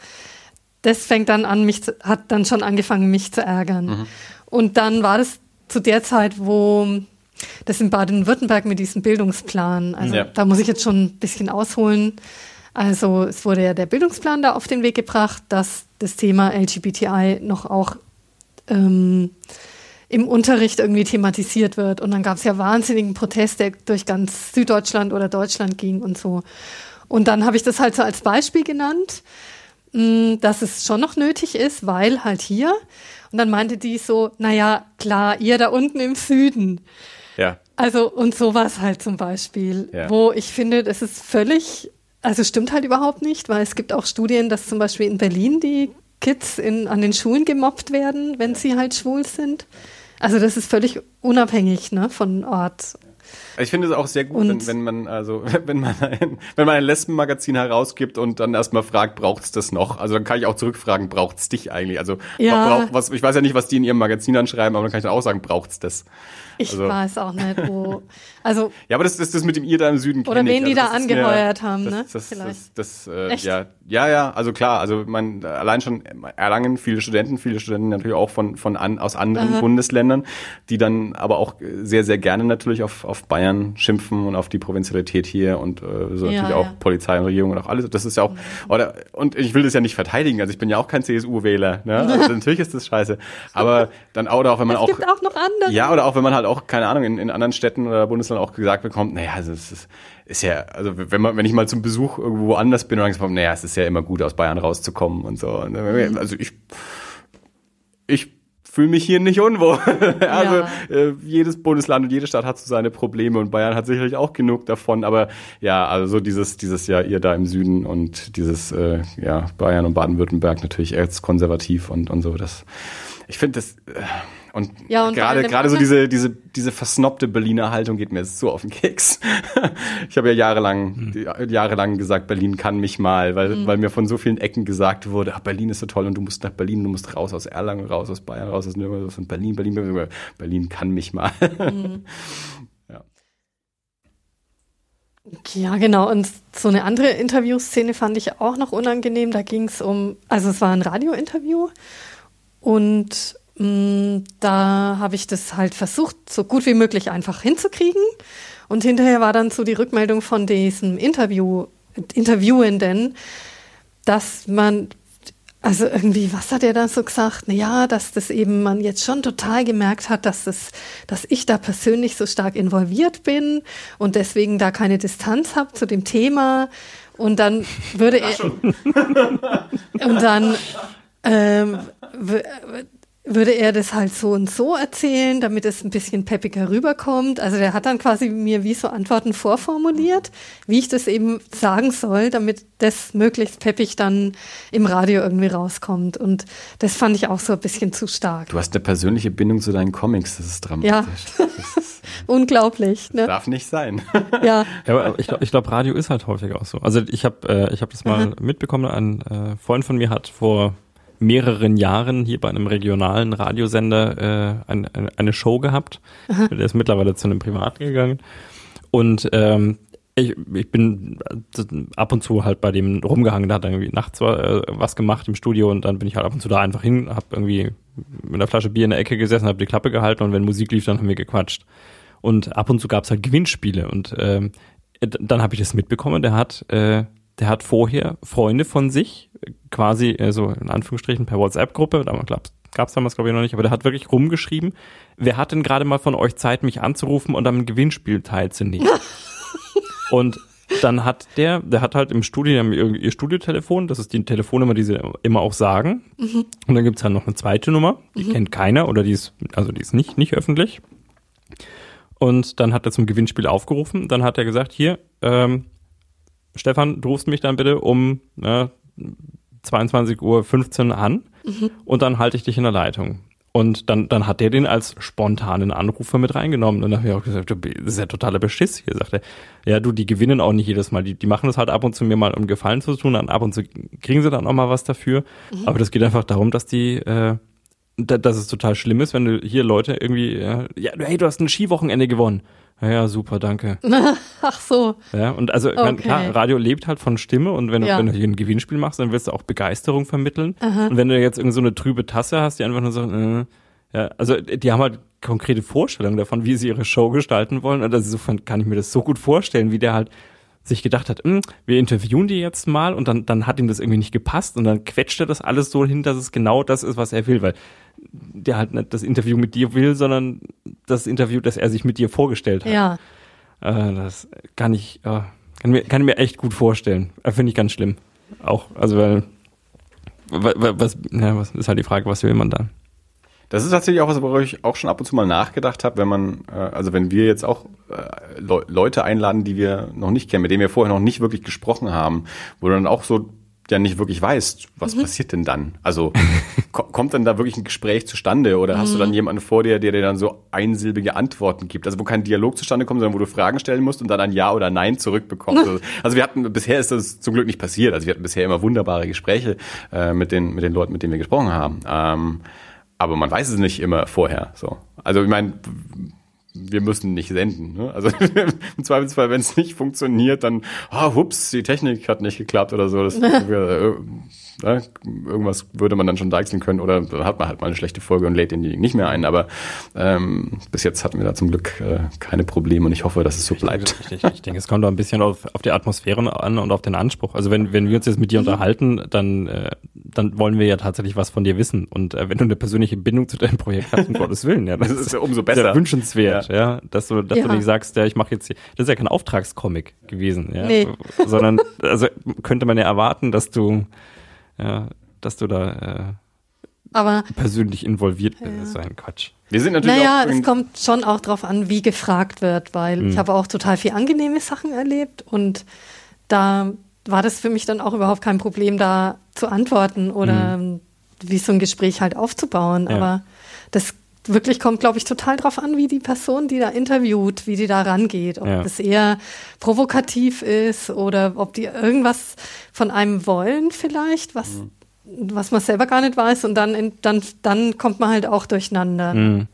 [SPEAKER 3] das fängt dann an, mich zu, hat dann schon angefangen, mich zu ärgern. Und dann war das zu der Zeit, wo das in Baden-Württemberg mit diesem Bildungsplan, also
[SPEAKER 2] Ja.
[SPEAKER 3] da muss ich jetzt schon ein bisschen ausholen. Also es wurde ja der Bildungsplan da auf den Weg gebracht, dass das Thema LGBTI noch auch ähm, im Unterricht irgendwie thematisiert wird. Und dann gab es ja wahnsinnigen Protest, der durch ganz Süddeutschland oder Deutschland ging und so. Und dann habe ich das halt so als Beispiel genannt. mh, dass es schon noch nötig ist, weil halt hier. Und dann meinte die so, naja, klar, ihr da unten im Süden.
[SPEAKER 2] Ja.
[SPEAKER 3] Also, und sowas halt zum Beispiel,
[SPEAKER 2] Ja.
[SPEAKER 3] wo ich finde, das ist völlig, also stimmt halt überhaupt nicht, weil es gibt auch Studien, dass zum Beispiel in Berlin die Kids in, an den Schulen gemobbt werden, wenn sie halt schwul sind. Also das ist völlig unabhängig ne, von Ort.
[SPEAKER 2] Ich finde es auch sehr gut, wenn, wenn man also wenn man ein, wenn man ein Lesbenmagazin herausgibt und dann erstmal fragt, braucht's das noch? Also dann kann ich auch zurückfragen, braucht's dich eigentlich? Also
[SPEAKER 3] Ja.
[SPEAKER 2] braucht was ich weiß ja nicht, was die in ihrem Magazin anschreiben, aber dann kann ich dann auch sagen, braucht's das?
[SPEAKER 3] Ich
[SPEAKER 2] Also-
[SPEAKER 3] weiß auch nicht, wo. Also
[SPEAKER 2] Ja, aber das das, das mit dem ihr da im Süden
[SPEAKER 3] Oder
[SPEAKER 2] kenn ich.
[SPEAKER 3] wen die
[SPEAKER 2] Also
[SPEAKER 3] da
[SPEAKER 2] ist
[SPEAKER 3] angeheuert haben,
[SPEAKER 2] das,
[SPEAKER 3] ne?
[SPEAKER 2] Das, das,
[SPEAKER 3] Vielleicht.
[SPEAKER 2] das, das äh,
[SPEAKER 3] Echt?
[SPEAKER 2] ja, ja, ja, also klar, also man allein schon Erlangen viele Studenten, viele Studenten natürlich auch von von an, aus anderen Bundesländern, die dann aber auch sehr sehr gerne natürlich auf auf Bayern schimpfen und auf die Provinzialität hier und äh, so
[SPEAKER 3] Ja,
[SPEAKER 2] natürlich auch
[SPEAKER 3] ja.
[SPEAKER 2] Polizei und Regierung und auch alles. Das ist ja auch oder und ich will das ja nicht verteidigen, also ich bin ja auch kein CSU-Wähler, ne? Also natürlich ist das scheiße, aber dann oder auch wenn man
[SPEAKER 3] es
[SPEAKER 2] auch
[SPEAKER 3] gibt auch noch andere.
[SPEAKER 2] ja, oder auch wenn man halt auch, keine Ahnung, in, in anderen Städten oder Bundesländern auch gesagt bekommt, naja, also es ist, ist ja, also wenn man, wenn ich mal zum Besuch irgendwo woanders bin und dann naja, es ist ja immer gut, aus Bayern rauszukommen und so.
[SPEAKER 3] Mhm.
[SPEAKER 2] Also ich, ich fühle mich hier nicht unwohl. also
[SPEAKER 3] Ja.
[SPEAKER 2] äh, jedes Bundesland und jede Stadt hat so seine Probleme und Bayern hat sicherlich auch genug davon. Aber ja, also so dieses, dieses Jahr ihr da im Süden und dieses, äh, ja, Bayern und Baden-Württemberg natürlich eher konservativ und, und so. Das, ich finde das, äh, und,
[SPEAKER 3] Ja, und
[SPEAKER 2] gerade gerade so diese diese diese versnobte Berliner Haltung geht mir so auf den Keks. ich habe ja jahrelang
[SPEAKER 1] Hm.
[SPEAKER 2] jahrelang gesagt, Berlin kann mich mal, weil
[SPEAKER 3] Mhm.
[SPEAKER 2] weil mir von so vielen Ecken gesagt wurde, ach, Berlin ist so toll und du musst nach Berlin, du musst raus aus Erlangen, raus aus Bayern, raus aus Nürnberg, aus Berlin, Berlin, Berlin, Berlin kann mich mal.
[SPEAKER 3] Mhm. Ja, genau. Und so eine andere Interviewszene fand ich auch noch unangenehm. Da ging es um, also es war ein Radiointerview und da habe ich das halt versucht, so gut wie möglich einfach hinzukriegen. Und hinterher war dann so die Rückmeldung von diesem Interview, Interviewenden, dass man also irgendwie, was hat er da so gesagt? Naja, dass das eben man jetzt schon total gemerkt hat, dass das, dass ich da persönlich so stark involviert bin und deswegen da keine Distanz habe zu dem Thema. Und dann würde er und dann ähm, würde er das halt so und so erzählen, damit es ein bisschen peppiger rüberkommt. Also der hat dann quasi mir wie so Antworten vorformuliert, wie ich das eben sagen soll, damit das möglichst peppig dann im Radio irgendwie rauskommt. Und das fand ich auch so ein bisschen zu stark.
[SPEAKER 2] Du hast eine persönliche Bindung zu deinen Comics, das ist dramatisch. Ist,
[SPEAKER 3] Unglaublich, ne?
[SPEAKER 2] darf nicht sein.
[SPEAKER 3] Ja.
[SPEAKER 1] Ja, aber ich glaube, glaub, Radio ist halt häufig auch so. Also ich habe äh, ich hab das mal mitbekommen, ein äh, Freund von mir hat vor mehreren Jahren hier bei einem regionalen Radiosender äh, ein, eine, eine Show gehabt. Der ist mittlerweile zu einem Privaten gegangen. Und ähm, ich, ich bin ab und zu halt bei dem rumgehangen, da hat irgendwie nachts äh, was gemacht im Studio und dann bin ich halt ab und zu da einfach hin, hab irgendwie mit einer Flasche Bier in der Ecke gesessen, hab die Klappe gehalten und wenn Musik lief, dann haben wir gequatscht. Und ab und zu gab's halt Gewinnspiele und ähm, dann habe ich das mitbekommen, der hat, äh, der hat vorher Freunde von sich, quasi äh, so in Anführungsstrichen per WhatsApp-Gruppe, gab es damals glaube ich noch nicht, aber der hat wirklich rumgeschrieben, wer hat denn gerade mal von euch Zeit, mich anzurufen und am Gewinnspiel teilzunehmen? und dann hat der, der hat halt im Studio, ihr, Studiotelefon, das ist die Telefonnummer, die sie immer auch sagen. Und dann gibt's halt noch eine zweite Nummer, die kennt keiner oder die ist, also die ist nicht, nicht öffentlich. Und dann hat er zum Gewinnspiel aufgerufen. Dann hat er gesagt, hier, ähm, Stefan, du rufst mich dann bitte um ne, 22.15 Uhr an und dann halte ich dich in der Leitung. Und dann, dann hat der den als spontanen Anrufer mit reingenommen. Und dann habe ich auch gesagt, du, das ist ja totaler Beschiss hier, sagt er. Ja, du, die gewinnen auch nicht jedes Mal. Die, die machen das halt ab und zu mir mal, um Gefallen zu tun. Dann ab und zu kriegen sie dann auch mal was dafür. Aber das geht einfach darum, dass die, äh, da, dass es total schlimm ist, wenn du hier Leute irgendwie, äh, ja, hey, du hast ein Skiwochenende gewonnen. Ja, ja, super, danke.
[SPEAKER 3] Ach so.
[SPEAKER 1] Ja, und also
[SPEAKER 3] Okay.
[SPEAKER 1] klar, Radio lebt halt von Stimme und wenn, du
[SPEAKER 3] Ja.
[SPEAKER 1] wenn du hier ein Gewinnspiel machst, dann willst du auch Begeisterung vermitteln. Und wenn du jetzt irgend so eine trübe Tasse hast, die einfach nur so, äh, ja, also die haben halt konkrete Vorstellungen davon, wie sie ihre Show gestalten wollen. Und also insofern kann ich mir das so gut vorstellen, wie der halt sich gedacht hat, "Hm, wir interviewen die jetzt mal und dann, dann hat ihm das irgendwie nicht gepasst und dann quetscht er das alles so hin, dass es genau das ist, was er will, weil der halt nicht das Interview mit dir will, sondern das Interview, das er sich mit dir vorgestellt hat.
[SPEAKER 3] Ja.
[SPEAKER 1] Äh, das kann ich, äh, kann mir, kann ich mir echt gut vorstellen. Äh, Finde ich ganz schlimm. Auch, also weil, was, was, ja, was ist halt die Frage, was will man da?
[SPEAKER 2] Das ist tatsächlich auch was, worüber ich auch schon ab und zu mal nachgedacht habe, wenn man, äh, also wenn wir jetzt auch äh, Le Leute einladen, die wir noch nicht kennen, mit denen wir vorher noch nicht wirklich gesprochen haben, wo du dann auch so ja nicht wirklich weißt, was mhm. passiert denn dann? Also ko kommt dann da wirklich ein Gespräch zustande oder hast du dann mhm. jemanden vor dir, der dir dann so einsilbige Antworten gibt? Also wo kein Dialog zustande kommt, sondern wo du Fragen stellen musst und dann ein Ja oder Nein zurückbekommst. also wir hatten, bisher ist das zum Glück nicht passiert. Also wir hatten bisher immer wunderbare Gespräche äh, mit, den, mit den Leuten, mit denen wir gesprochen haben. Ähm, aber man weiß es nicht immer vorher. So. Also ich meine, wir müssen nicht senden. Ne? Also im Zweifelsfall, wenn es nicht funktioniert, dann, ah, hups, die Technik hat nicht geklappt oder so. Das, äh, ne? irgendwas würde man dann schon deichseln können oder dann hat man halt mal eine schlechte Folge und lädt denjenigen nicht mehr ein. Aber ähm, bis jetzt hatten wir da zum Glück äh, keine Probleme und ich hoffe, dass es so bleibt.
[SPEAKER 1] Ich, ich, ich denke, es kommt auch ein bisschen auf, auf die Atmosphäre an und auf den Anspruch. Also wenn, wenn wir uns jetzt mit dir mhm. unterhalten, dann, äh, dann wollen wir ja tatsächlich was von dir wissen. Und äh, wenn du eine persönliche Bindung zu deinem Projekt hast, um Gottes Willen, ja, das, das ist ja umso besser. Sehr wünschenswert, ja. ja, dass du, dass ja. du nicht sagst, ja, ich mache jetzt, hier, das ist ja kein Auftragscomic gewesen, ja, nee. sondern also könnte man ja erwarten, dass du ja, dass du da äh,
[SPEAKER 3] aber,
[SPEAKER 1] persönlich involviert ja. bist. Sein Quatsch.
[SPEAKER 3] Wir sind natürlich naja, es kommt schon auch darauf an, wie gefragt wird, weil mhm. ich habe auch total viel angenehme Sachen erlebt und da war das für mich dann auch überhaupt kein Problem, da zu antworten oder mhm. wie so ein Gespräch halt aufzubauen. Ja. Aber das wirklich kommt, glaube ich, total drauf an, wie die Person, die da interviewt, wie die da rangeht. Ob ja. das eher provokativ ist oder ob die irgendwas von einem wollen vielleicht, was, mhm. was man selber gar nicht weiß. Und dann, in, dann, dann kommt man halt auch durcheinander. Mhm.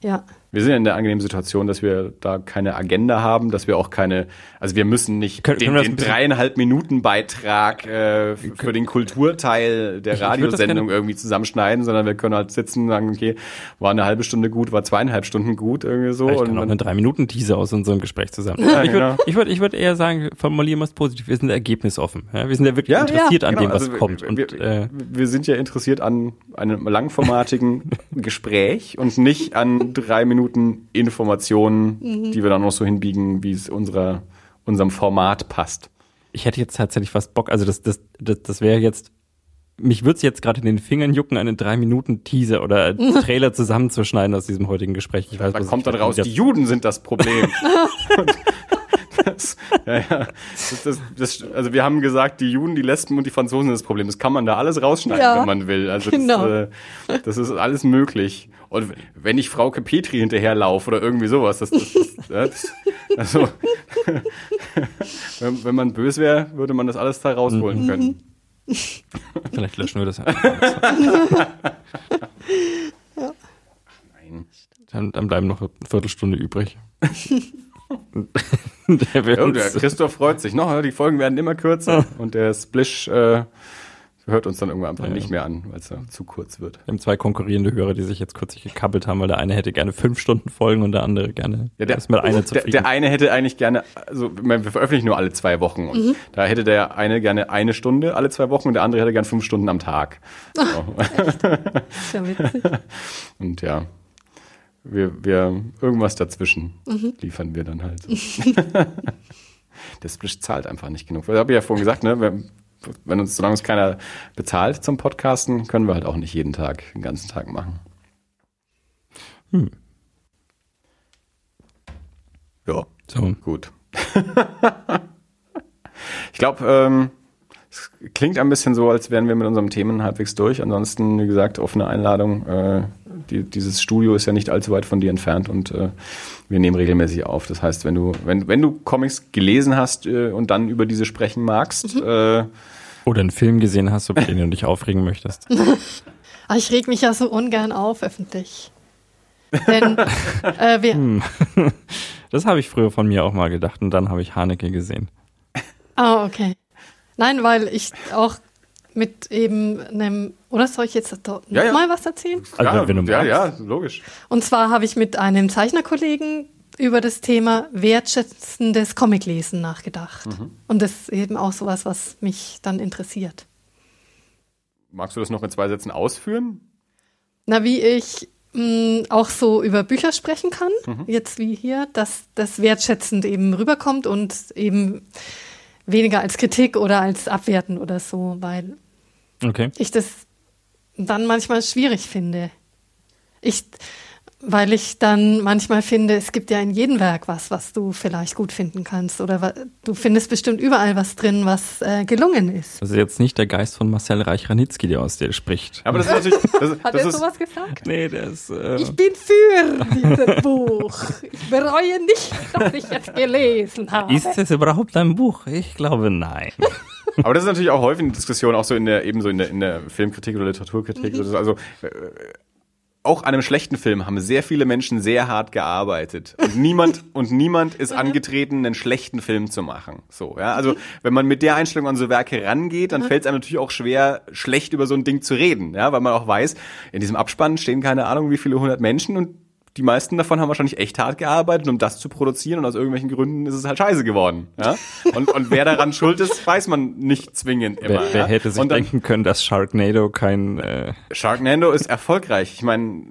[SPEAKER 3] Ja
[SPEAKER 2] wir sind ja in der angenehmen Situation, dass wir da keine Agenda haben, dass wir auch keine, also wir müssen nicht können, den, können den dreieinhalb Minuten Beitrag äh, für den Kulturteil der Radiosendung irgendwie zusammenschneiden, sondern wir können halt sitzen und sagen, okay, war eine halbe Stunde gut, war zweieinhalb Stunden gut, irgendwie so.
[SPEAKER 1] Ich kann auch eine drei Minuten Teaser aus unserem Gespräch zusammen. Ja, ich würde genau. ich würd, ich würd eher sagen, formulieren wir es positiv, wir sind ergebnisoffen. Ja? Wir sind ja wirklich ja, interessiert ja, an genau. dem, was also kommt.
[SPEAKER 2] Wir, und, wir, äh, wir sind ja interessiert an einem langformatigen Gespräch und nicht an drei Minuten Minuten Informationen, mhm. die wir dann noch so hinbiegen, wie es unserer, unserem Format passt.
[SPEAKER 1] Ich hätte jetzt tatsächlich fast Bock, also das, das, das, das wäre jetzt, mich würde es jetzt gerade in den Fingern jucken, einen drei Minuten Teaser oder Trailer zusammenzuschneiden aus diesem heutigen Gespräch.
[SPEAKER 2] Ich weiß, da kommt dann raus, die Juden sind das Problem. das, ja, ja. Das, das, das, also wir haben gesagt, die Juden, die Lesben und die Franzosen sind das Problem. Das kann man da alles rausschneiden, ja, wenn man will. Also genau. das, äh, das ist alles möglich. Und wenn ich Frau Petri hinterherlaufe oder irgendwie sowas, das, das, das, also wenn, wenn man böse wäre, würde man das alles da rausholen mhm. können.
[SPEAKER 1] Vielleicht löschen wir das ja. ja. Nein. Dann, dann bleiben noch eine Viertelstunde übrig.
[SPEAKER 2] der, oh, der Christoph freut sich noch. Die Folgen werden immer kürzer und der Splish äh, hört uns dann irgendwann einfach ja, nicht mehr an, weil es ja zu kurz wird.
[SPEAKER 1] Wir haben zwei konkurrierende Hörer, die sich jetzt kürzlich gekabbelt haben, weil der eine hätte gerne fünf Stunden Folgen und der andere gerne
[SPEAKER 2] ja, der, mit eine der, der eine hätte eigentlich gerne, also wir veröffentlichen nur alle zwei Wochen und mhm. da hätte der eine gerne eine Stunde alle zwei Wochen und der andere hätte gerne fünf Stunden am Tag. So. ja witzig. und ja, wir, wir irgendwas dazwischen mhm. liefern wir dann halt. das zahlt einfach nicht genug. Ich habe ja vorhin gesagt, ne, wenn uns, solange uns keiner bezahlt zum Podcasten, können wir halt auch nicht jeden Tag, den ganzen Tag machen. Hm. Ja, so. gut. ich glaube, ähm, es klingt ein bisschen so, als wären wir mit unserem Themen halbwegs durch. Ansonsten, wie gesagt, offene Einladung. Äh, die, dieses Studio ist ja nicht allzu weit von dir entfernt und äh, wir nehmen regelmäßig auf. Das heißt, wenn du, wenn, wenn du Comics gelesen hast äh, und dann über diese sprechen magst, mhm. äh,
[SPEAKER 1] oder einen Film gesehen hast, über den du dich aufregen möchtest.
[SPEAKER 3] Ah, ich reg mich ja so ungern auf öffentlich. Denn äh, wir. Hm.
[SPEAKER 1] Das habe ich früher von mir auch mal gedacht und dann habe ich Haneke gesehen.
[SPEAKER 3] Ah, oh, okay. Nein, weil ich auch mit eben einem, oder soll ich jetzt noch ja, ja. mal was erzählen?
[SPEAKER 2] Also, ja, wenn du ja, ja, logisch.
[SPEAKER 3] Und zwar habe ich mit einem Zeichnerkollegen über das Thema wertschätzendes Comiclesen nachgedacht. Mhm. Und das ist eben auch sowas, was mich dann interessiert.
[SPEAKER 2] Magst du das noch in zwei Sätzen ausführen?
[SPEAKER 3] Na, wie ich mh, mm, auch so über Bücher sprechen kann, mhm. jetzt wie hier, dass das wertschätzend eben rüberkommt und eben weniger als Kritik oder als Abwerten oder so, weil
[SPEAKER 1] Okay.
[SPEAKER 3] ich das dann manchmal schwierig finde. Ich, weil ich dann manchmal finde, es gibt ja in jedem Werk was, was du vielleicht gut finden kannst. Oder du findest bestimmt überall was drin, was äh, gelungen ist.
[SPEAKER 1] Das ist jetzt nicht der Geist von Marcel Reich-Ranitzky, der aus dir spricht.
[SPEAKER 2] Aber das ist natürlich, das,
[SPEAKER 3] Hat
[SPEAKER 2] das
[SPEAKER 3] er
[SPEAKER 2] ist,
[SPEAKER 3] sowas gesagt?
[SPEAKER 1] Nee, der ist. Äh,
[SPEAKER 3] Ich bin für dieses Buch. Ich bereue nicht, dass ich es gelesen habe.
[SPEAKER 1] ist es überhaupt ein Buch? Ich glaube, nein.
[SPEAKER 2] aber das ist natürlich auch häufig eine Diskussion, auch so in der, ebenso in der, in der Filmkritik oder Literaturkritik. so. Also, äh, auch an einem schlechten Film haben sehr viele Menschen sehr hart gearbeitet. Und niemand, und niemand ist angetreten, einen schlechten Film zu machen. So, ja. Also, wenn man mit der Einstellung an so Werke rangeht, dann fällt es einem natürlich auch schwer, schlecht über so ein Ding zu reden, ja, weil man auch weiß, in diesem Abspann stehen keine Ahnung, wie viele hundert Menschen und die meisten davon haben wahrscheinlich echt hart gearbeitet, um das zu produzieren und aus irgendwelchen Gründen ist es halt scheiße geworden. Ja? Und, und wer daran schuld ist, weiß man nicht zwingend immer.
[SPEAKER 1] Wer, wer
[SPEAKER 2] ja?
[SPEAKER 1] hätte sich
[SPEAKER 2] dann,
[SPEAKER 1] denken können, dass Sharknado kein. Äh,
[SPEAKER 2] Sharknado ist erfolgreich. Ich meine,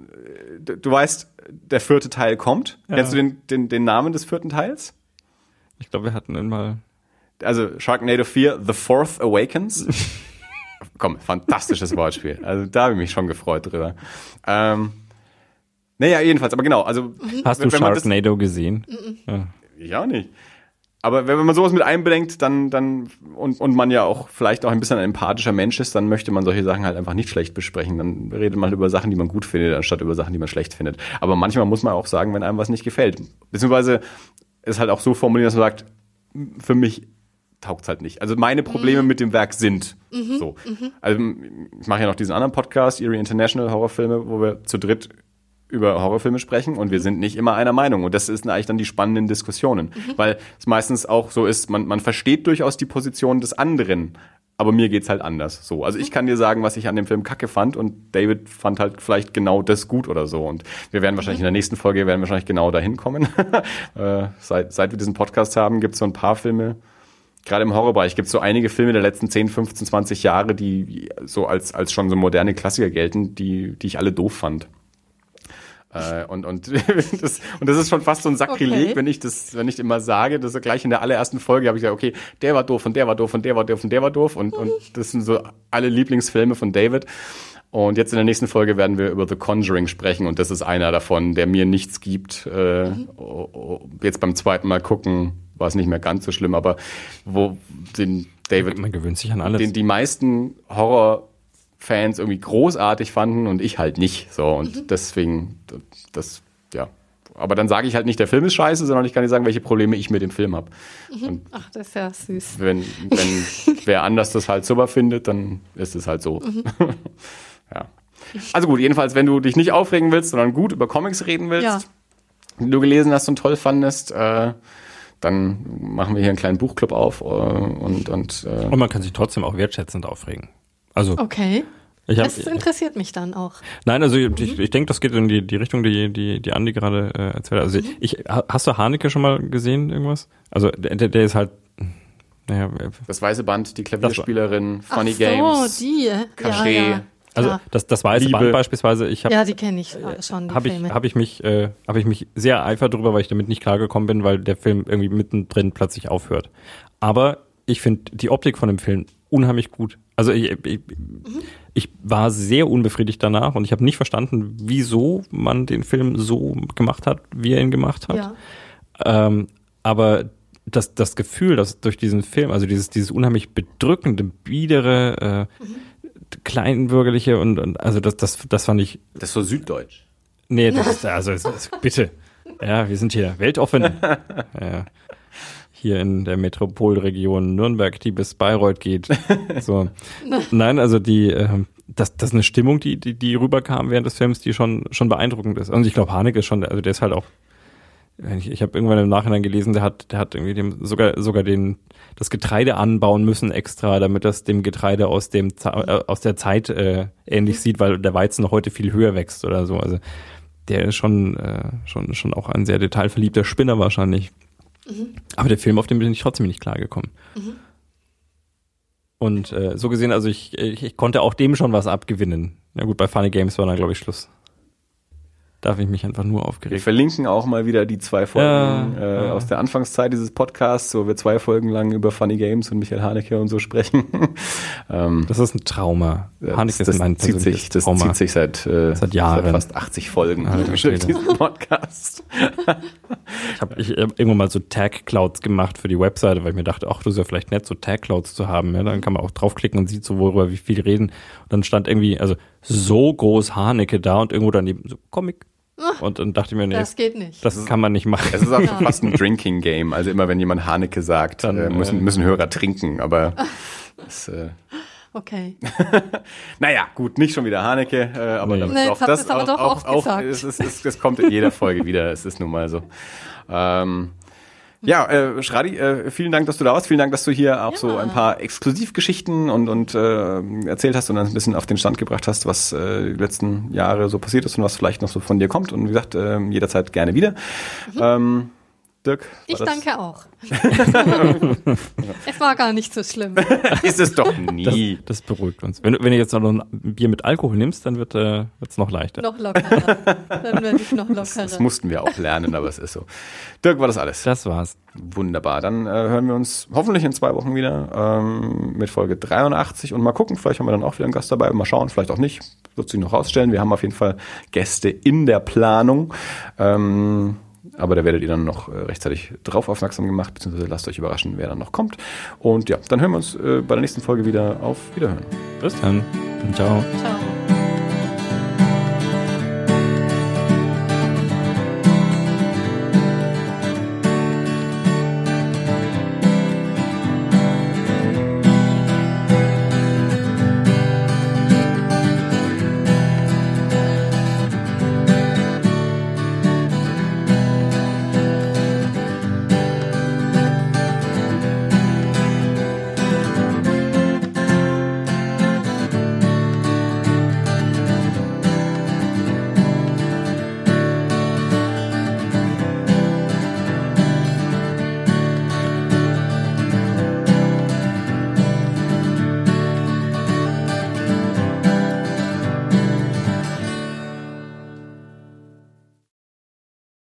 [SPEAKER 2] du, du weißt, der vierte Teil kommt. Kennst du den, den, den Namen des vierten Teils?
[SPEAKER 1] ich glaube, wir hatten ihn mal.
[SPEAKER 2] Also Sharknado 4, The Fourth Awakens. Komm, fantastisches Wortspiel. Also da habe ich mich schon gefreut drüber. Ähm, naja, jedenfalls, aber genau. Also,
[SPEAKER 1] Hast
[SPEAKER 2] wenn-
[SPEAKER 1] du
[SPEAKER 2] wenn man das-
[SPEAKER 1] Sharknado gesehen? Ja.
[SPEAKER 2] Ich auch nicht. Aber wenn man sowas mit einbedenkt, dann, dann, und, und man ja auch vielleicht auch ein bisschen ein empathischer Mensch ist, dann möchte man solche Sachen halt einfach nicht schlecht besprechen. Dann redet man über Sachen, die man gut findet, anstatt über Sachen, die man schlecht findet. Aber manchmal muss man auch sagen, wenn einem was nicht gefällt. Beziehungsweise ist halt auch so formuliert, dass man sagt, für mich taugt's halt nicht. Also meine Probleme mit dem Werk sind so. Also ich mache ja noch diesen anderen Podcast, Eerie International Horrorfilme, wo wir zu dritt über Horrorfilme sprechen und wir sind nicht immer einer Meinung. Und das ist eigentlich dann die spannenden Diskussionen. Weil es meistens auch so ist, man, man versteht durchaus die Position des anderen, aber mir geht's halt anders. So. Also ich kann dir sagen, was ich an dem Film kacke fand und David fand halt vielleicht genau das gut oder so. Und wir werden wahrscheinlich in der nächsten Folge werden wir wahrscheinlich genau dahin kommen. äh, seit, seit wir diesen Podcast haben, gibt's so ein paar Filme, gerade im Horrorbereich gibt es so einige Filme der letzten 10, 15, 20 Jahre, die so als, als schon so moderne Klassiker gelten, die, die ich alle doof fand. Äh, und, und, das, und das ist schon fast so ein Sakrileg,
[SPEAKER 3] Okay.
[SPEAKER 2] wenn ich das, wenn ich immer sage, das ist gleich in der allerersten Folge habe ich gesagt, okay, der war doof und der war doof und der war doof und der war doof und, und das sind so alle Lieblingsfilme von David. Und jetzt in der nächsten Folge werden wir über The Conjuring sprechen und das ist einer davon, der mir nichts gibt. Äh, oh, oh, jetzt beim zweiten Mal gucken war es nicht mehr ganz so schlimm, aber wo den David
[SPEAKER 1] Man gewöhnt sich an alles.
[SPEAKER 2] den die meisten Horrorfans irgendwie großartig fanden und ich halt nicht. So und deswegen das ja. Aber dann sage ich halt nicht, der Film ist scheiße, sondern ich kann dir sagen, welche Probleme ich mit dem Film habe. Und
[SPEAKER 3] Ach, das ist ja süß.
[SPEAKER 2] wenn, wenn wer anders das halt super findet, dann ist es halt so. ja. Also gut, jedenfalls, wenn du dich nicht aufregen willst, sondern gut über Comics reden willst,
[SPEAKER 3] Ja.
[SPEAKER 2] die du gelesen hast und toll fandest, äh, dann machen wir hier einen kleinen Buchclub auf äh, und, und äh,
[SPEAKER 1] Und man kann sich trotzdem auch wertschätzend aufregen. Also,
[SPEAKER 3] Okay.
[SPEAKER 1] ich hab,
[SPEAKER 3] Das interessiert mich dann auch.
[SPEAKER 1] nein, also ich, ich denke, das geht in die, die Richtung, die, die, die Andi gerade äh, erzählt hat. Also ich, ha- hast du Haneke schon mal gesehen, irgendwas? Also der, der der ist halt, naja,
[SPEAKER 2] das weiße Band, die Klavierspielerin, Funny
[SPEAKER 3] Ach so,
[SPEAKER 2] Games.
[SPEAKER 3] die. äh,
[SPEAKER 2] Cachet.
[SPEAKER 3] Ja, ja.
[SPEAKER 1] also das, das weiße
[SPEAKER 2] Liebe.
[SPEAKER 1] Band beispielsweise, ich habe
[SPEAKER 3] ja, die kenne ich äh, schon, die
[SPEAKER 1] habe ich,
[SPEAKER 3] Filme.
[SPEAKER 1] hab ich mich, äh, habe ich mich sehr eifert drüber, weil ich damit nicht klargekommen bin, weil der Film irgendwie mittendrin plötzlich aufhört. Aber ich finde die Optik von dem Film unheimlich gut. Also ich, ich, ich war sehr unbefriedigt danach und ich habe nicht verstanden, wieso man den Film so gemacht hat, wie er ihn gemacht hat.
[SPEAKER 3] ja.
[SPEAKER 1] Ähm, aber das, das Gefühl, dass durch diesen Film, also dieses, dieses unheimlich bedrückende, biedere, äh, kleinbürgerliche und, und also das, das, das fand ich
[SPEAKER 2] Das ist so süddeutsch.
[SPEAKER 1] Nee, das ist, also es ist, bitte. Ja, wir sind hier weltoffen. ja. Hier in der Metropolregion Nürnberg, die bis Bayreuth geht. So. Nein, also die, ähm, das, das ist eine Stimmung, die, die, die rüberkam während des Films, die schon, schon beeindruckend ist. Und ich glaube, Haneke ist schon, also der ist halt auch, ich, ich habe irgendwann im Nachhinein gelesen, der hat, der hat irgendwie dem sogar, sogar den, das Getreide anbauen müssen extra, damit das dem Getreide aus dem, äh, aus der Zeit äh, ähnlich sieht, weil der Weizen noch heute viel höher wächst oder so. Also der ist schon, äh, schon, schon auch ein sehr detailverliebter Spinner wahrscheinlich. Aber der Film, auf den bin ich trotzdem nicht klargekommen. Und äh, so gesehen, also ich, ich, ich konnte auch dem schon was abgewinnen. Na gut, bei Funny Games war dann, glaube ich, Schluss. Da habe ich mich einfach nur
[SPEAKER 2] Wir
[SPEAKER 1] aufgeregt.
[SPEAKER 2] verlinken auch mal wieder die zwei Folgen
[SPEAKER 1] Ja,
[SPEAKER 2] äh,
[SPEAKER 1] ja.
[SPEAKER 2] aus der Anfangszeit dieses Podcasts, wo wir zwei Folgen lang über Funny Games und Michael Haneke und so sprechen. ähm,
[SPEAKER 1] Das ist ein Trauma. Haneke
[SPEAKER 2] das
[SPEAKER 1] ist mein
[SPEAKER 2] zieht
[SPEAKER 1] persönliches
[SPEAKER 2] sich, das
[SPEAKER 1] Trauma.
[SPEAKER 2] zieht sich seit, äh,
[SPEAKER 1] Seit Jahren.
[SPEAKER 2] fast 80 Folgen durch diesen Podcast.
[SPEAKER 1] Ich habe ich, hab irgendwann mal so Tag Clouds gemacht für die Webseite, weil ich mir dachte, ach, das ist ja vielleicht nett, so Tag Clouds zu haben. Ja, dann kann man auch draufklicken und sieht so, worüber wie viel reden. Und dann stand irgendwie, also so groß Haneke da und irgendwo daneben so Comic. Und dann dachte ich mir, nee,
[SPEAKER 3] Das
[SPEAKER 1] das,
[SPEAKER 3] geht nicht.
[SPEAKER 1] kann man nicht machen.
[SPEAKER 2] Es ist auch schon fast ein Drinking Game. Also immer wenn jemand Haneke sagt,
[SPEAKER 1] Dann,
[SPEAKER 2] äh, müssen,
[SPEAKER 1] äh,
[SPEAKER 2] müssen Hörer trinken. Aber das, äh,
[SPEAKER 3] Okay.
[SPEAKER 2] naja, gut, nicht schon wieder Haneke, äh, aber
[SPEAKER 1] Nee.
[SPEAKER 2] damit
[SPEAKER 3] Nee,
[SPEAKER 2] auch das
[SPEAKER 3] aber
[SPEAKER 2] auch,
[SPEAKER 3] doch
[SPEAKER 2] auch,
[SPEAKER 3] oft
[SPEAKER 2] auch
[SPEAKER 3] gesagt.
[SPEAKER 2] es, ist, es, es kommt in jeder Folge wieder. Es ist nun mal so. Ähm, ja, äh, Schradi, äh, vielen Dank, dass du da warst. Vielen Dank, dass du hier auch
[SPEAKER 3] Ja.
[SPEAKER 2] so ein paar Exklusivgeschichten und, und äh, erzählt hast und ein bisschen auf den Stand gebracht hast, was äh, die letzten Jahre so passiert ist und was vielleicht noch so von dir kommt. Und wie gesagt, äh, jederzeit gerne wieder. Ähm, Dirk?
[SPEAKER 3] Ich
[SPEAKER 2] das-
[SPEAKER 3] danke auch. es war gar nicht so schlimm.
[SPEAKER 2] Ist es doch
[SPEAKER 1] Das,
[SPEAKER 2] nie.
[SPEAKER 1] das beruhigt uns. Wenn, du- wenn du jetzt noch ein Bier mit Alkohol nimmst, dann wird äh, es noch leichter.
[SPEAKER 3] noch lockerer. Dann werde ich noch
[SPEAKER 2] Das
[SPEAKER 3] lockerer.
[SPEAKER 2] mussten wir auch lernen, aber es ist so. Dirk, war das alles?
[SPEAKER 1] Das war's.
[SPEAKER 2] Wunderbar. Dann äh, hören wir uns hoffentlich in zwei Wochen wieder ähm, mit Folge 83 und mal gucken, vielleicht haben wir dann auch wieder einen Gast dabei. Mal schauen, vielleicht auch nicht. Wird sich noch rausstellen. Wir haben auf jeden Fall Gäste in der Planung. Ähm, aber da werdet ihr dann noch äh, rechtzeitig drauf aufmerksam gemacht, beziehungsweise lasst euch überraschen, wer dann noch kommt. Und ja, dann hören wir uns äh, bei der nächsten Folge wieder auf Wiederhören.
[SPEAKER 1] Bis dann. Ciao.
[SPEAKER 3] Ciao.